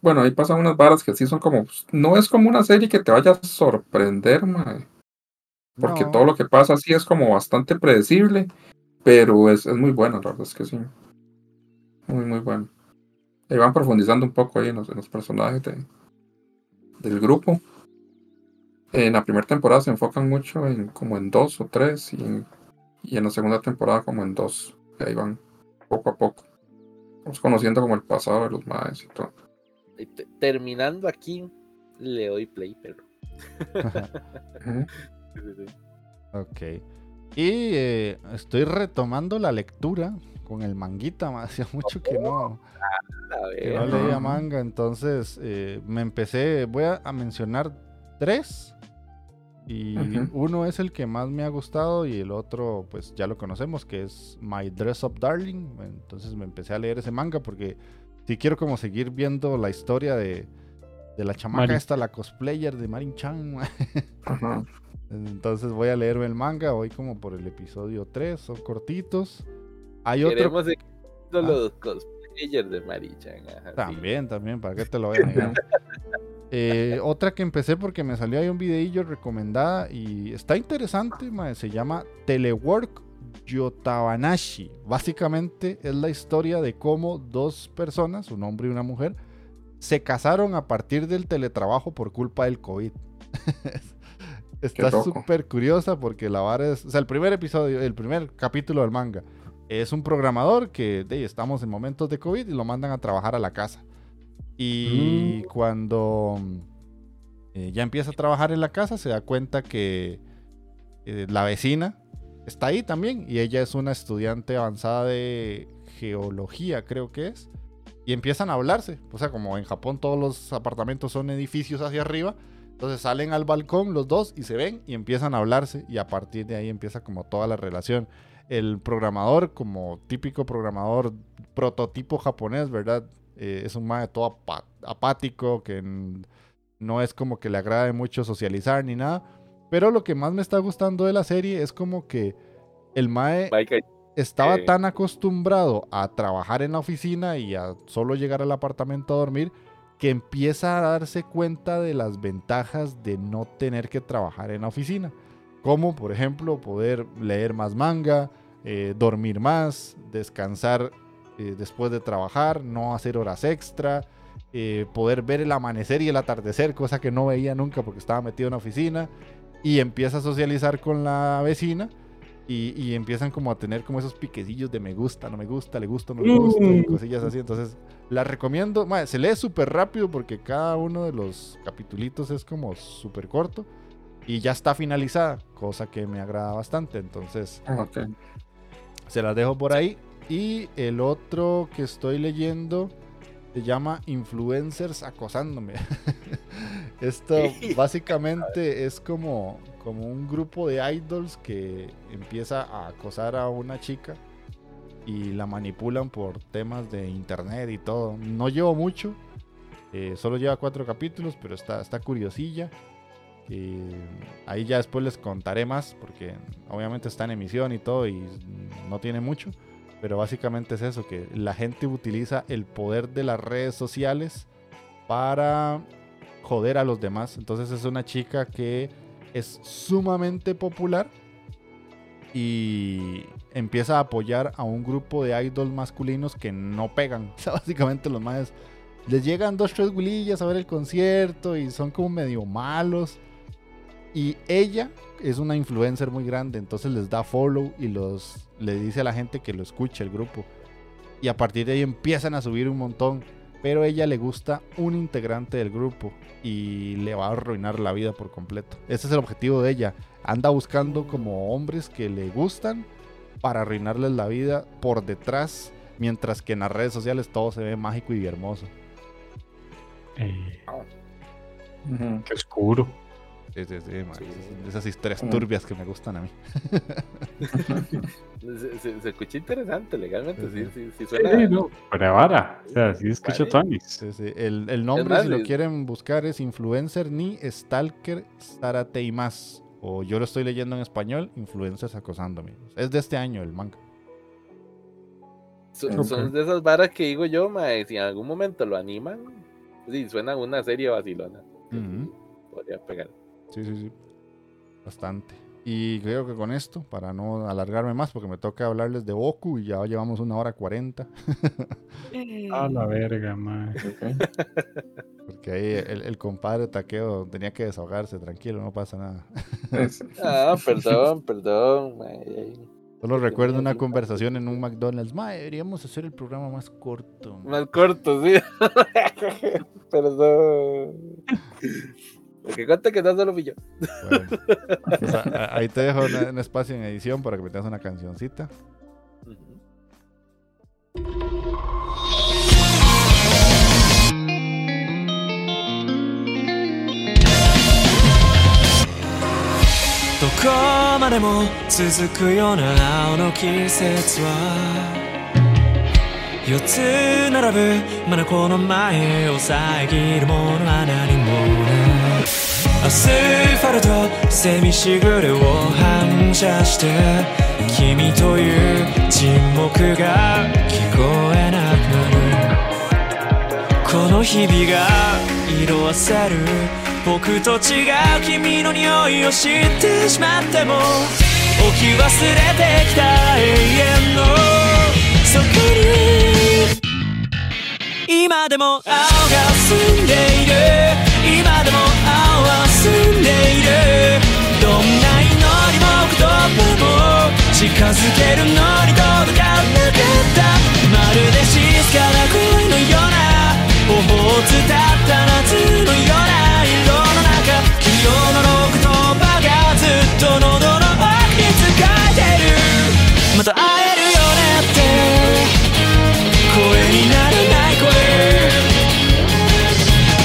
bueno, ahí pasan unas varas que sí son como, no es como una serie que te vaya a sorprender, mae, porque No, todo lo que pasa sí es como bastante predecible, pero es, es muy bueno, la verdad es que sí. Muy, muy bueno. Y van profundizando un poco ahí en los, en los personajes de- del grupo. En la primera temporada se enfocan mucho en como en dos o tres y en, y en la segunda temporada como en dos. Y ahí van poco a poco. Vamos conociendo como el pasado de los maes y todo. Terminando aquí, le doy play, pero. (laughs) Ok. Y eh, estoy retomando la lectura con el manguita. ma, (laughs) Hacía mucho que no, A que no leía manga. Entonces eh, me empecé. Voy a, a mencionar tres. Y uno es el que más me ha gustado y el otro, pues ya lo conocemos, que es My Dress Up Darling. Entonces me empecé a leer ese manga porque si quiero como seguir viendo la historia de, de la chamaca Mari. esta, la cosplayer de Marin Chan. Ajá. Entonces voy a leerme el manga, voy como por el episodio 3, son cortitos. Hay otro queremos Ah. los cosplayers de ajá, sí. también, también, ¿para qué te lo voy a negar? Eh, otra que empecé porque me salió ahí un videillo recomendada y está interesante, se llama Telework Yotabanashi. Básicamente es la historia de cómo dos personas, un hombre y una mujer, se casaron a partir del teletrabajo por culpa del COVID. (laughs) Está súper curiosa porque la vara es, o sea, el primer episodio, el primer capítulo del manga es un programador que de, estamos en momentos de COVID y lo mandan a trabajar a la casa. Y cuando eh, ya empieza a trabajar en la casa, se da cuenta que eh, la vecina está ahí también. Y ella es una estudiante avanzada de geología, creo que es. Y empiezan a hablarse. O sea, como en Japón todos los apartamentos son edificios hacia arriba. Entonces salen al balcón los dos y se ven y empiezan a hablarse. Y a partir de ahí empieza como toda la relación. El programador, como típico programador prototipo japonés, ¿verdad? Eh, es un mae todo apático, que no es como que le agrade mucho socializar ni nada. Pero lo que más me está gustando de la serie es como que el mae estaba eh, tan acostumbrado a trabajar en la oficina y a solo llegar al apartamento a dormir que empieza a darse cuenta de las ventajas de no tener que trabajar en la oficina. Como por ejemplo poder leer más manga, eh, dormir más, descansar eh, después de trabajar, no hacer horas extra, eh, poder ver el amanecer y el atardecer, cosa que no veía nunca porque estaba metido en la oficina. Y empieza a socializar con la vecina y, y empiezan como a tener como esos piquecillos de me gusta, no me gusta, le gusta, no le gusta, y Mm. cosillas así. Entonces, la recomiendo. Se lee súper rápido porque cada uno de los capitulitos es como súper corto y ya está finalizada, cosa que me agrada bastante. Entonces, Ok. se las dejo por ahí. Y el otro que estoy leyendo se llama Influencers acosándome. (laughs) Esto básicamente es como, como un grupo de idols que empieza a acosar a una chica y la manipulan por temas de internet y todo. No llevo mucho, eh, solo lleva cuatro capítulos, pero está, está curiosilla. Eh, ahí ya después les contaré más porque obviamente está en emisión y todo y no tiene mucho. Pero básicamente es eso, que la gente utiliza el poder de las redes sociales para joder a los demás. Entonces es una chica que es sumamente popular y empieza a apoyar a un grupo de idols masculinos que no pegan. (laughs) O sea, básicamente los más les llegan dos, tres gulillas a ver el concierto y son como medio malos. Y ella es una influencer muy grande, entonces les da follow y los le dice a la gente que lo escuche el grupo. Y a partir de ahí empiezan a subir un montón. Pero a ella le gusta un integrante del grupo y le va a arruinar la vida por completo. Ese es el objetivo de ella. Anda buscando como hombres que le gustan para arruinarles la vida por detrás, mientras que en las redes sociales todo se ve mágico y hermoso. Eh, Ujú. qué oscuro. Sí, sí, sí, man. Sí. Esas- historias Mm. turbias que me gustan a mí. (laughs) Se, se- se escucha interesante legalmente, sí, sí, sí, Sí, suena. no, fuera de vara. O sea, sí escucho. Tonis. Sí, sí. El, el nombre, más, si lo quieren buscar, es Influencer ni Stalker Zarate más. O yo lo estoy leyendo en español, Influencers acosándome. Es de este año el manga. Son, de esas varas que digo yo, mae, si en algún momento lo animan, sí, suena una serie vacilona. Podría pegar. Sí, sí, sí. Bastante. Y creo que con esto, para no alargarme más, porque me toca hablarles de Boku y ya llevamos una hora cuarenta. A la verga, man. Porque ahí el, el compadre Taqueo tenía que desahogarse, tranquilo, no pasa nada. Ah, perdón, perdón. Solo recuerdo una conversación en un McDonald's. Ma, deberíamos hacer el programa más corto. Más corto, sí. (laughs) perdón. Lo que cuenta que no solo fui yo. Bueno, pues, a- a- ahí te dejo una- un espacio en edición para que me tengas una cancioncita. どこまでも続くような青の季節は四つ並ぶまだこの前を遮るものは何アスファルトセミしぐれを反射して君という沈黙が聞こえなくなるこの日々が色あせる僕と違う君の匂いを知ってしまっても置き忘れてきた永遠のそこに今でも青が澄んでいる今でも近づけるのに届かなかった。まるで静かな恋のような。頬を伝った夏のような。色の中黄色の言葉がずっと喉の奥に使えてる。また会えるよねって。声にならない声。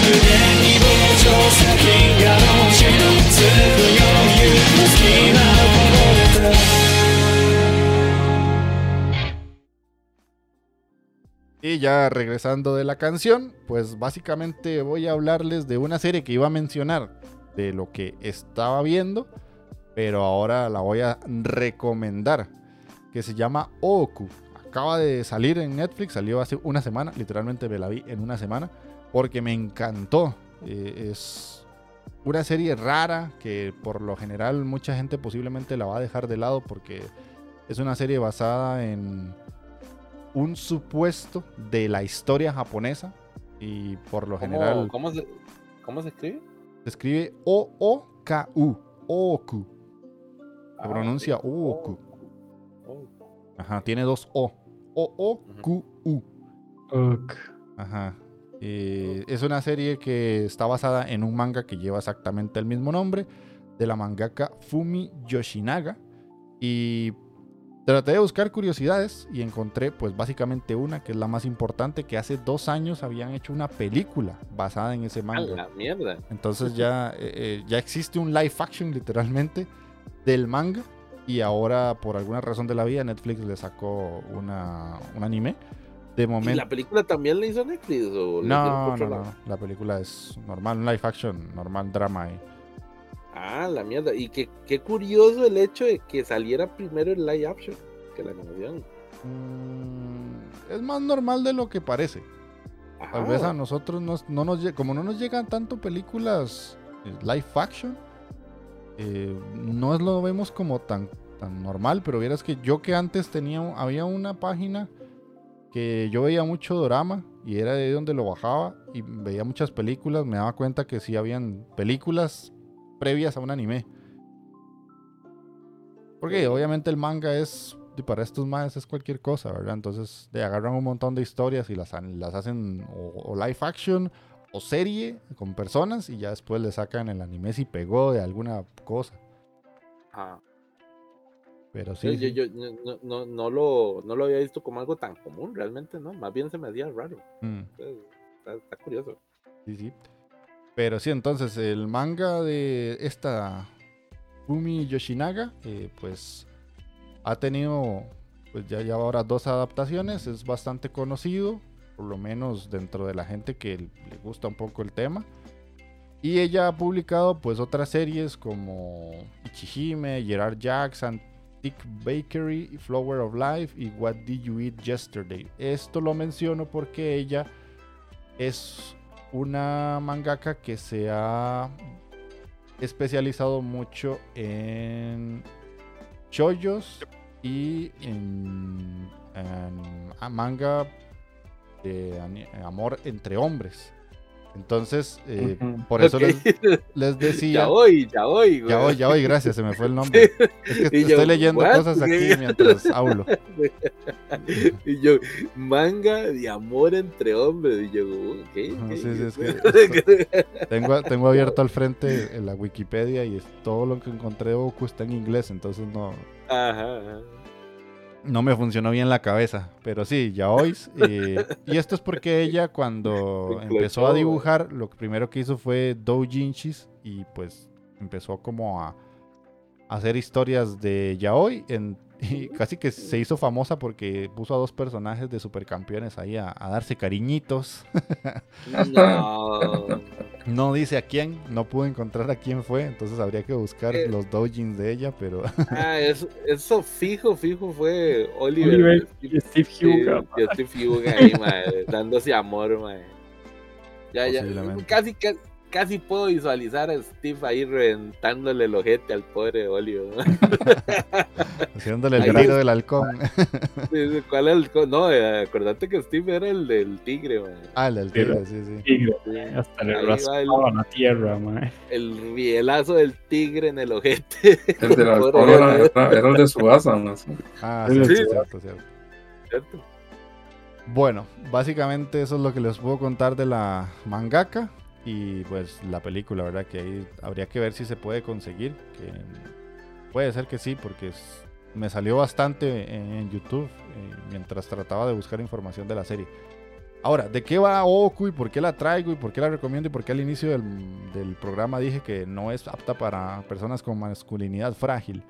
胸に膨張する銀河の星のつくよう夢の隙間 Y ya regresando de la canción, pues básicamente voy a hablarles de una serie que iba a mencionar de lo que estaba viendo, pero ahora la voy a recomendar, que se llama Oku. Acaba de salir en Netflix, salió hace una semana, literalmente me la vi en una semana, porque me encantó. Eh, es una serie rara que por lo general mucha gente posiblemente la va a dejar de lado porque es una serie basada en un supuesto de la historia japonesa y por lo general ¿Cómo, cómo se, ¿Cómo se escribe? se escribe O-O-K-U. Oku. Se Ah, pronuncia ok. Oku. Oh, Ajá, tiene dos O. O-O-Q-U. Ok. Ajá. Eh, es una serie que está basada en un manga que lleva exactamente el mismo nombre, de la mangaka Fumi Yoshinaga. Y traté de buscar curiosidades y encontré pues básicamente una que es la más importante, que hace dos años habían hecho una película basada en ese a manga. la mierda. Entonces (laughs) ya, eh, eh, ya existe un live action literalmente del manga. Y ahora, por alguna razón de la vida, Netflix le sacó una, un anime. De ¿Y momento. la película también la hizo Netflix? O No, no, no. La película es normal, un live action, normal drama. Y... Ah, la mierda. Y qué, qué curioso el hecho de que saliera primero el live action que la animación. Mm, es más normal de lo que parece. Tal vez a nosotros nos- no nos como no nos llegan tanto películas eh, live action, eh, no es lo vemos como tan, tan normal, pero vieras que yo que antes tenía, había una página que yo veía mucho drama y era de donde lo bajaba y veía muchas películas, me daba cuenta que sí habían películas previas a un anime. Porque obviamente el manga es y para estos más es cualquier cosa, ¿verdad? Entonces de, agarran un montón de historias y las, las hacen o, o live action o serie con personas y ya después le sacan el anime si pegó de alguna cosa. Ajá. Pero sí, yo, yo- yo no, no, no lo, no lo había visto como algo tan común, realmente, ¿no? Más bien se me hacía raro. Mm, Entonces, Está, está curioso. sí, sí. Pero sí, entonces el manga de esta Fumi Yoshinaga, eh, pues ha tenido pues ya, ahora dos adaptaciones, es bastante conocido, por lo menos dentro de la gente que le gusta un poco el tema. Y ella ha publicado pues otras series como Ichihime, Gerard Jacks, Antique Bakery, Flower of Life y What Did You Eat Yesterday. Esto lo menciono porque ella es una mangaka que se ha especializado mucho en shoyos y en, en a- manga de amor entre hombres. Entonces, eh, por eso Ok. les, les (laughs) decía... ya voy, ya voy, güey. Ya voy, ya voy, gracias, se me fue el nombre. (laughs) Es que estoy yo, leyendo "What?" cosas aquí mientras hablo. (laughs) Y yo, manga de amor entre hombres. Y yo, ¿Qué? sí, sí, es que Tengo, tengo abierto al frente en la Wikipedia y es- todo lo que encontré de Goku está en inglés, entonces no, Ajá, ajá. No me funcionó bien la cabeza. Pero sí, ya hoy. (laughs) y esto es porque ella cuando empezó a dibujar, lo primero que hizo fue doujinshis y pues empezó como a, a hacer historias de yaoi. En, y casi que se hizo famosa porque puso a dos personajes de supercampeones ahí a, a darse cariñitos. No. No dice a quién, no pude encontrar a quién fue, entonces habría que buscar Eh. los doujins de ella, pero Ah, eso, eso fijo, fijo fue Oliver. Y Steve Hugo. y Steve Hugo ahí, (laughs) mae, dándose amor, mae. Ya, ya, casi, casi, casi puedo visualizar a Steve ahí reventándole el ojete al pobre Oliver. mae. (laughs) haciéndole el grito del halcón. ¿Cuál es el co- No, eh, acordate que Steve era el del tigre, mae. ah, el del tigre, sí, sí. Tigre, hasta le raspaba la tierra, mae. El rielazo del tigre en el ojete. El de (laughs) la Pobre alcohol era, era- el de Subasa, ¿no? Sí. Ah, Sí, sí. cierto, cierto. ¿cierto? Bueno, básicamente eso es lo que les puedo contar de la mangaka y pues la película, ¿verdad? Que ahí habría que ver si se puede conseguir. Que puede ser que sí, porque me salió bastante en, en YouTube eh, mientras trataba de buscar información de la serie. Ahora, ¿de qué va Oku y por qué la traigo y por qué la recomiendo y por qué al inicio del, del programa dije que no es apta para personas con masculinidad frágil?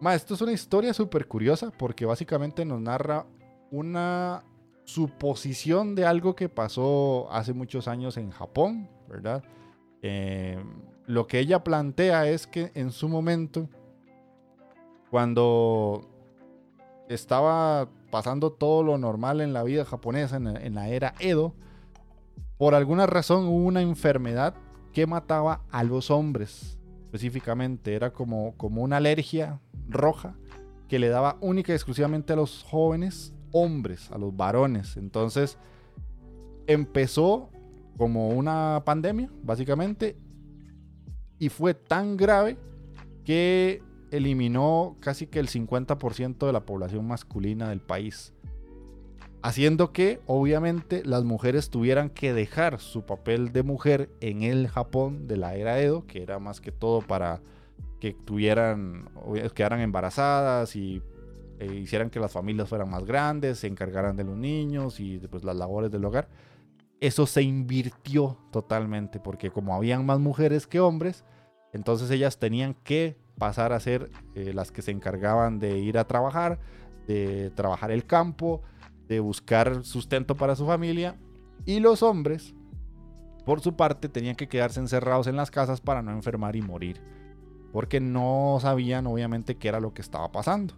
Ma, esto es una historia súper curiosa porque básicamente nos narra una suposición de algo que pasó hace muchos años en Japón, ¿verdad? Eh, lo que ella plantea es que en su momento, cuando estaba pasando todo lo normal en la vida japonesa, en, la era Edo, por alguna razón hubo una enfermedad que mataba a los hombres específicamente. Era como, como una alergia roja que le daba única y exclusivamente a los jóvenes hombres, a los varones. Entonces empezó como una pandemia, básicamente, y fue tan grave que eliminó casi que el 50% de la población masculina del país. Haciendo que, obviamente, las mujeres tuvieran que dejar su papel de mujer en el Japón de la era Edo, que era más que todo para que tuvieran, quedaran embarazadas y eh, hicieran que las familias fueran más grandes, se encargaran de los niños y pues, las labores del hogar. Eso se invirtió totalmente, porque como habían más mujeres que hombres, entonces ellas tenían que pasar a ser eh, las que se encargaban de ir a trabajar, de trabajar el campo, de buscar sustento para su familia. Y los hombres, por su parte, tenían que quedarse encerrados en las casas para no enfermar y morir. Porque no sabían, obviamente, qué era lo que estaba pasando.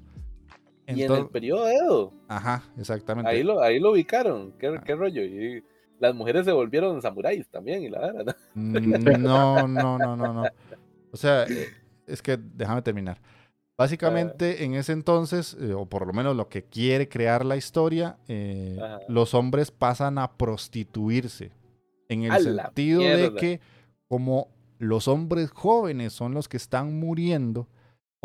Y en el periodo Edo, Ajá, exactamente. ahí lo, ahí lo ubicaron. Ah. ¿Qué, qué rollo? Y las mujeres se volvieron samuráis también, y la verdad. Mm, No, no, no, no, no. O sea, eh, es que déjame terminar. Básicamente, en ese entonces, eh, o por lo menos lo que quiere crear la historia, eh, los hombres pasan a prostituirse. En el ¡A la sentido de que, como los hombres jóvenes son los que están muriendo,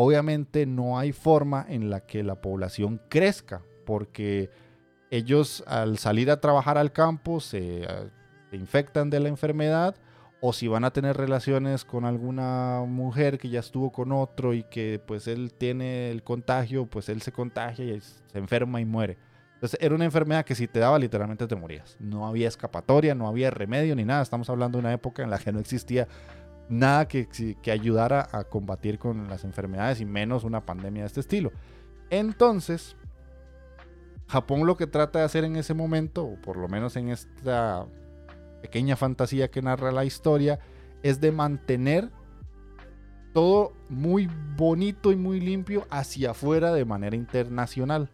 obviamente no hay forma en la que la población crezca, porque ellos al salir a trabajar al campo se, eh, se infectan de la enfermedad o si van a tener relaciones con alguna mujer que ya estuvo con otro y que pues él tiene el contagio, pues él se contagia y se enferma y muere. Entonces era una enfermedad que si te daba literalmente te morías. No había escapatoria, no había remedio ni nada. Estamos hablando de una época en la que no existía nada que, que ayudara a combatir con las enfermedades y menos una pandemia de este estilo. Entonces, Japón lo que trata de hacer en ese momento, o por lo menos en esta pequeña fantasía que narra la historia, es de mantener todo muy bonito y muy limpio hacia afuera de manera internacional.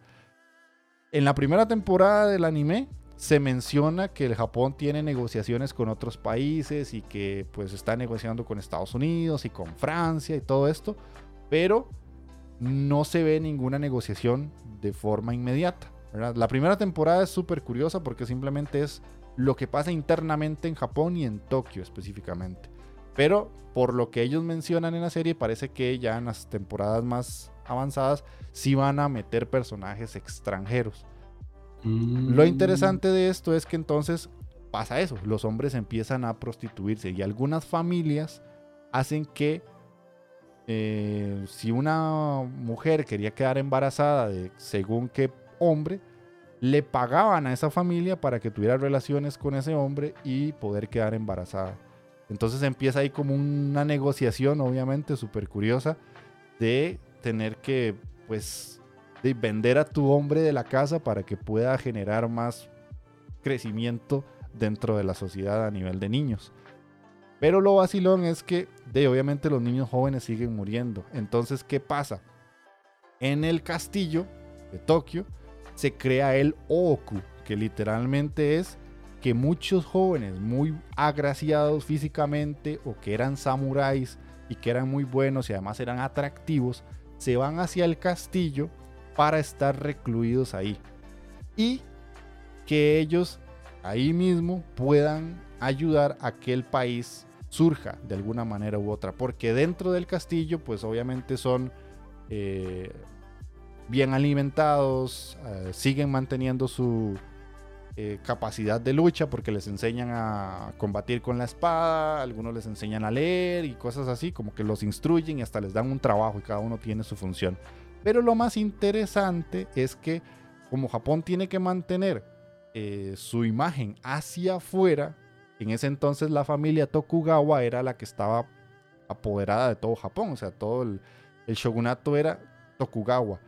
En la primera temporada del anime se menciona que el Japón tiene negociaciones con otros países y que pues está negociando con Estados Unidos y con Francia y todo esto, pero no se ve ninguna negociación de forma inmediata. La primera temporada es súper curiosa porque simplemente es lo que pasa internamente en Japón y en Tokio específicamente. Pero por lo que ellos mencionan en la serie, parece que ya en las temporadas más avanzadas sí van a meter personajes extranjeros. Lo interesante de esto es que entonces pasa eso, los hombres empiezan a prostituirse y algunas familias hacen que eh, si una mujer quería quedar embarazada de según qué hombre, le pagaban a esa familia para que tuviera relaciones con ese hombre y poder quedar embarazada. Entonces empieza ahí como una negociación, obviamente, súper curiosa, de tener que, pues, de vender a tu hombre de la casa para que pueda generar más crecimiento dentro de la sociedad a nivel de niños. Pero lo vacilón es que, de obviamente, los niños jóvenes siguen muriendo. Entonces, ¿qué pasa? En el castillo de Tokio, se crea el Oku, que literalmente es que muchos jóvenes muy agraciados físicamente o que eran samuráis y que eran muy buenos y además eran atractivos, se van hacia el castillo para estar recluidos ahí. Y que ellos ahí mismo puedan ayudar a que el país surja de alguna manera u otra. Porque dentro del castillo, pues obviamente son eh, bien alimentados, eh, siguen manteniendo su eh, capacidad de lucha porque les enseñan a combatir con la espada, algunos les enseñan a leer y cosas así, como que los instruyen y hasta les dan un trabajo y cada uno tiene su función. Pero lo más interesante es que como Japón tiene que mantener eh, su imagen hacia afuera, en ese entonces la familia Tokugawa era la que estaba apoderada de todo Japón, o sea, todo el, el shogunato era Tokugawa.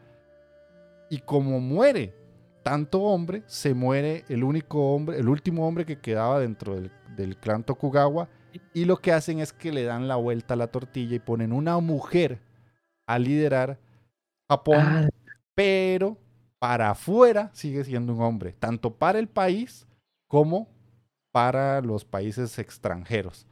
Y como muere tanto hombre, se muere el único hombre, el último hombre que quedaba dentro del, clan Tokugawa. Y lo que hacen es que le dan la vuelta a la tortilla y ponen una mujer a liderar Japón, Ah, pero para afuera sigue siendo un hombre, tanto para el país como para los países extranjeros.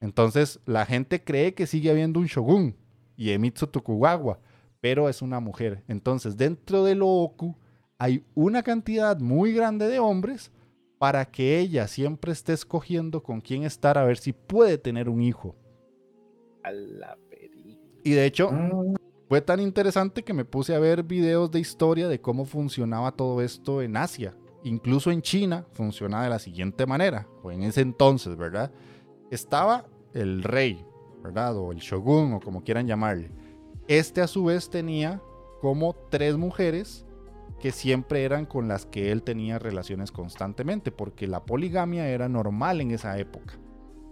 Entonces la gente cree que sigue habiendo un shogun, Iemitsu Tokugawa, pero es una mujer. Entonces dentro del Oku hay una cantidad muy grande de hombres para que ella siempre esté escogiendo con quién estar a ver si puede tener un hijo. A la. Y de hecho, Ah, fue tan interesante que me puse a ver videos de historia de cómo funcionaba todo esto en Asia. Incluso en China funcionaba de la siguiente manera, o en ese entonces, ¿verdad? Estaba el rey, ¿verdad? O el shogun, o como quieran llamarle. Este a su vez tenía como tres mujeres que siempre eran con las que él tenía relaciones constantemente, porque la poligamia era normal en esa época.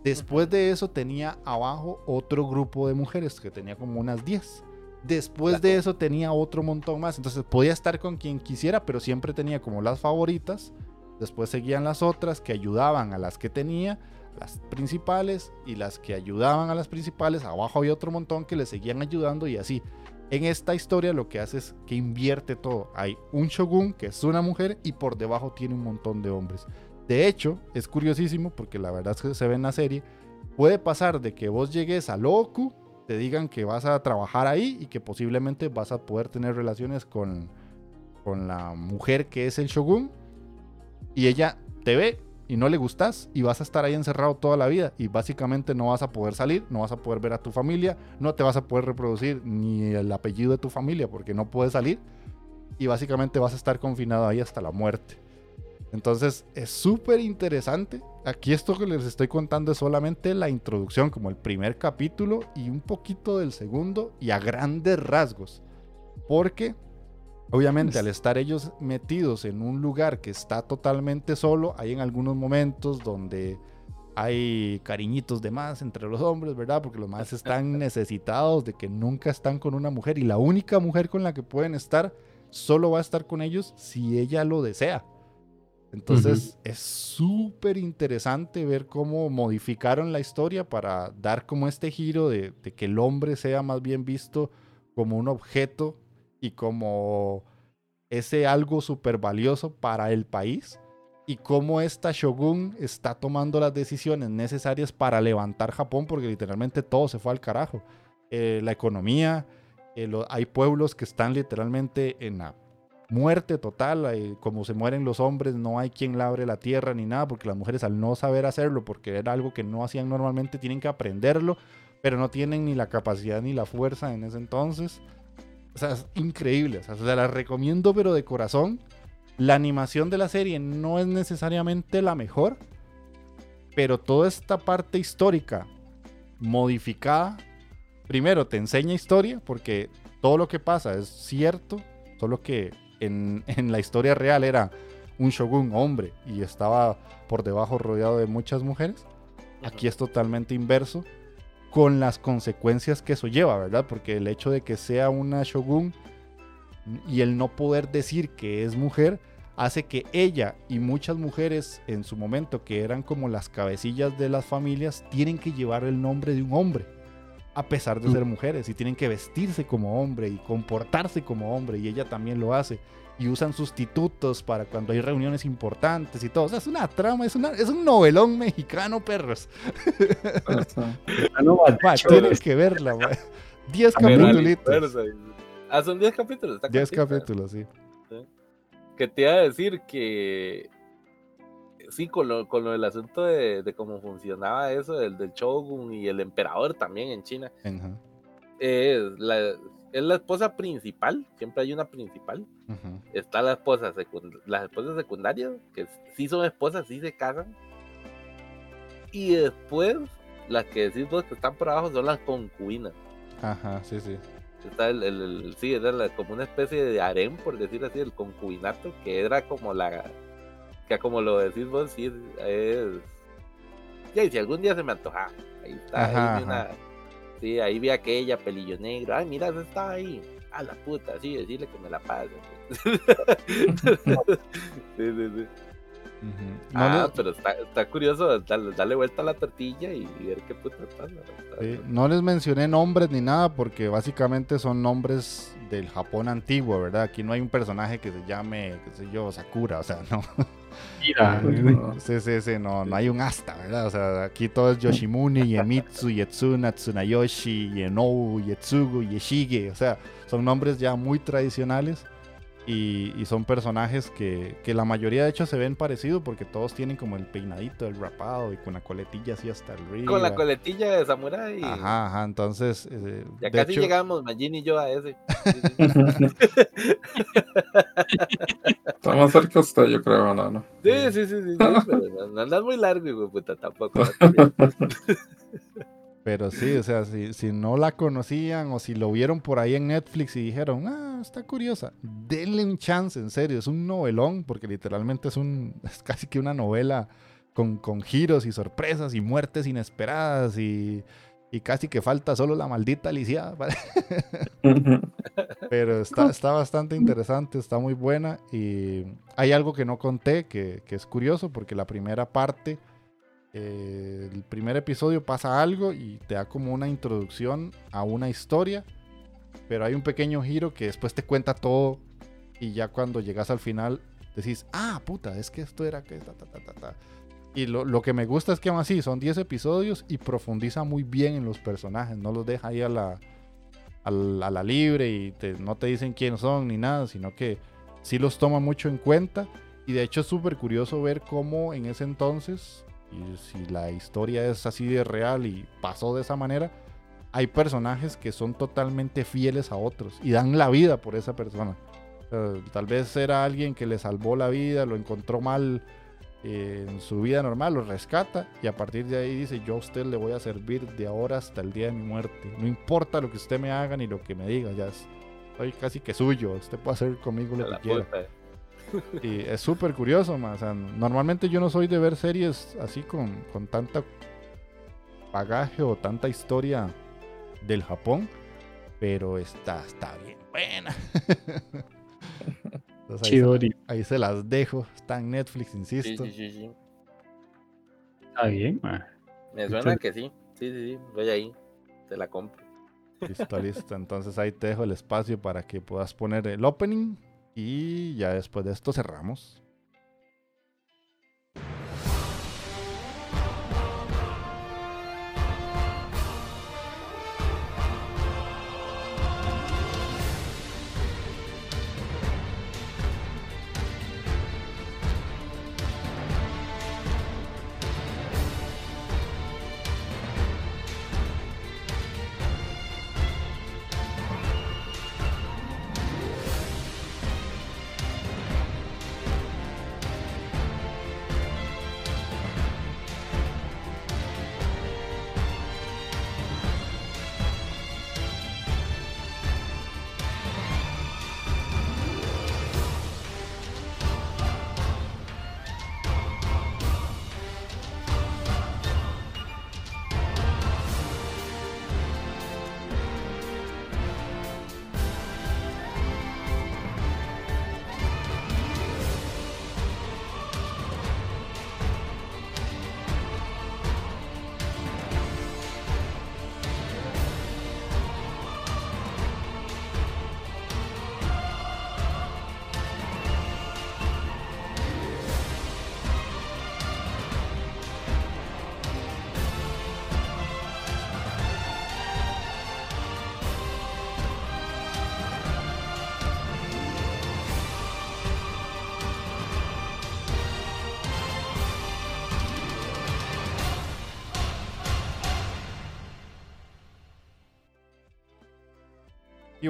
Después de eso tenía abajo otro grupo de mujeres que tenía como unas 10. Después de eso tenía otro montón más. Entonces podía estar con quien quisiera, pero siempre tenía como las favoritas. Después seguían las otras que ayudaban a las que tenía, las principales, y las que ayudaban a las principales. Abajo había otro montón que le seguían ayudando y así. En esta historia lo que hace es que invierte todo. Hay un shogun que es una mujer y por debajo tiene un montón de hombres. De hecho, es curiosísimo porque la verdad es que se ve en la serie. Puede pasar de que vos llegues a Loku, te digan que vas a trabajar ahí y que posiblemente vas a poder tener relaciones con, con la mujer que es el shogun. Y ella te ve y no le gustas y vas a estar ahí encerrado toda la vida y básicamente no vas a poder salir, no vas a poder ver a tu familia, no te vas a poder reproducir ni el apellido de tu familia porque no puedes salir y básicamente vas a estar confinado ahí hasta la muerte. Entonces es súper interesante. Aquí esto que les estoy contando es solamente la introducción, como el primer capítulo y un poquito del segundo y a grandes rasgos. Porque obviamente al estar ellos metidos en un lugar que está totalmente solo, hay en algunos momentos donde hay cariñitos de más entre los hombres, ¿verdad? Porque los más están (laughs) necesitados de que nunca están con una mujer y la única mujer con la que pueden estar solo va a estar con ellos si ella lo desea. Entonces es súper interesante ver cómo modificaron la historia para dar como este giro de, de, que el hombre sea más bien visto como un objeto y como ese algo súper valioso para el país y cómo esta shogun está tomando las decisiones necesarias para levantar Japón porque literalmente todo se fue al carajo. Eh, la economía, eh, lo, hay pueblos que están literalmente en la muerte total, como se mueren los hombres, no hay quien labre la tierra ni nada, porque las mujeres al no saber hacerlo, porque era algo que no hacían normalmente, tienen que aprenderlo, pero no tienen ni la capacidad ni la fuerza en ese entonces. O sea, es increíble, o sea, se la recomiendo, pero de corazón. La animación de la serie no es necesariamente la mejor, pero toda esta parte histórica modificada, primero te enseña historia, porque todo lo que pasa es cierto, solo que en, en, la historia real era un shogun hombre y estaba por debajo rodeado de muchas mujeres. Aquí es totalmente inverso con las consecuencias que eso lleva, ¿verdad? Porque el hecho de que sea una shogun y el no poder decir que es mujer hace que ella y muchas mujeres en su momento que eran como las cabecillas de las familias tienen que llevar el nombre de un hombre a pesar de ser mujeres y tienen que vestirse como hombre y comportarse como hombre y ella también lo hace y usan sustitutos para cuando hay reuniones importantes y todo. O sea, es una trama, es, una, es un novelón mexicano, perros. va, tienes que verla, 10 (laughs) capítulos. Ah, son 10 capítulos. 10 capítulos, sí. Que te iba a decir que sí, con lo, con lo del asunto de, de, cómo funcionaba eso, del, del shogun y el emperador también en China. Uh -huh. eh, la, es la esposa principal, siempre hay una principal. Uh -huh. Está la esposa las esposas secundarias, que sí son esposas, sí se casan. Y después, las que decís vos que están por abajo son las concubinas. Ajá, sí, sí. Está el, el, el sí, era la, como una especie de harem, por decir así, el concubinato, que era como la, que como lo decís vos, sí, es... Ya, y si algún día se me antoja, ahí está, Ajá, ahí vi una... Sí, ahí vi aquella pelillo negro, ay, mira, esa está ahí, a la puta, sí, decirle que me la pase. (laughs) sí, sí, sí. Uh -huh. ah, no pero está, está curioso darle, darle, vuelta a la tortilla y, y ver qué puta pasa. Sí, no les mencioné nombres ni nada porque básicamente son nombres del Japón antiguo, ¿verdad? Aquí no hay un personaje que se llame, qué sé yo, Sakura, o sea, no. Mira, (laughs) sí, sí, sí, no, no hay un asta, ¿verdad? O sea, aquí todo es Yoshimune, Yemitsu, Yetsuna, Tsunayoshi, Yenou, Yetsugu, Yeshige, o sea, son nombres ya muy tradicionales y, y, son personajes que, que, la mayoría de hecho se ven parecidos porque todos tienen como el peinadito, el rapado y con la coletilla así hasta el río. Con la coletilla de samurai. Ajá, ajá, entonces... Eh, ya casi hecho... llegamos, Majin y yo a ese. (laughs) Está más cerca usted, yo creo, no, no. Sí, sí, sí, sí, sí pero no andas muy largo, hijo puta, tampoco. (laughs) Pero sí, o sea, si, si, no la conocían o si lo vieron por ahí en Netflix y dijeron, ah, está curiosa, denle un chance, en serio, es un novelón, porque literalmente es, un, (laughs) es casi que una novela con, con giros y sorpresas y muertes inesperadas y, y casi que falta solo la maldita Alicia. (laughs) Pero está, está bastante interesante, está muy buena y hay algo que no conté que, que es curioso porque la primera parte eh, el primer episodio pasa algo y te da como una introducción a una historia, pero hay un pequeño giro que después te cuenta todo y ya cuando llegas al final decís, ah, puta, es que esto era que... Y lo, lo, que me gusta es que aún así son 10 episodios y profundiza muy bien en los personajes, no los deja ahí a la, a la, a la libre y te, no te dicen quiénes son ni nada, sino que sí los toma mucho en cuenta. Y de hecho es súper curioso ver cómo en ese entonces, y si la historia es así de real y pasó de esa manera, hay personajes que son totalmente fieles a otros y dan la vida por esa persona. Tal vez era alguien que le salvó la vida, lo encontró mal eh, en su vida normal, lo rescata y a partir de ahí dice, yo a usted le voy a servir de ahora hasta el día de mi muerte. No importa lo que usted me haga ni lo que me diga, ya es- soy casi que suyo, usted puede hacer conmigo lo que quiera. Y es súper curioso, ma, o sea, normalmente yo no soy de ver series así con, con tanta bagaje o tanta historia del Japón, pero está, está bien buena. (laughs) Entonces, ahí, Chidori. ahí se las dejo, está en Netflix, insisto. sí, sí, sí. Está bien. Me suena que sí. Sí, sí, sí. Voy ahí. Te la compro. Listo, listo. Entonces ahí te dejo el espacio para que puedas poner el opening y ya después de esto cerramos.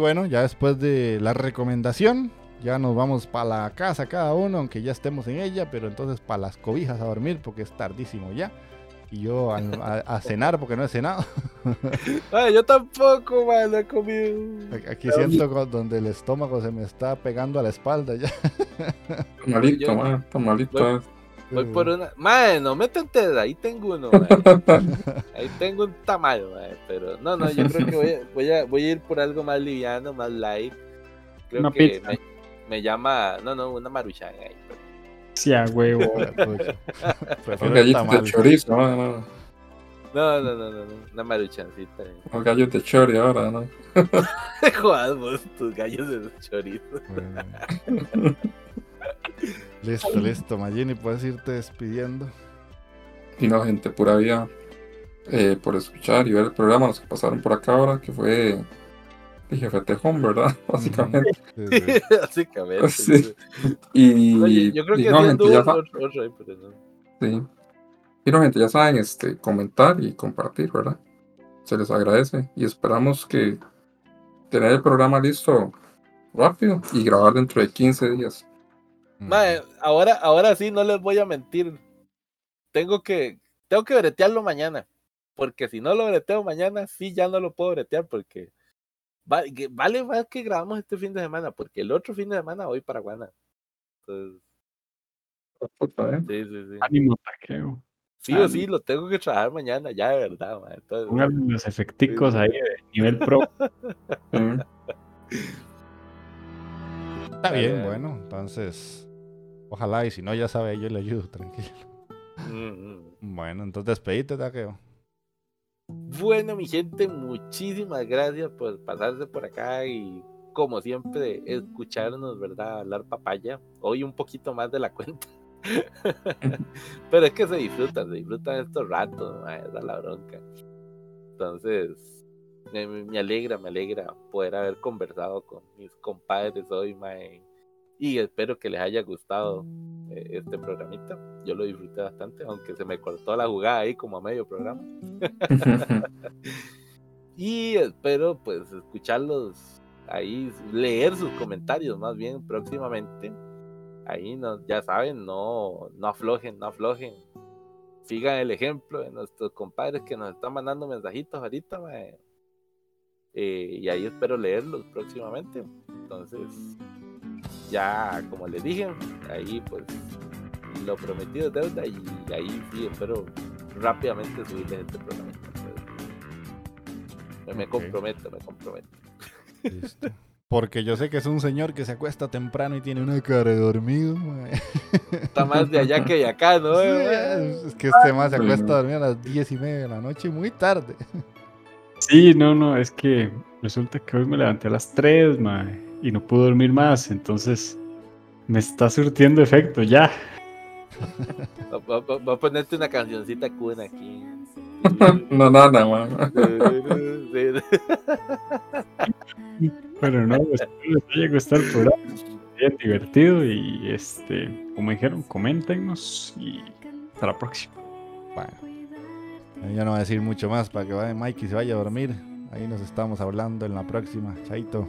Bueno, ya después de la recomendación, ya nos vamos para la casa cada uno, aunque ya estemos en ella, pero entonces para las cobijas a dormir porque es tardísimo ya. Y yo a, a- a cenar porque no he cenado. (laughs) Ay, yo tampoco, man, no he comido. Aquí siento donde el estómago se me está pegando a la espalda ya. Está malito, Yo- ma, está malito. Voy- eh. Voy por una. Madre, no me tentés, ahí tengo uno. (laughs) Ahí tengo un tamal, mae, Pero no, no, yo creo que voy a, voy a, voy a ir por algo más liviano, más light. Creo Una que pizza. me, me llama. No, no, una maruchan ahí. pero- Sí, a huevo. (laughs) (laughs) El gallitos de chorizo, no. No, no, no, no, no, una maruchancita. eh. Unos gallos de chori ahora, ¿no? Vos, tus gallos de chorizo. (laughs) Listo, listo. Magini, puedes irte despidiendo. Y no, gente, pura vida eh, por escuchar y ver el programa, los que pasaron por acá ahora, que fue dije Home, ¿verdad? (laughs) (laughs) Básicamente. Sí, sí. Básicamente. Sí. Y, No, yo, creo que y no, gente, ya otro, otro ahí, pero no. sí. Y no, gente, ya saben, este, comentar y compartir, ¿verdad? Se les agradece y esperamos que tener el programa listo rápido y grabar dentro de 15 días. Ahora, ahora sí no les voy a mentir. Tengo que, tengo que bretearlo mañana. Porque si no lo breteo mañana, sí ya no lo puedo bretear porque va- que vale más que grabamos este fin de semana, porque el otro fin de semana voy para Guana. Entonces, Puta, ¿eh? sí, sí, sí. Ánimo, taqueo. Sí o sí, lo tengo que trabajar mañana, ya de verdad, mae. Entonces, los efecticos ahí de nivel pro. (laughs) Está bien, bueno. Entonces, ojalá y si no, ya sabe, yo le ayudo, tranquilo. mm, mm. Bueno, entonces despedite, Taqueo. Bueno, mi gente, muchísimas gracias por pasarse por acá y como siempre escucharnos, ¿verdad? Hablar papaya. Hoy un poquito más de la (laughs) cuenta. (laughs) Pero es que se disfrutan, se disfrutan estos ratos, mae, esa es la bronca. Entonces, me, me alegra, me alegra poder haber conversado con mis compadres hoy, mae. Y espero que les haya gustado eh, este programita. Yo lo disfruté bastante, aunque se me cortó la jugada ahí como a medio programa. (laughs) (laughs) y espero pues escucharlos ahí, leer sus comentarios más bien próximamente. Ahí no, ya saben, no, no aflojen, no aflojen. Sigan el ejemplo de nuestros compadres que nos están mandando mensajitos ahorita. Eh, y ahí espero leerlos próximamente. Entonces, ya como les dije, ahí pues lo prometido es deuda y ahí sí espero rápidamente subirles este programa. Me, me comprometo, me comprometo. Listo. Porque yo sé que es un señor que se acuesta temprano y tiene una cara de dormido. mae. Está más de allá que de acá, ¿no? Sí, es es que este más se acuesta a dormir a las diez y media de la noche muy tarde. Sí, no, no, es que resulta que hoy me levanté a las 3, mae, y no pude dormir más, entonces me está surtiendo efecto ya. Va, va- va a ponerte una cancioncita cuna aquí. (laughs) no, nada, man. Pero no, espero les haya gustado el programa, bien divertido y este, como dijeron, coméntenos y hasta la próxima. Bueno, ya no voy a decir mucho más para que vaya Mike y se vaya a dormir. Ahí nos estamos hablando en la próxima. Chaito.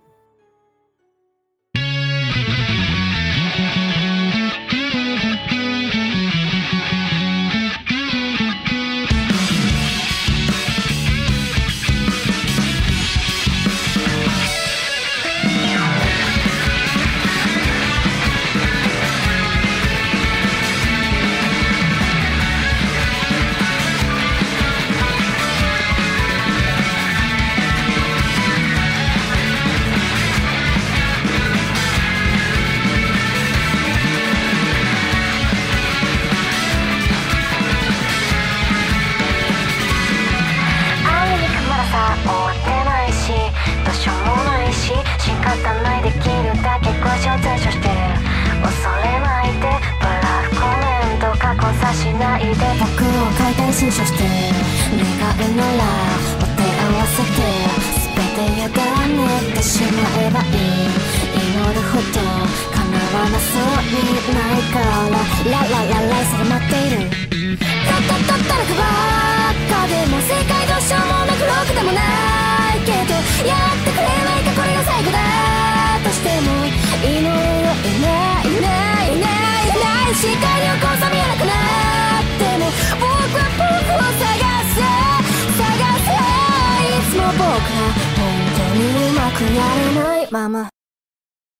を解体新書して願うならお手合わせて全て委ねてしまえばいい祈るほど叶わなそうにないからラララライされ待っているたったったったらくばっかでも世界どうしようもなくロックでもないけどやってくれないかこれが最後だとしても祈るよいないいないいないいない視界に起こさ見えなくなっても僕は僕を探す探すいつも僕ら本当にうまくやれない。まま